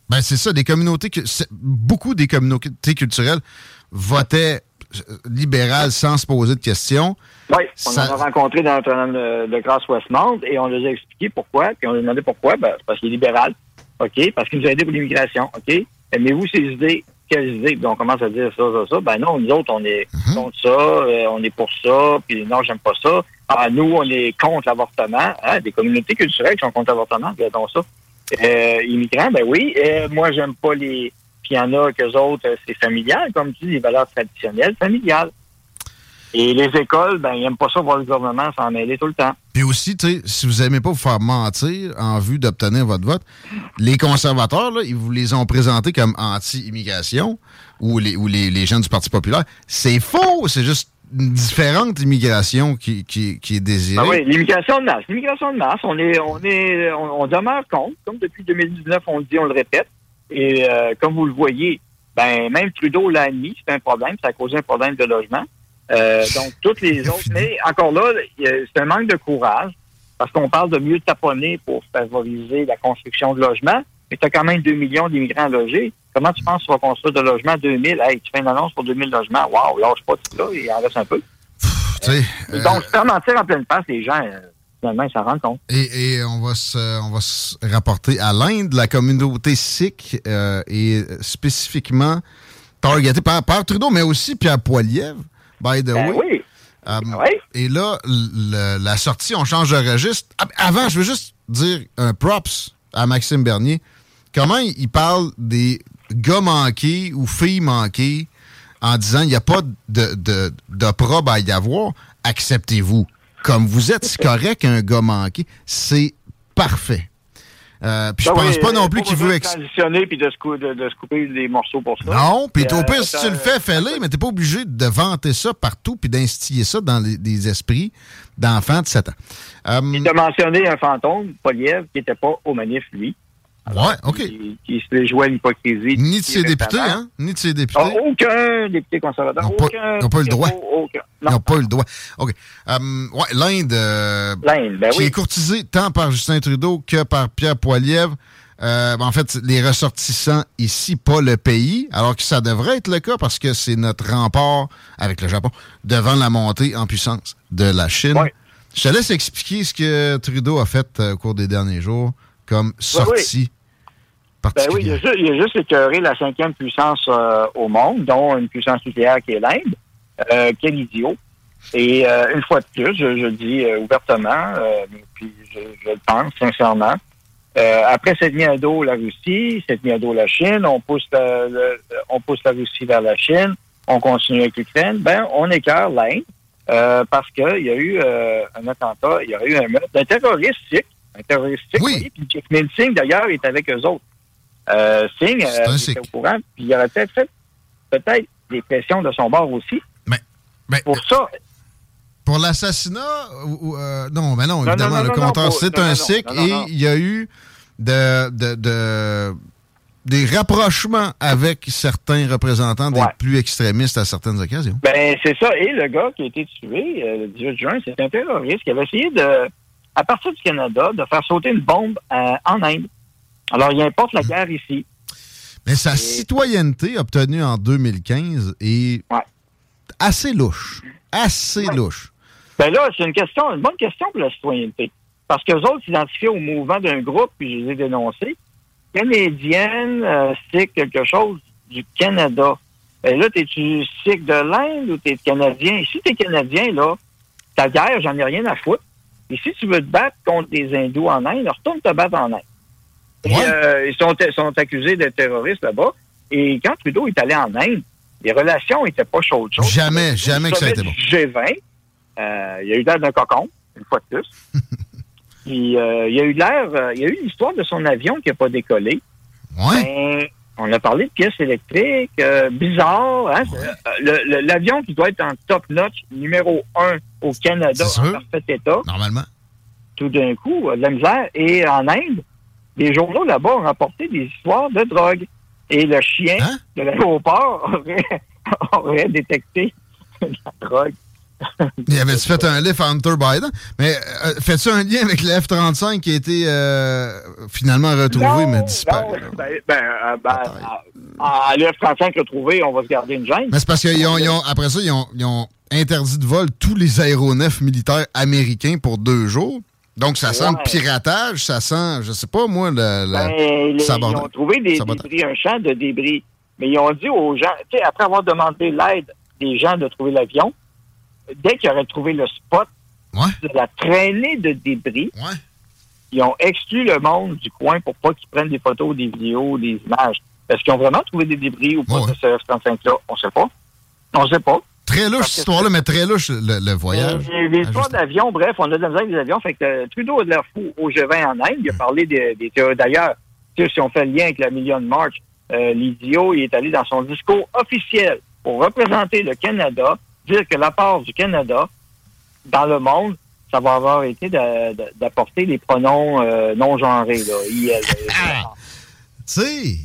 Ben, c'est ça, des communautés, que- beaucoup des communautés culturelles votaient euh, libéral sans se poser de questions. Oui, on Ça- en a rencontré dans Notre-Dame de, de Grâce-Westmount et on leur a expliqué pourquoi, puis on leur a demandé pourquoi, ben, parce qu'il est libéral, OK, parce qu'il nous a aidé pour l'immigration, OK, aimez-vous ces idées, Puis on commence à dire ça, ça, ça, ben non, nous autres, on est contre ça, euh, on est pour ça, puis non, j'aime pas ça. Ah, nous, on est contre l'avortement, hein, des communautés culturelles qui sont contre l'avortement, regardons ça. Euh, immigrants, ben oui, euh, moi, j'aime pas les... Puis il y en a qu'eux autres, euh, c'est familial, comme tu dis, les valeurs traditionnelles, familiales. Et les écoles, ben, ils n'aiment pas ça voir le gouvernement s'en mêler tout le temps. Puis aussi, tu sais, si vous aimez pas vous faire mentir en vue d'obtenir votre vote, les conservateurs, là, ils vous les ont présentés comme anti-immigration ou les, ou les, les gens du Parti populaire. C'est faux! C'est juste une différente immigration qui, qui, qui est désirée. Ah oui, l'immigration de masse. L'immigration de masse, on est, on est, on, on demeure contre. Comme depuis 2019, on le dit, on le répète. Et euh, comme vous le voyez, ben même Trudeau l'a admis, c'est un problème, ça a causé un problème de logement. Euh, donc toutes les autres, mais encore là, c'est un manque de courage parce qu'on parle de mieux taponner pour favoriser la construction de logements, mais tu as quand même 2 millions d'immigrants logés. Comment tu penses qu'on va construire de logements 2000? Hey, tu fais une annonce pour 2000 logements? Waouh, lâche pas tout là, il en reste un peu. Sais, euh, Donc, se faire mentir en pleine face, les gens, euh, finalement, ils s'en rendent compte. Et, et on, va se, on va se rapporter à l'Inde, la communauté sikh euh, est spécifiquement targetée par, par Trudeau, mais aussi Pierre Poilievre, by the Ben way. oui. Euh, Et là, le- la sortie, on change de registre. Ah, Avant, je veux juste dire un props à Maxime Bernier. Comment il parle des gars manqués ou filles manquées en disant il n'y a pas de, de, d'opprobre à y avoir, acceptez-vous. comme vous êtes, c'est correct un gars manqué. C'est parfait. Euh, puis je Ben pense oui, pas non euh, plus qu'il veut... ex- transitionner puis de se, cou- de, de se couper des morceaux pour ça. Non, puis Euh, au pire, si tu le fais, fais-le, mais t'es pas obligé de vanter ça partout puis d'instiller ça dans les, les esprits d'enfants de 7 ans. Euh, Il t'a mentionné un fantôme, Poliev, qui n'était pas au manif, lui. Ouais, OK. Qui, qui se jouait à l'hypocrisie. Ni de ses députés, hein? Ni de ses députés. Ah, aucun député conservateur. Ils n'ont pas, aucun. le droit. Aucun. Ils n'ont pas le droit. OK. Euh, ouais, l'Inde, euh, L'Inde, ben qui oui. est courtisée tant par Justin Trudeau que par Pierre Poilievre. Euh, ben, en fait, les ressortissants ici, pas le pays, alors que ça devrait être le cas parce que c'est notre rempart avec le Japon devant la montée en puissance de la Chine. Je te laisse expliquer ce que Trudeau a fait au cours des derniers jours comme sortie Ben oui, il a, juste, il a juste écœuré la cinquième puissance euh, au monde, dont une puissance nucléaire qui est l'Inde. Euh, quel idiot. Et euh, une fois de plus, je, je le dis euh, ouvertement, puis je, je le pense sincèrement, après s'être mis à dos la Russie, s'être mis à dos la Chine, on pousse la, le- on pousse la Russie vers la Chine, on continue avec l'Ukraine, ben on écœure l'Inde parce qu'il y a eu un attentat, il y aurait eu un meurtre d'un terroriste sikh, un terroriste sikh, oui. puis d'ailleurs est avec eux autres. Euh, Singh C'est un euh, au courant, puis il aurait peut-être fait peut-être des pressions de son bord aussi. Mais, Pour ça, Pour l'assassinat, euh, non, mais non, évidemment, non, non, le non, non, c'est un cycle et il y a eu de, de- de- des rapprochements avec certains représentants des plus extrémistes à certaines occasions. Ben, c'est ça. Et le gars qui a été tué euh, le 18 juin, c'est un terroriste qui avait essayé de, à partir du Canada, de faire sauter une bombe en Inde. Alors, il importe la guerre ici. Mais sa citoyenneté obtenue en 2015 est assez louche. Assez louche. Ben là, c'est une question, une bonne question pour la citoyenneté. Parce qu'eux autres s'identifiaient au mouvement d'un groupe, puis je les ai dénoncés. Canadienne, euh, sikh, quelque chose du Canada. Ben là, t'es-tu sikh de l'Inde ou t'es canadien? Si t'es canadien, là, ta guerre, j'en ai rien à foutre. Et si tu veux te battre contre des hindous en Inde, retourne te battre en Inde. Et, euh, ils sont, sont accusés d'être terroristes là-bas. Et quand Trudeau est allé en Inde, les relations n'étaient pas chaudes. chaudes. Jamais, jamais que ça a été bon. du G20, euh, il y a eu l'air d'un cocon, une fois de plus. Puis, euh, il y a eu l'air, euh, il y a eu l'histoire de son avion qui n'a pas décollé. Ben, on a parlé de pièces électriques, euh, bizarre. Hein? L'avion qui doit être en top notch, numéro un au Canada, en parfait état. Normalement. Tout d'un coup, de la misère. Et en Inde, les journaux là-bas ont rapporté des histoires de drogue. Et le chien Hein? de l'aéroport aurait, aurait détecté la drogue. Il avait fait un lift à Hunter Biden? Mais euh, fais-tu un lien avec le F-35 qui a été euh, finalement retrouvé mais disparu? Non, ben, ben, euh, ben, à, à l'F-35 retrouvé, on va se garder une gêne. Mais c'est parce qu'ils ont, ils ont- après ça, ils ont, ils ont interdit de vol tous les aéronefs militaires américains pour deux jours. Donc, ça sent Ouais. le piratage, ça sent, je sais pas moi, le, le Ben, ils ont trouvé des débris, un champ de débris. Mais ils ont dit aux gens, tu sais, après avoir demandé l'aide des gens de trouver l'avion, dès qu'ils auraient trouvé le spot de la traînée de débris, ils ont exclu le monde du coin pour pas qu'ils prennent des photos, des vidéos, des images. Est-ce qu'ils ont vraiment trouvé des débris ou pas de ce F-35-là? On sait pas. On sait pas. Très louche, cette histoire-là, mais très louche, le, le voyage. Euh, Les histoires d'avions, bref, on a de la misère avec les avions. Fait que euh, Trudeau a de l'air fou au G20 en Inde. Il a parlé des. D'ailleurs, si on fait le lien avec la Million March, euh, l'idiot, il est allé dans son discours officiel pour représenter le Canada, dire que la part du Canada dans le monde, ça va avoir été d'apporter les pronoms euh, non genrés, là, IL. Tu sais,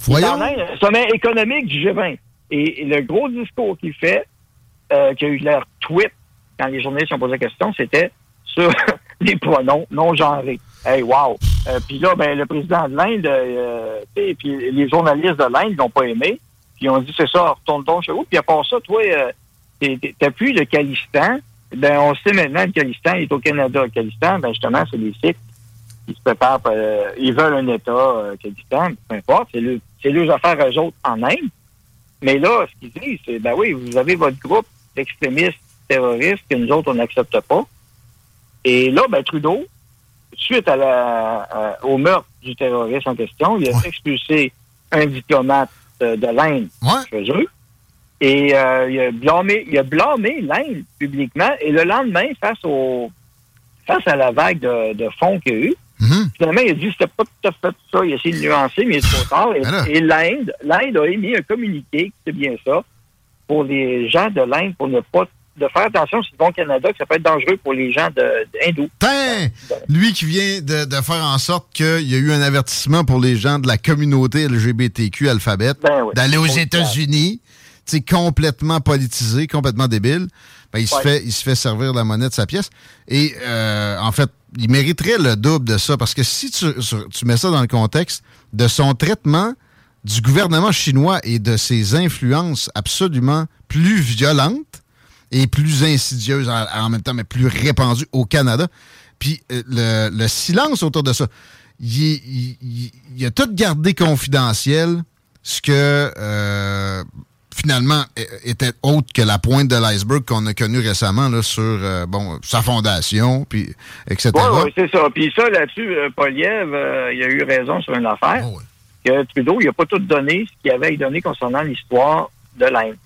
Voyons. le sommet économique du G20. Et, le gros discours qu'il fait, euh, qui a eu l'air tweet quand les journalistes ont posé la question, c'était sur les pronoms non genrés. Hey, wow! Euh, puis là, ben, le président de l'Inde, euh, puis les journalistes de l'Inde l'ont pas aimé. Puis ils ont dit, c'est ça, retourne donc chez vous. Puis à part ça, toi, euh, t'as plus le Calistan. Ben, on sait maintenant que le Calistan est au Canada. Le Calistan, ben, justement, c'est les Sikhs ils se préparent, euh, ils veulent un État euh, Kurdistan, peu importe, c'est le- leurs affaires eux autres en Inde. Mais là, ce qu'ils disent, c'est, ben oui, vous avez votre groupe d'extrémistes terroristes que nous autres, on n'accepte pas. Et là, ben Trudeau, suite à la, au meurtre du terroriste en question, il a expulsé un diplomate euh, de l'Inde chez eux. Et euh, il, a blâmé, il a blâmé l'Inde publiquement. Et le lendemain, face au face à la vague de, de fonds qu'il y a eu, finalement, il a dit que c'était pas tout à fait ça. Il a essayé de nuancer, mais il est trop tard. Et, Ben et l'Inde, l'Inde a émis un communiqué, c'est bien ça, pour les gens de l'Inde, pour ne pas de faire attention s'ils vont au Canada, que ça peut être dangereux pour les gens de, de hindous. Tain! Lui qui vient de, de faire en sorte qu'il y a eu un avertissement pour les gens de la communauté LGBTQ alphabet Ben oui. d'aller aux États-Unis, sais, complètement politisé, complètement débile. Ben, il, se Ouais. fait, il se fait servir la monnaie de sa pièce. Et euh, en fait, il mériterait le double de ça parce que si tu, tu mets ça dans le contexte de son traitement du gouvernement chinois et de ses influences absolument plus violentes et plus insidieuses en, en même temps, mais plus répandues au Canada. Puis euh, le, le silence autour de ça, il, il- il- il a tout gardé confidentiel, ce que euh, finalement était autre que la pointe de l'iceberg qu'on a connue récemment là, sur euh, bon sa fondation, puis etc. Oui, c'est ça. Puis ça, là-dessus, euh, Poliev, euh, il a eu raison sur une affaire. Que Trudeau, il n'a pas tout donné ce qu'il avait donner concernant l'histoire de l'Inde.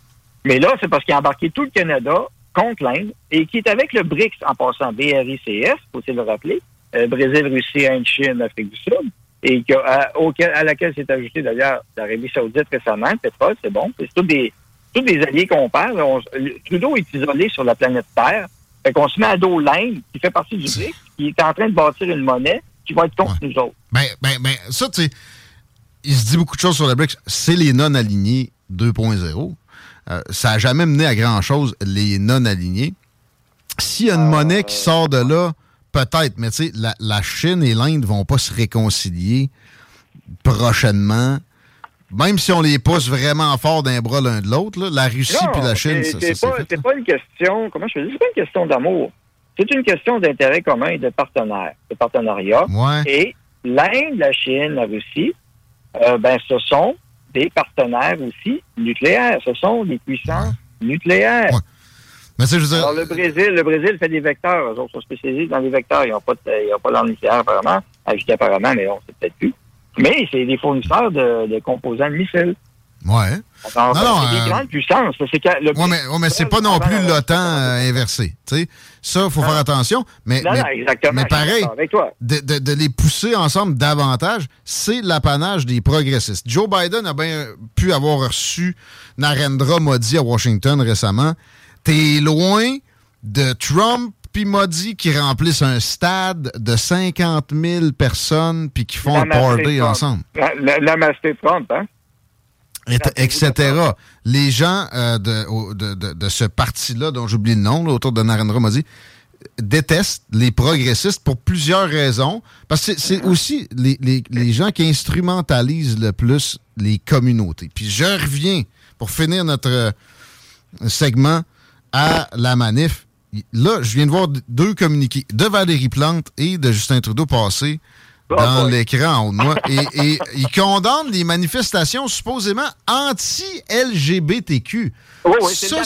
Mais là, c'est parce qu'il a embarqué tout le Canada contre l'Inde et qui est avec le BRICS en passant BRICS, faut-il le rappeler, euh, Brésil, Russie, Inde, Chine, Afrique du Sud, et que, à, auquel- à laquelle s'est ajouté d'ailleurs l'Arabie Saoudite récemment, le pétrole, c'est bon. C'est tous des, tous des alliés qu'on perd. là. On- le- Trudeau est isolé sur la planète Terre. Fait qu'on se met à dos l'Inde, qui fait partie du BRICS, qui est en train de bâtir une monnaie qui va être contre nous autres. Ben, ben, ben, ça, tu sais, il se dit beaucoup de choses sur le BRICS. C'est les non-alignés 2.0. Euh, ça n'a jamais mené à grand-chose, les non-alignés. S'il y a une monnaie qui sort de là, peut-être, mais tu sais, la, la Chine et l'Inde vont pas se réconcilier prochainement. Même si on les pousse vraiment fort d'un bras l'un de l'autre, la Russie puis la Chine, c'est- pas, pas une question, comment je c'est pas une question d'amour. C'est une question d'intérêt commun et de partenaire, de partenariat. Ouais. Et l'Inde, la Chine, la Russie, euh, ben, ce sont des partenaires aussi nucléaires. Ce sont des puissances nucléaires. Mais ça, je veux dire- Alors, le Brésil, le Brésil fait des vecteurs. Eux autres sont spécialisés dans les vecteurs. Ils n'ont pas, de- ils ont pas d'armes nucléaires, apparemment. Ajouté apparemment, mais on sait peut-être plus. Mais c'est des fournisseurs de, de composants de missiles. Ouais. Alors, Non, non, c'est des euh, grandes puissances. C'est le- Ouais, mais, ouais, mais c'est pas non plus l'OTAN euh, inversé. Ça, il faut faire attention. Mais, Non, mais, non, exactement, mais pareil, d'accord avec toi. de, de- de les pousser ensemble davantage, c'est l'apanage des progressistes. Joe Biden a bien pu avoir reçu Narendra Modi à Washington récemment. T'es loin de Trump puis Modi qui remplissent un stade de 50 000 personnes puis qui font un party ensemble La- la- Trump, hein? et- etc. Les gens euh, de, de- de- de ce parti-là, dont j'oublie le nom, là, autour de Narendra Modi, détestent les progressistes pour plusieurs raisons. Parce que c'est c'est aussi les, les- les gens qui instrumentalisent le plus les communautés. Puis je reviens, pour finir notre euh, segment, à la manif. Là, je viens de voir deux communiqués de Valérie Plante et de Justin Trudeau passer dans l'écran en haut de moi. Et, et ils condamnent les manifestations supposément anti-LGBTQ. Oui, oui, Ça. Là,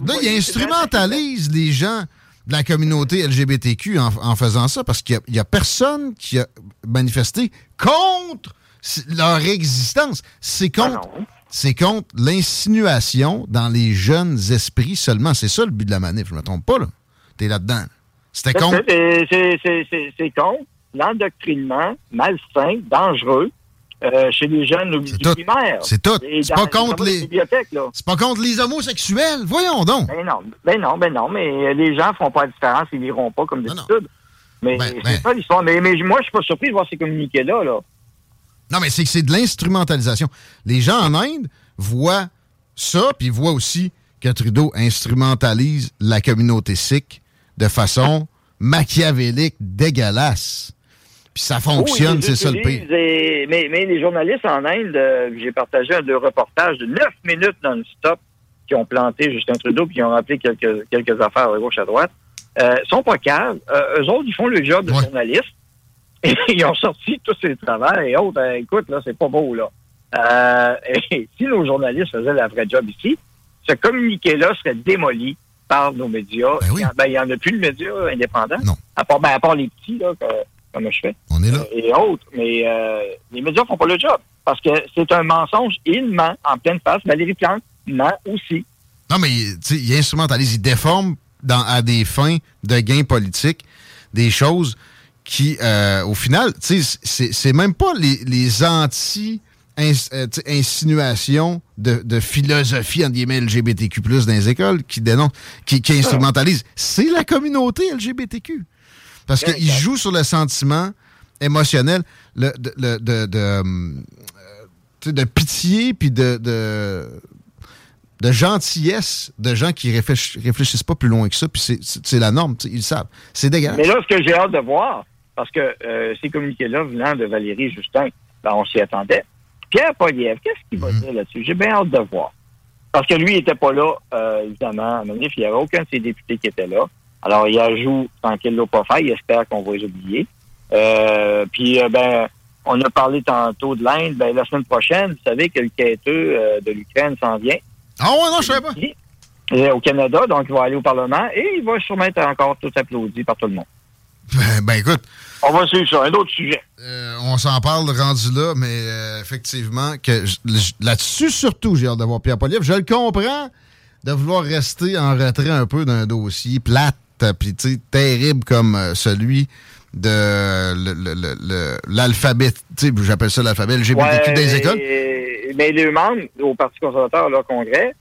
Oui, ils instrumentalisent les gens de la communauté LGBTQ en, en faisant ça parce qu'il n'y a, personne qui a manifesté contre leur existence. C'est Ah contre, c'est contre l'insinuation dans les jeunes esprits seulement. C'est ça le but de la manif. Je me trompe pas, là. T'es là-dedans. C'était contre. C'est- contre l'endoctrinement malsain, dangereux euh, chez les jeunes du primaire. C'est tout. C'est pas contre les-. C'est pas contre les homosexuels. Voyons donc. Ben non, ben non, ben non, mais les gens font pas la différence, ils liront pas comme d'habitude. Mais Ben, c'est ça l'histoire. Mais, mais moi, je suis pas surpris de voir ces communiqués-là. Là. Non, mais c'est que c'est de l'instrumentalisation. Les gens en Inde voient ça, puis ils voient aussi que Trudeau instrumentalise la communauté sikh de façon machiavélique, dégueulasse. Puis ça fonctionne, Oui, c'est ça le pire. et- mais, mais les journalistes en Inde, euh, j'ai partagé un de reportages de 9 minutes non-stop qui ont planté Justin Trudeau puis qui ont rappelé quelques, quelques affaires à gauche à droite. Euh, sont pas calmes. Euh, eux autres, ils font le job de journaliste. Et ils ont sorti tous ces travers et autres. Euh, écoute, là, c'est pas beau, là. Euh, et si nos journalistes faisaient la vraie job ici, ce communiqué-là serait démoli par nos médias. Il y en- ben, il y en a plus de médias indépendants. À part, ben, à part les petits, là, que- comme je fais. On est là. Et autres. Mais euh, les médias font pas le job. Parce que c'est un mensonge. Il ment en pleine face. Valérie Plante aussi. Non, mais tu sais, il instrumentalise, il déforme dans, à des fins de gains politiques des choses qui, euh, au final, c'est- même pas les, les anti- ins- euh, de, de philosophie entre guillemets LGBTQ+, dans les écoles qui dénoncent, qui, qui instrumentalisent. C'est la communauté LGBTQ. Parce qu'ils jouent sur le sentiment émotionnel le, de, le- de, de, euh, de pitié puis de, de, gentillesse de gens qui réfléch- réfléchissent pas plus loin que ça, puis c'est- la norme, ils le savent. C'est dégueulasse. Mais là, ce que j'ai hâte de voir, parce que euh, ces communiqués-là venant de Valérie Justin, ben, on s'y attendait. Pierre Poliev, qu'est-ce qu'il va dire là-dessus? J'ai bien hâte de voir. Parce que lui, il n'était pas là, euh, évidemment, à Manif. Il n'y avait aucun de ses députés qui était là. Alors, il ajoute tant qu'il ne l'a pas fait. Il espère qu'on va les oublier. Euh, puis, ben, on a parlé tantôt de l'Inde. Ben, la semaine prochaine, vous savez que le quêteux euh, de l'Ukraine s'en vient. Ah ouais, non, je savais pas. Euh, Au Canada, donc il va aller au Parlement et il va sûrement être encore tout applaudi par tout le monde. Ben, ben, écoute, On va suivre ça. Un autre sujet. euh, on s'en parle rendu là, mais euh, effectivement, que là-dessus, surtout, j'ai hâte de voir Pierre Poliev. Je le comprends de vouloir rester en retrait un peu d'un dossier plate, puis tu sais, terrible comme euh, celui de l'alphabet, tu sais, j'appelle ça l'alphabet LGBTQ Ouais, des mais- écoles. Mais les membres au Parti conservateur, leur congrès,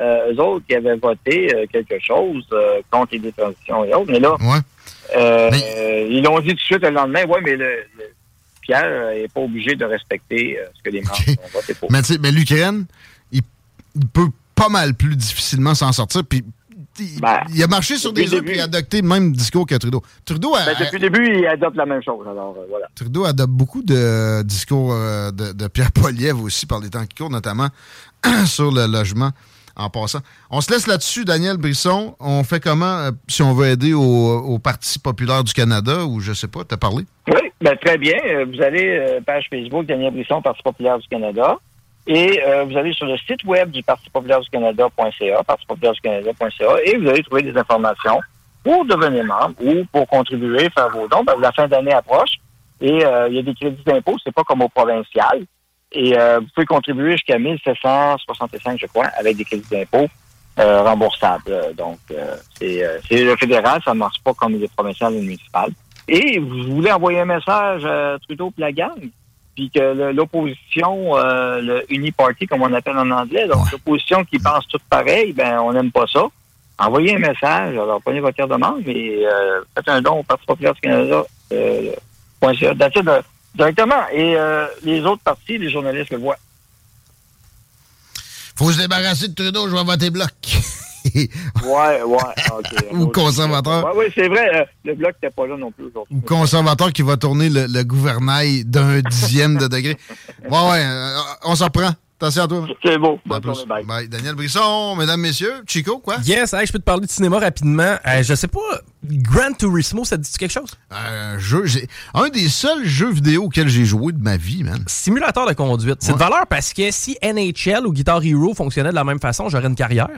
euh, eux autres qui avaient voté euh, quelque chose euh, contre les transitions et autres, mais là, euh, euh, ils l'ont dit tout de suite le lendemain, ouais, mais le, le- Pierre n'est pas obligé de respecter euh, ce que les membres ont voté pour. Mais mais l'Ukraine, il, il peut pas mal plus difficilement s'en sortir, puis il, il a marché sur Ben, des œufs il a adopté le même discours que Trudeau. Trudeau a, Ben, depuis le début, ils adoptent la même chose. Alors, euh, voilà. Trudeau adopte beaucoup de discours euh, de, de Pierre Poliev aussi par les temps qui courent, notamment sur le logement en passant. On se laisse là-dessus, Daniel Brisson. On fait comment euh, si on veut aider au, Parti populaire du Canada ou je sais pas, t'as parlé? Oui, ben, très bien. Euh, Vous allez, euh, page Facebook, Daniel Brisson, Parti populaire du Canada. Et vous allez sur le site web du Parti populaire du Canada.ca, Parti populaire du Canada.ca, et vous allez trouver des informations pour devenir membre ou pour contribuer, faire vos dons. Ben, la fin d'année approche et il y a des crédits d'impôt, c'est pas comme au provincial. Et euh, vous pouvez contribuer jusqu'à 1765, je crois, avec des crédits d'impôt euh, remboursables. Euh, Donc, euh, c'est euh, c'est le fédéral, ça ne marche pas comme les provinciales et les municipales. Et vous voulez envoyer un message à Trudeau et la gang, puis que l'opposition, euh, le uniparty, comme on appelle en anglais, donc l'opposition qui pense tout pareil, ben on n'aime pas ça. Envoyez un message, alors prenez votre carte de membre et euh, faites un don au Parti populaire du Canada. Euh, point Directement. Et euh, les autres partis, les journalistes le voient. Faut se débarrasser de Trudeau, je vais voter bloc. Ouais, ouais, OK. Ou conservateur. Ouais, oui, c'est vrai, euh, le bloc n'était pas là non plus aujourd'hui. Ou conservateur qui va tourner le, le gouvernail d'un dixième de degré. Ouais, ouais, euh, on s'en reprend. Attention à toi. C'est beau. À plus. Bye. Daniel Brisson, mesdames, messieurs. Chico, quoi? Yes, hey, je peux te parler de cinéma rapidement. Euh, je sais pas, Gran Turismo, ça te dit quelque chose? Un jeu, un des seuls jeux vidéo auxquels j'ai joué de ma vie, man. Simulateur de conduite. C'est de valeur parce que si NHL ou Guitar Hero fonctionnait de la même façon, j'aurais une carrière.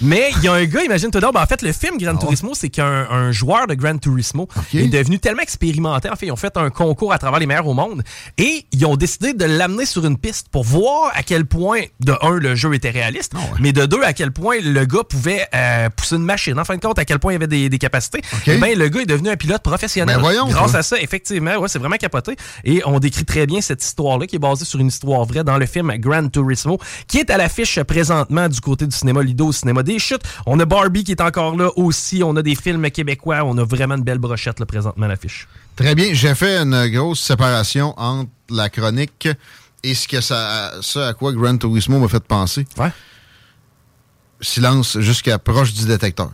Mais il y a un gars, imagine-toi donc, ben, en fait, le film Gran Turismo, c'est qu'un un joueur de Gran Turismo est devenu tellement expérimenté. En fait, ils ont fait un concours à travers les meilleurs au monde et ils ont décidé de l'amener sur une piste pour voir à quel point, de un, le jeu était réaliste, mais de deux, à quel point le gars pouvait euh, pousser une machine. En fin de compte, à quel point il avait des, des capacités. Eh ben, le gars est devenu un pilote professionnel. Ben, voyons, grâce à ça, effectivement, ouais, c'est vraiment capoté. Et on décrit très bien cette histoire-là qui est basée sur une histoire vraie dans le film Gran Turismo, qui est à l'affiche présentement du côté du cinéma Lido, au cinéma des chutes. On a Barbie qui est encore là aussi. On a des films québécois. On a vraiment une belle brochette là, présentement à l'affiche. Très bien. J'ai fait une grosse séparation entre la chronique et ce que ça, ça à quoi Gran Turismo m'a fait penser. Ouais. Silence jusqu'à proche du détecteur.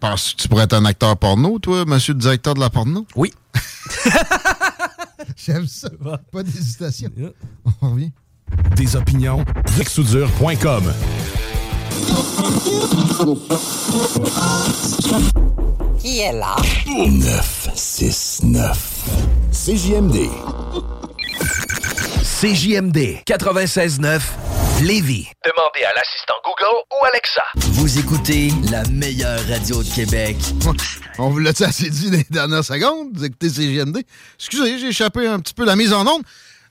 Penses-tu que tu pourrais être un acteur porno, toi, monsieur le directeur de la porno? Oui. J'aime ça. Pas d'hésitation. On revient. Des opinions, vexsoudure.com. Qui est là? 969. CJMD. CJMD 96.9 Lévis. Demandez à l'assistant Google ou Alexa. Vous écoutez la meilleure radio de Québec. On vous l'a-tu assez dit les dernières secondes? Vous écoutez CGMD. Excusez, j'ai échappé un petit peu la mise en onde.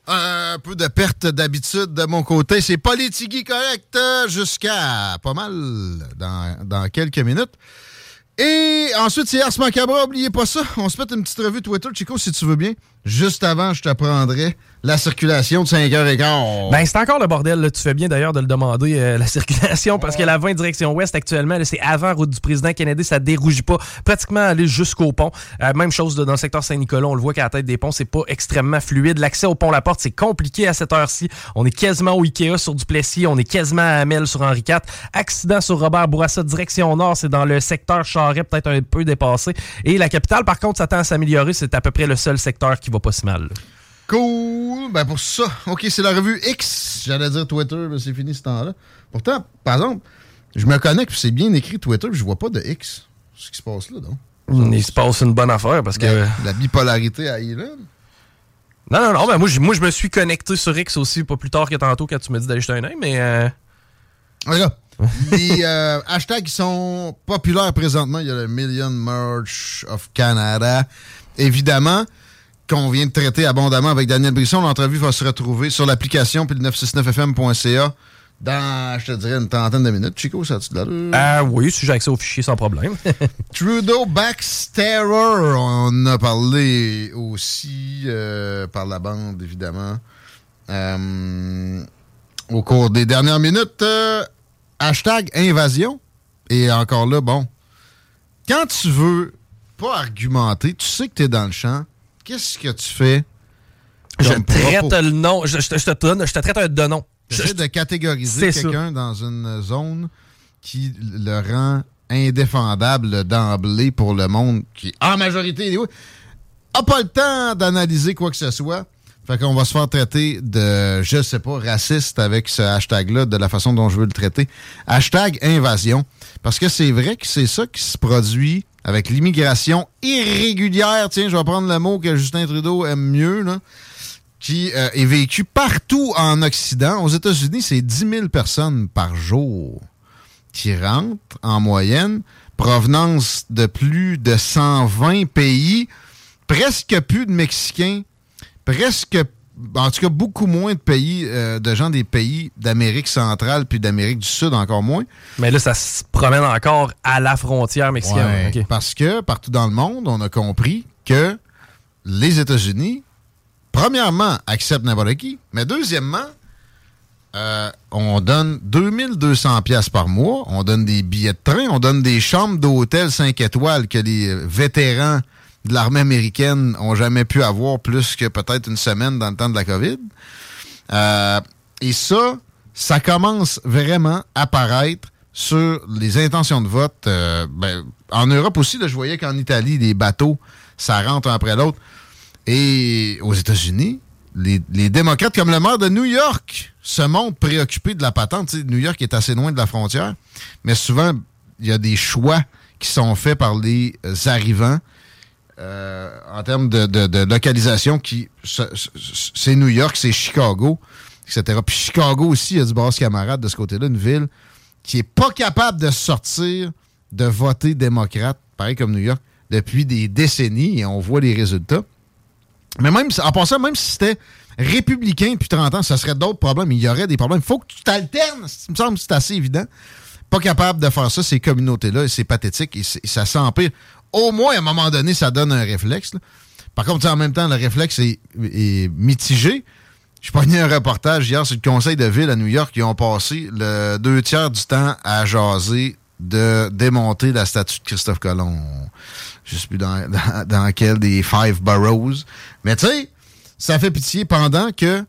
un peu de perte d'habitude de mon côté. C'est politique correct euh, jusqu'à pas mal dans, dans quelques minutes. Et ensuite, c'est Ars Macabre. Oubliez pas ça. On se met une petite revue Twitter, Chico, si tu veux bien. Juste avant, je te prendrai la circulation de 5h15. Ben, c'est encore le bordel. là. Tu fais bien d'ailleurs de le demander, euh, la circulation, parce que la 20 direction ouest actuellement, c'est avant route du président Kennedy, ça dérougit pas. Pratiquement aller jusqu'au pont. Euh, même chose dans le secteur Saint-Nicolas, on le voit qu'à la tête des ponts, c'est pas extrêmement fluide. L'accès au pont La Porte, c'est compliqué à cette heure-ci. On est quasiment au Ikea sur Duplessis, on est quasiment à Amel sur Henri IV. Accident sur Robert Bourassa, direction nord, c'est dans le secteur Charret, peut-être un peu dépassé. Et la capitale, par contre, ça tend à s'améliorer. C'est à peu près le seul secteur qui va pas si mal. là. Cool. Ben pour ça, OK, c'est la revue X. J'allais dire Twitter, mais c'est fini ce temps-là. Pourtant, par exemple, je me connecte, puis c'est bien écrit Twitter, puis je vois pas de X. Ce qui se passe là, donc. Il se passe une bonne affaire parce que. La, la bipolarité à Elon. Non, non, non, ben moi, je- moi je me suis connecté sur X aussi, pas plus tard que tantôt quand tu m'as dit d'aller jeter un œil, mais. euh, Regarde. Les euh, hashtags qui sont populaires présentement, il y a le Million Merch of Canada. Évidemment, qu'on vient de traiter abondamment avec Daniel Brisson. L'entrevue va se retrouver sur l'application puis le 969fm.ca dans, je te dirais, une trentaine de minutes. Chico, ça a-tu de? Ah oui, si j'ai accès au fichier sans problème. Trudeau Backstarer, on a parlé aussi euh, par la bande, évidemment. Euh, au cours des dernières minutes, euh, hashtag invasion. Et encore là, bon, quand tu veux pas argumenter, tu sais que tu es dans le champ, qu'est-ce que tu fais? je traite propos? le nom, je, je te- je te donne, je te traite un de nom. J'essaie de catégoriser quelqu'un dans une zone qui le rend indéfendable d'emblée pour le monde qui, en majorité, anyway, a pas le temps d'analyser quoi que ce soit. Fait qu'on va se faire traiter de, je sais pas, raciste avec ce hashtag-là, de la façon dont je veux le traiter. Hashtag invasion. Parce que c'est vrai que c'est ça qui se produit avec l'immigration irrégulière. Tiens, je vais prendre le mot que Justin Trudeau aime mieux, là qui euh, est vécu partout en Occident. Aux États-Unis, c'est 10 000 personnes par jour qui rentrent en moyenne, provenance de plus de 120 pays, presque plus de Mexicains, presque, en tout cas beaucoup moins de pays, euh, de gens des pays d'Amérique centrale puis d'Amérique du Sud encore moins. Mais là, ça se promène encore à la frontière mexicaine. Ouais. Parce que partout dans le monde, on a compris que les États-Unis, premièrement, acceptent n'importe qui, mais deuxièmement, euh, on donne 2200 pièces par mois, on donne des billets de train, on donne des chambres d'hôtel 5 étoiles que les vétérans de l'armée américaine ont jamais pu avoir plus que peut-être une semaine dans le temps de la COVID. Euh, et ça, ça commence vraiment à paraître sur les intentions de vote. euh, ben, en Europe aussi, je voyais qu'en Italie, les bateaux, ça rentre un après l'autre. Et aux États-Unis, les, les démocrates comme le maire de New York se montrent préoccupés de la patente. New York est assez loin de la frontière, mais souvent, il y a des choix qui sont faits par les arrivants euh, en termes de, localisation. qui ce- ce- C'est New York, c'est Chicago, etc. Puis Chicago aussi, il y a du brasse camarade de ce côté-là, une ville qui est pas capable de sortir de voter démocrate, pareil comme New York, depuis des décennies, et on voit les résultats. Mais même, en passant, même si c'était républicain depuis 30 ans, ça serait d'autres problèmes. Il y aurait des problèmes. Il faut que tu t'alternes. Il me semble que c'est assez évident. Pas capable de faire ça, ces communautés-là, c'est pathétique, et, et ça s'empire. Au moins, à un moment donné, ça donne un réflexe. Par contre, en même temps, le réflexe est, mitigé. Je prenais un reportage hier sur le conseil de ville à New York. Ils ont passé le deux tiers du temps à jaser de démonter la statue de Christophe Colomb. Je sais plus dans, dans, quel des Five Boroughs. Mais tu sais, ça fait pitié pendant que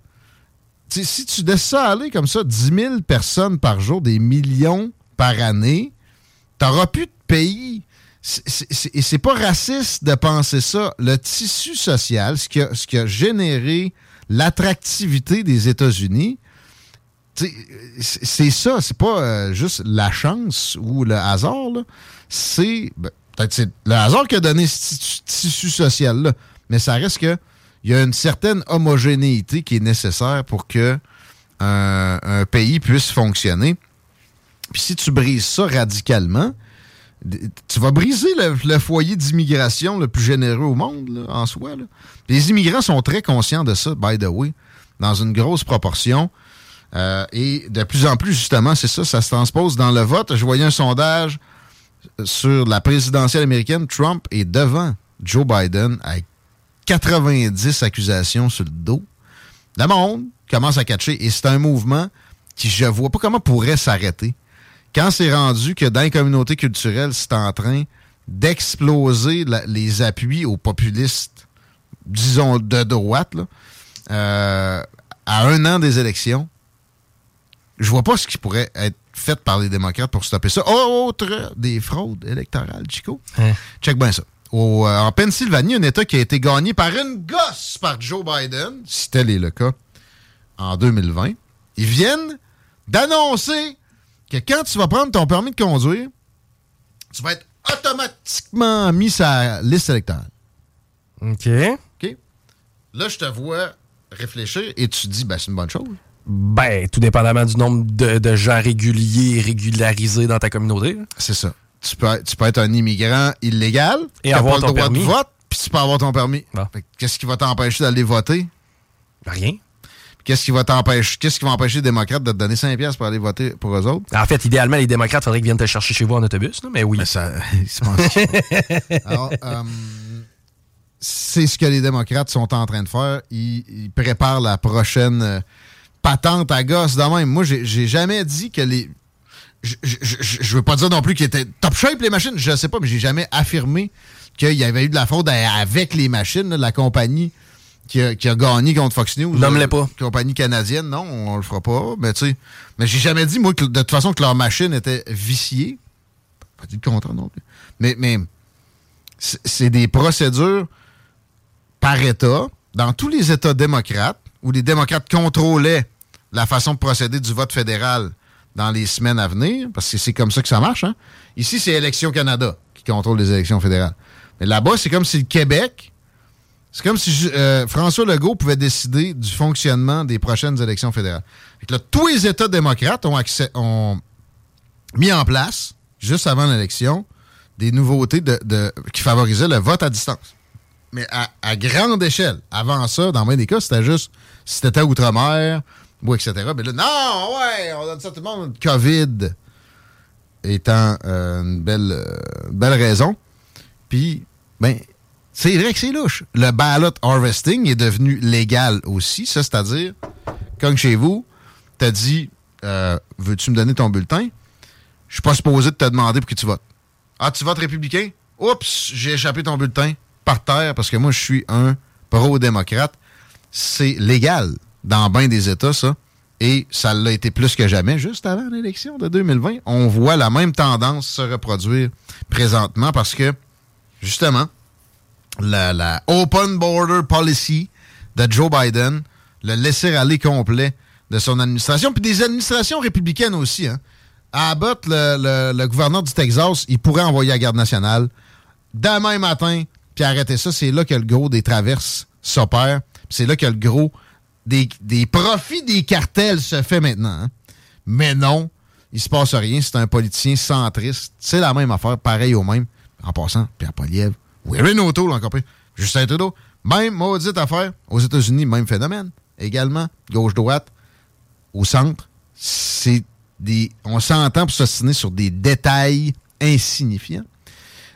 si tu laisses ça aller comme ça, 10 000 personnes par jour, des millions par année, t'auras plus de pays. Et c'est pas raciste de penser ça. Le tissu social, ce qui a, ce qui a généré l'attractivité des États-Unis, c'est ça. C'est pas euh, juste la chance ou le hasard. C'est ben, peut-être c'est le hasard qui a donné ce tissu- social-là. Mais ça reste que il y a une certaine homogénéité qui est nécessaire pour que un, un pays puisse fonctionner. Puis si tu brises ça radicalement, tu vas briser le, foyer d'immigration le plus généreux au monde, en soi. Les immigrants sont très conscients de ça, by the way. dans une grosse proportion. Euh, et de plus en plus, justement, c'est ça, ça se transpose dans le vote. Je voyais un sondage sur la présidentielle américaine. Trump est devant Joe Biden avec 90 accusations sur le dos. Le monde commence à catcher et c'est un mouvement qui, je vois pas comment pourrait s'arrêter. Quand c'est rendu que dans les communautés culturelles, c'est en train d'exploser les appuis aux populistes, disons, de droite, euh, à un an des élections, je vois pas ce qui pourrait être fait par les démocrates pour stopper ça. Autre des fraudes électorales, Chico. Hein? Check bien ça. Au, euh, en Pennsylvanie, un État qui a été gagné par une gosse par Joe Biden, si tel est le cas, en 2020. Ils viennent d'annoncer que quand tu vas prendre ton permis de conduire, tu vas être automatiquement mis sur la liste électorale. OK. OK? Là, je te vois réfléchir et tu te dis, ben, c'est une bonne chose. Ben, tout dépendamment du nombre de, gens réguliers et régularisés dans ta communauté. C'est ça. Tu peux, tu peux être un immigrant illégal et avoir pas ton le droit permis. de vote, puis tu peux avoir ton permis. Qu'est-ce qui va t'empêcher d'aller voter? Rien. Qu'est-ce qui va t'empêcher? Qu'est-ce qui va empêcher les démocrates de te donner 5 pièces pour aller voter pour eux autres? En fait, idéalement, les démocrates, il faudrait qu'ils viennent te chercher chez vous en autobus, là, mais oui. Mais ça, ils se pensent- Alors, euh, c'est ce que les démocrates sont en train de faire. Ils, ils préparent la prochaine euh, patente à gosse de même. Moi, j'ai jamais dit que les. Je, veux pas dire non plus qu'ils étaient top shape, les machines. Je sais pas, mais j'ai jamais affirmé qu'il y avait eu de la fraude à- avec les machines, là, la compagnie qui a, qui a gagné contre Fox News. Nomme-les euh, pas. Compagnie canadienne, non, on le fera pas. Mais tu sais, mais j'ai jamais dit, moi, que de toute façon, que leur machine était viciée. Pas dit le contraire non plus. Mais, mais c'est c'est des procédures par État, dans tous les États démocrates, où les démocrates contrôlaient la façon de procéder du vote fédéral dans les semaines à venir, parce que c'est comme ça que ça marche. Hein? Ici, c'est Élections Canada qui contrôle les élections fédérales. Mais là-bas, c'est comme si le Québec, c'est comme si euh, François Legault pouvait décider du fonctionnement des prochaines élections fédérales. Tous les États démocrates ont, mis en place, juste avant l'élection, des nouveautés qui favorisaient le vote à distance. Mais à, grande échelle. Avant ça, dans bien des cas, c'était juste si t'étais outre-mer ou etc. Mais là, non, ouais, on donne ça à tout le monde. COVID étant euh, une belle, euh, belle raison. Puis, ben, c'est vrai que c'est louche. Le ballot harvesting est devenu légal aussi. Ça, c'est-à-dire, comme chez vous, t'as dit, euh, veux-tu me donner ton bulletin? Je suis pas supposé de te demander pour qui tu votes. Ah, tu votes républicain? Oups, j'ai échappé ton bulletin par terre parce que moi, je suis un pro-démocrate. C'est légal dans bien des États, ça. Et ça l'a été plus que jamais, juste avant l'élection de 2020. On voit la même tendance se reproduire présentement parce que, justement, la, Open Border Policy de Joe Biden, le laisser-aller complet de son administration, puis des administrations républicaines aussi. Hein. Abbott, le, le- gouverneur du Texas, il pourrait envoyer la garde nationale demain matin, puis arrêter ça. C'est là que le gros des traverses s'opère. C'est là que le gros des, des profits des cartels se fait maintenant. hein. Mais non, il se passe rien. C'est un politicien centriste. C'est la même affaire, pareil au même. En passant, Pierre Poliev, ou Erin O'Toole, encore plus. Justin Trudeau, même maudite affaire. Aux États-Unis, même phénomène. Également, gauche-droite, au centre. C'est des. On s'entend pour s'ostiner sur des détails insignifiants.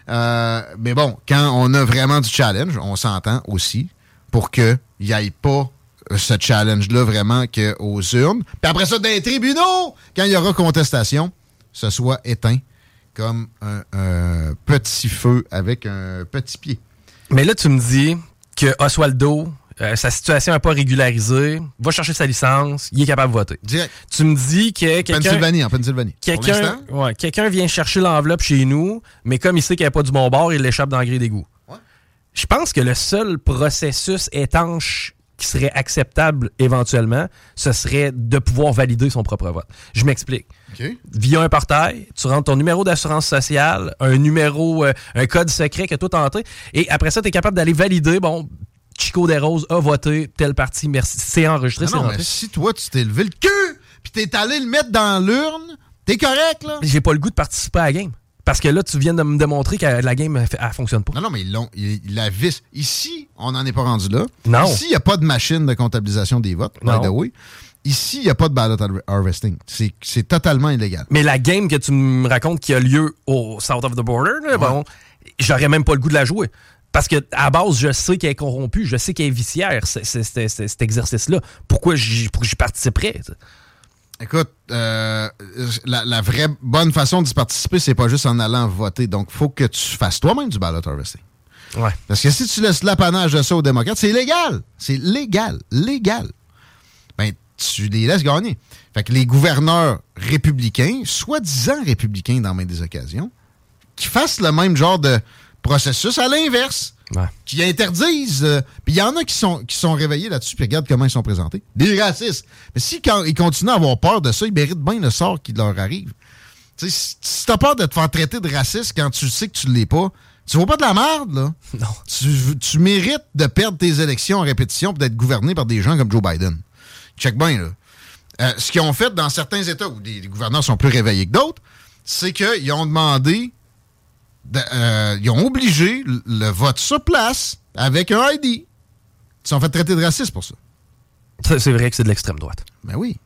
Euh, mais bon, quand on a vraiment du challenge, on s'entend aussi pour qu'il n'y aille pas euh, ce challenge-là vraiment qu'aux urnes. Puis après ça, dans les tribunaux, quand il y aura contestation, ce soit éteint comme un, un petit feu avec un petit pied. Mais là, tu me dis que Oswaldo, euh, sa situation n'est pas régularisée, va chercher sa licence, il est capable de voter. Tu me dis que quelqu'un... Pennsylvanie, en Pennsylvanie. Ouais, quelqu'un vient chercher l'enveloppe chez nous, mais comme il sait qu'il n'y a pas du bon bord, il l'échappe dans le gré d'égout. Je pense que le seul processus étanche qui serait acceptable éventuellement, ce serait de pouvoir valider son propre vote. Je m'explique. Via un portail, tu rentres ton numéro d'assurance sociale, un numéro, euh, un code secret que toi tenté, et après ça, tu es capable d'aller valider, bon, Chico Desroses a voté telle partie, merci. C'est enregistré, c'est rentré. mais si toi, tu t'es levé le cul, puis t'es allé le mettre dans l'urne, t'es correct, là? J'ai pas le goût de participer à la game. Parce que là, tu viens de me démontrer que la game, elle, elle fonctionne pas. Non, non, mais ils l'ont. ils- la vis. Ici, on n'en est pas rendu là. Non. Ici, il n'y a pas de machine de comptabilisation des votes, by the way. Ici, il n'y a pas de ballot har- harvesting. C'est totalement illégal. Mais la game que tu me racontes qui a lieu au South of the Border, là, bon, j'aurais même pas le goût de la jouer. Parce que à base, je sais qu'elle est corrompue, je sais qu'elle est vicière, cet exercice-là. Pourquoi j'y participerais? Écoute, euh, la, la vraie bonne façon d'y participer, c'est pas juste en allant voter. Donc, il faut que tu fasses toi-même du ballot harvesting. Ouais. Parce que si tu laisses l'apanage de ça aux démocrates, c'est légal. C'est légal. Légal. Tu les laisses gagner. Fait que les gouverneurs républicains, soi-disant républicains dans bien des occasions, qui fassent le même genre de processus à l'inverse. Qui interdisent. euh, Puis il y en a qui sont, qui sont réveillés là-dessus, puis regarde comment ils sont présentés. Des racistes. Mais si quand ils continuent à avoir peur de ça, ils méritent bien le sort qui leur arrive. Tu sais, si, t'as peur de te faire traiter de raciste quand tu sais que tu l'es pas, tu vaux pas de la merde, là. Non. Tu, tu mérites de perdre tes élections en répétition et d'être gouverné par des gens comme Joe Biden. Check bien, là. Euh, ce qu'ils ont fait dans certains États où des, les gouverneurs sont plus réveillés que d'autres, c'est qu'ils ont demandé, de- euh, ils ont obligé le, le vote sur place avec un ID. Ils se sont fait traiter de raciste pour ça. C'est vrai que c'est de l'extrême droite. Ben oui.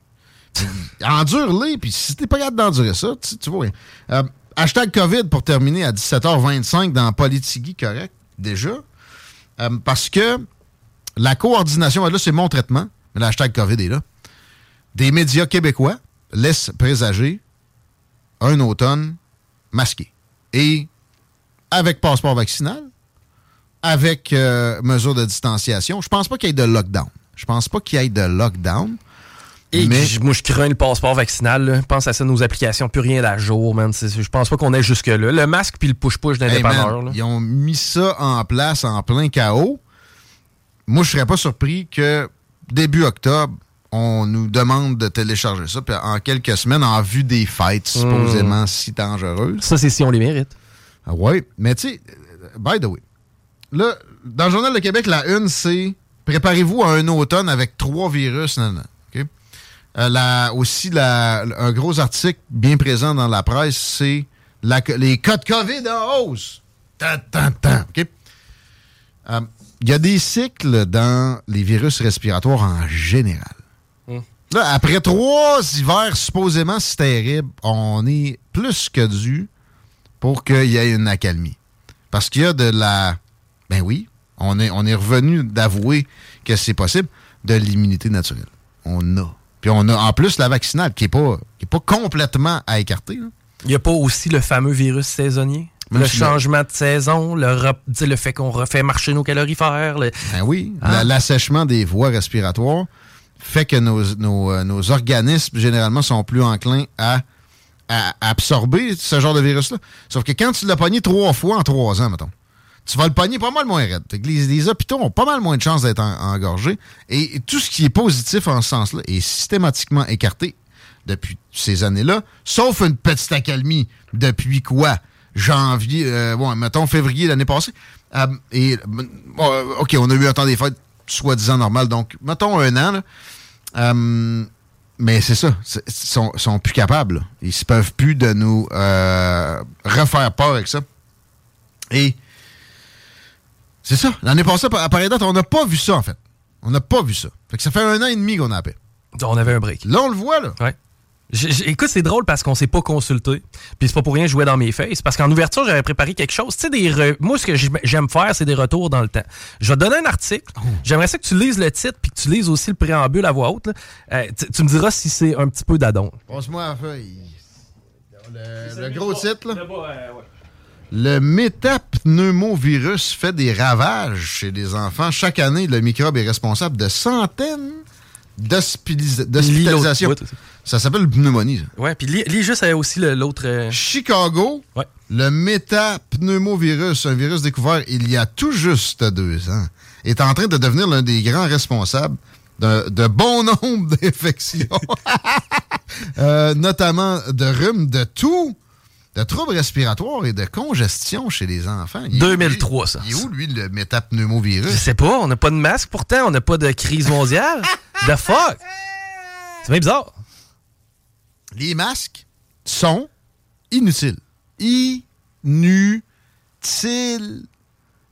Endure-les, puis si t'es pas capable d'endurer ça, tu, tu vois rien. Euh, hashtag COVID pour terminer à 17h25 dans Politigui, correct, déjà. Parce que la coordination, là, c'est mon traitement, mais le hashtag COVID est là. Des médias québécois laissent présager un automne masqué. Et avec passeport vaccinal, avec euh, mesure de distanciation, je pense pas qu'il y ait de lockdown. Je pense pas qu'il y ait de lockdown. Et Mais- moi, je crains le passeport vaccinal. là. Pense à ça, nos applications, plus rien à jour, man. Je pense pas qu'on ait jusque-là. Le masque puis le push-push d'un Hey, ils ont mis ça en place en plein chaos. Moi, je serais pas surpris que début octobre, on nous demande de télécharger ça, puis en quelques semaines, en vue des fêtes supposément si dangereuses. Ça, c'est si on les mérite. Ah ouais, mais tu sais, by the way, là, dans le Journal de Québec, la une, c'est préparez-vous à un automne avec trois virus. nan, nan? Euh, la- aussi, la- un gros article bien présent dans la presse, c'est la- les cas de COVID en hausse. Tan, tan, tan, OK? Euh, Il y a des cycles dans les virus respiratoires en général. Là, après trois hivers supposément si terribles, on est plus que dû pour qu'il y ait une accalmie. Parce qu'il y a de la... Ben oui, on est, on est revenu d'avouer que c'est possible, de l'immunité naturelle. On a. Puis on a en plus la vaccinale, qui n'est pas, qui est pas complètement à écarter. là. Il n'y a pas aussi le fameux virus saisonnier? Même le si le- changement de saison, le, rep- le fait qu'on refait marcher nos calorifères. le- Ben oui, Ah. la- l'assèchement des voies respiratoires fait que nos, nos, euh, nos organismes, généralement, sont plus enclins à, à absorber ce genre de virus-là. Sauf que quand tu l'as pogné trois fois en trois ans, mettons, tu vas le pogner pas mal moins raide. Les, les hôpitaux ont pas mal moins de chances d'être en- engorgés. Et tout ce qui est positif en ce sens-là est systématiquement écarté depuis ces années-là, sauf une petite accalmie depuis quoi? Janvier, euh, bon, mettons février l'année passée. Euh, et, euh, bon, OK, on a eu un temps des fêtes soi-disant normal, donc mettons un an. là. Euh, mais c'est ça, ils sont, sont plus capables. là. Ils ne peuvent plus de nous refaire peur avec ça. Et c'est ça. L'année passée, à pareille date, on n'a pas vu ça, en fait. On n'a pas vu ça. Fait que ça fait un an et demi qu'on a appelé. On avait un break. Là, on le voit, là. Ouais. J- j- écoute, c'est drôle parce qu'on s'est pas consulté. Puis c'est pas pour rien que je jouais dans mes faces. Parce qu'en ouverture, j'avais préparé quelque chose. Tu sais, des re- moi, ce que j'aime- faire, c'est des retours dans le temps. Je vais te donner un article. J'aimerais ça que tu lises le titre puis que tu lises aussi le préambule à voix haute. Euh, tu, tu me diras si c'est un petit peu d'adon. Passe-moi la feuille. Le, le gros titre, là. Le métapneumovirus fait des ravages chez les enfants. Chaque année, le microbe est responsable de centaines d'hospitalisations. Ça s'appelle le pneumonie. ça. Ouais, puis lis, lis juste aussi l'autre. euh, Chicago, le métapneumovirus, un virus découvert il y a tout juste deux ans, est en train de devenir l'un des grands responsables de, de bon nombre d'infections, Euh, notamment de rhume, de tout, de troubles respiratoires et de congestion chez les enfants. Il est où, lui? 2003, ça. Il est où, lui, le métapneumovirus? Je sais pas, on n'a pas de masque pourtant, on n'a pas de crise mondiale? The fuck? C'est bien bizarre. Les masques sont inutiles.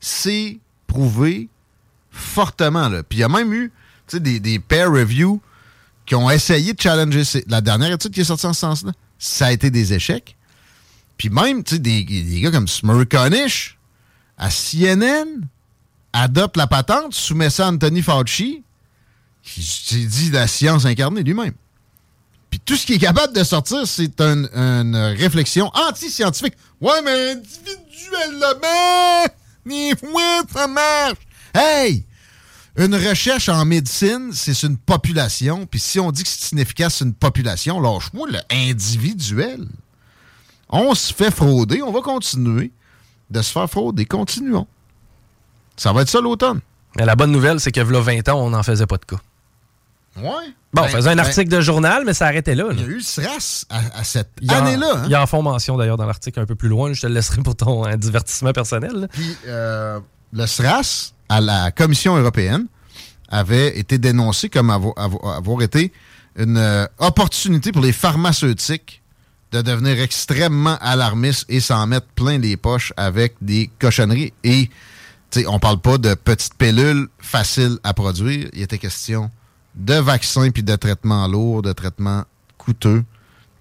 C'est prouvé fortement. Là. Puis il y a même eu des, peer reviews qui ont essayé de challenger. La dernière étude qui est sortie en ce sens-là, ça a été des échecs. Puis même, des, gars comme Smurkonish à CNN adopte la patente, soumet ça à Anthony Fauci, qui dit la science incarnée lui-même. Puis tout ce qui est capable de sortir, c'est une réflexion anti-scientifique. Ouais, mais individuellement, ni fois, ça marche. Hey! Une recherche en médecine, c'est une population. Puis si on dit que c'est inefficace, c'est une population, lâche-moi le individuel. On se fait frauder, on va continuer de se faire frauder. Continuons. Ça va être ça l'automne. La bonne nouvelle, c'est que là 20 ans, on n'en faisait pas de cas. Ouais. Bon, on ben, faisait un ben, article de journal, mais ça arrêtait là. Il y a eu le SRAS à, cette année-là. Hein? Il y en font mention d'ailleurs dans l'article un peu plus loin. Je te le laisserai pour ton divertissement personnel. Puis euh, le SRAS, à la Commission européenne, avait été dénoncé comme avoir, été une euh, opportunité pour les pharmaceutiques de devenir extrêmement alarmistes et s'en mettre plein les poches avec des cochonneries. Et on parle pas de petites pilules faciles à produire. Il était question de vaccins puis de traitements lourds, de traitements coûteux.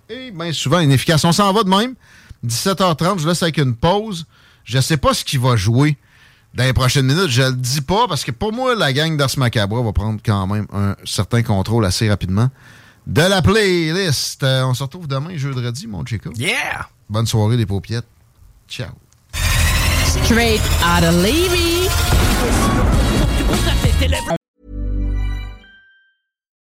Et bien souvent inefficaces. On s'en va de même. 17h30, je laisse avec une pause. Je sais pas ce qui va jouer dans les prochaines minutes. Je le dis pas parce que pour moi, la gang d'Ars Macabre va prendre quand même un certain contrôle assez rapidement de la playlist. Euh, on se retrouve demain, jeudi, mon Chico. Yeah! Bonne soirée, les paupiètes. Ciao. Straight out of Levy.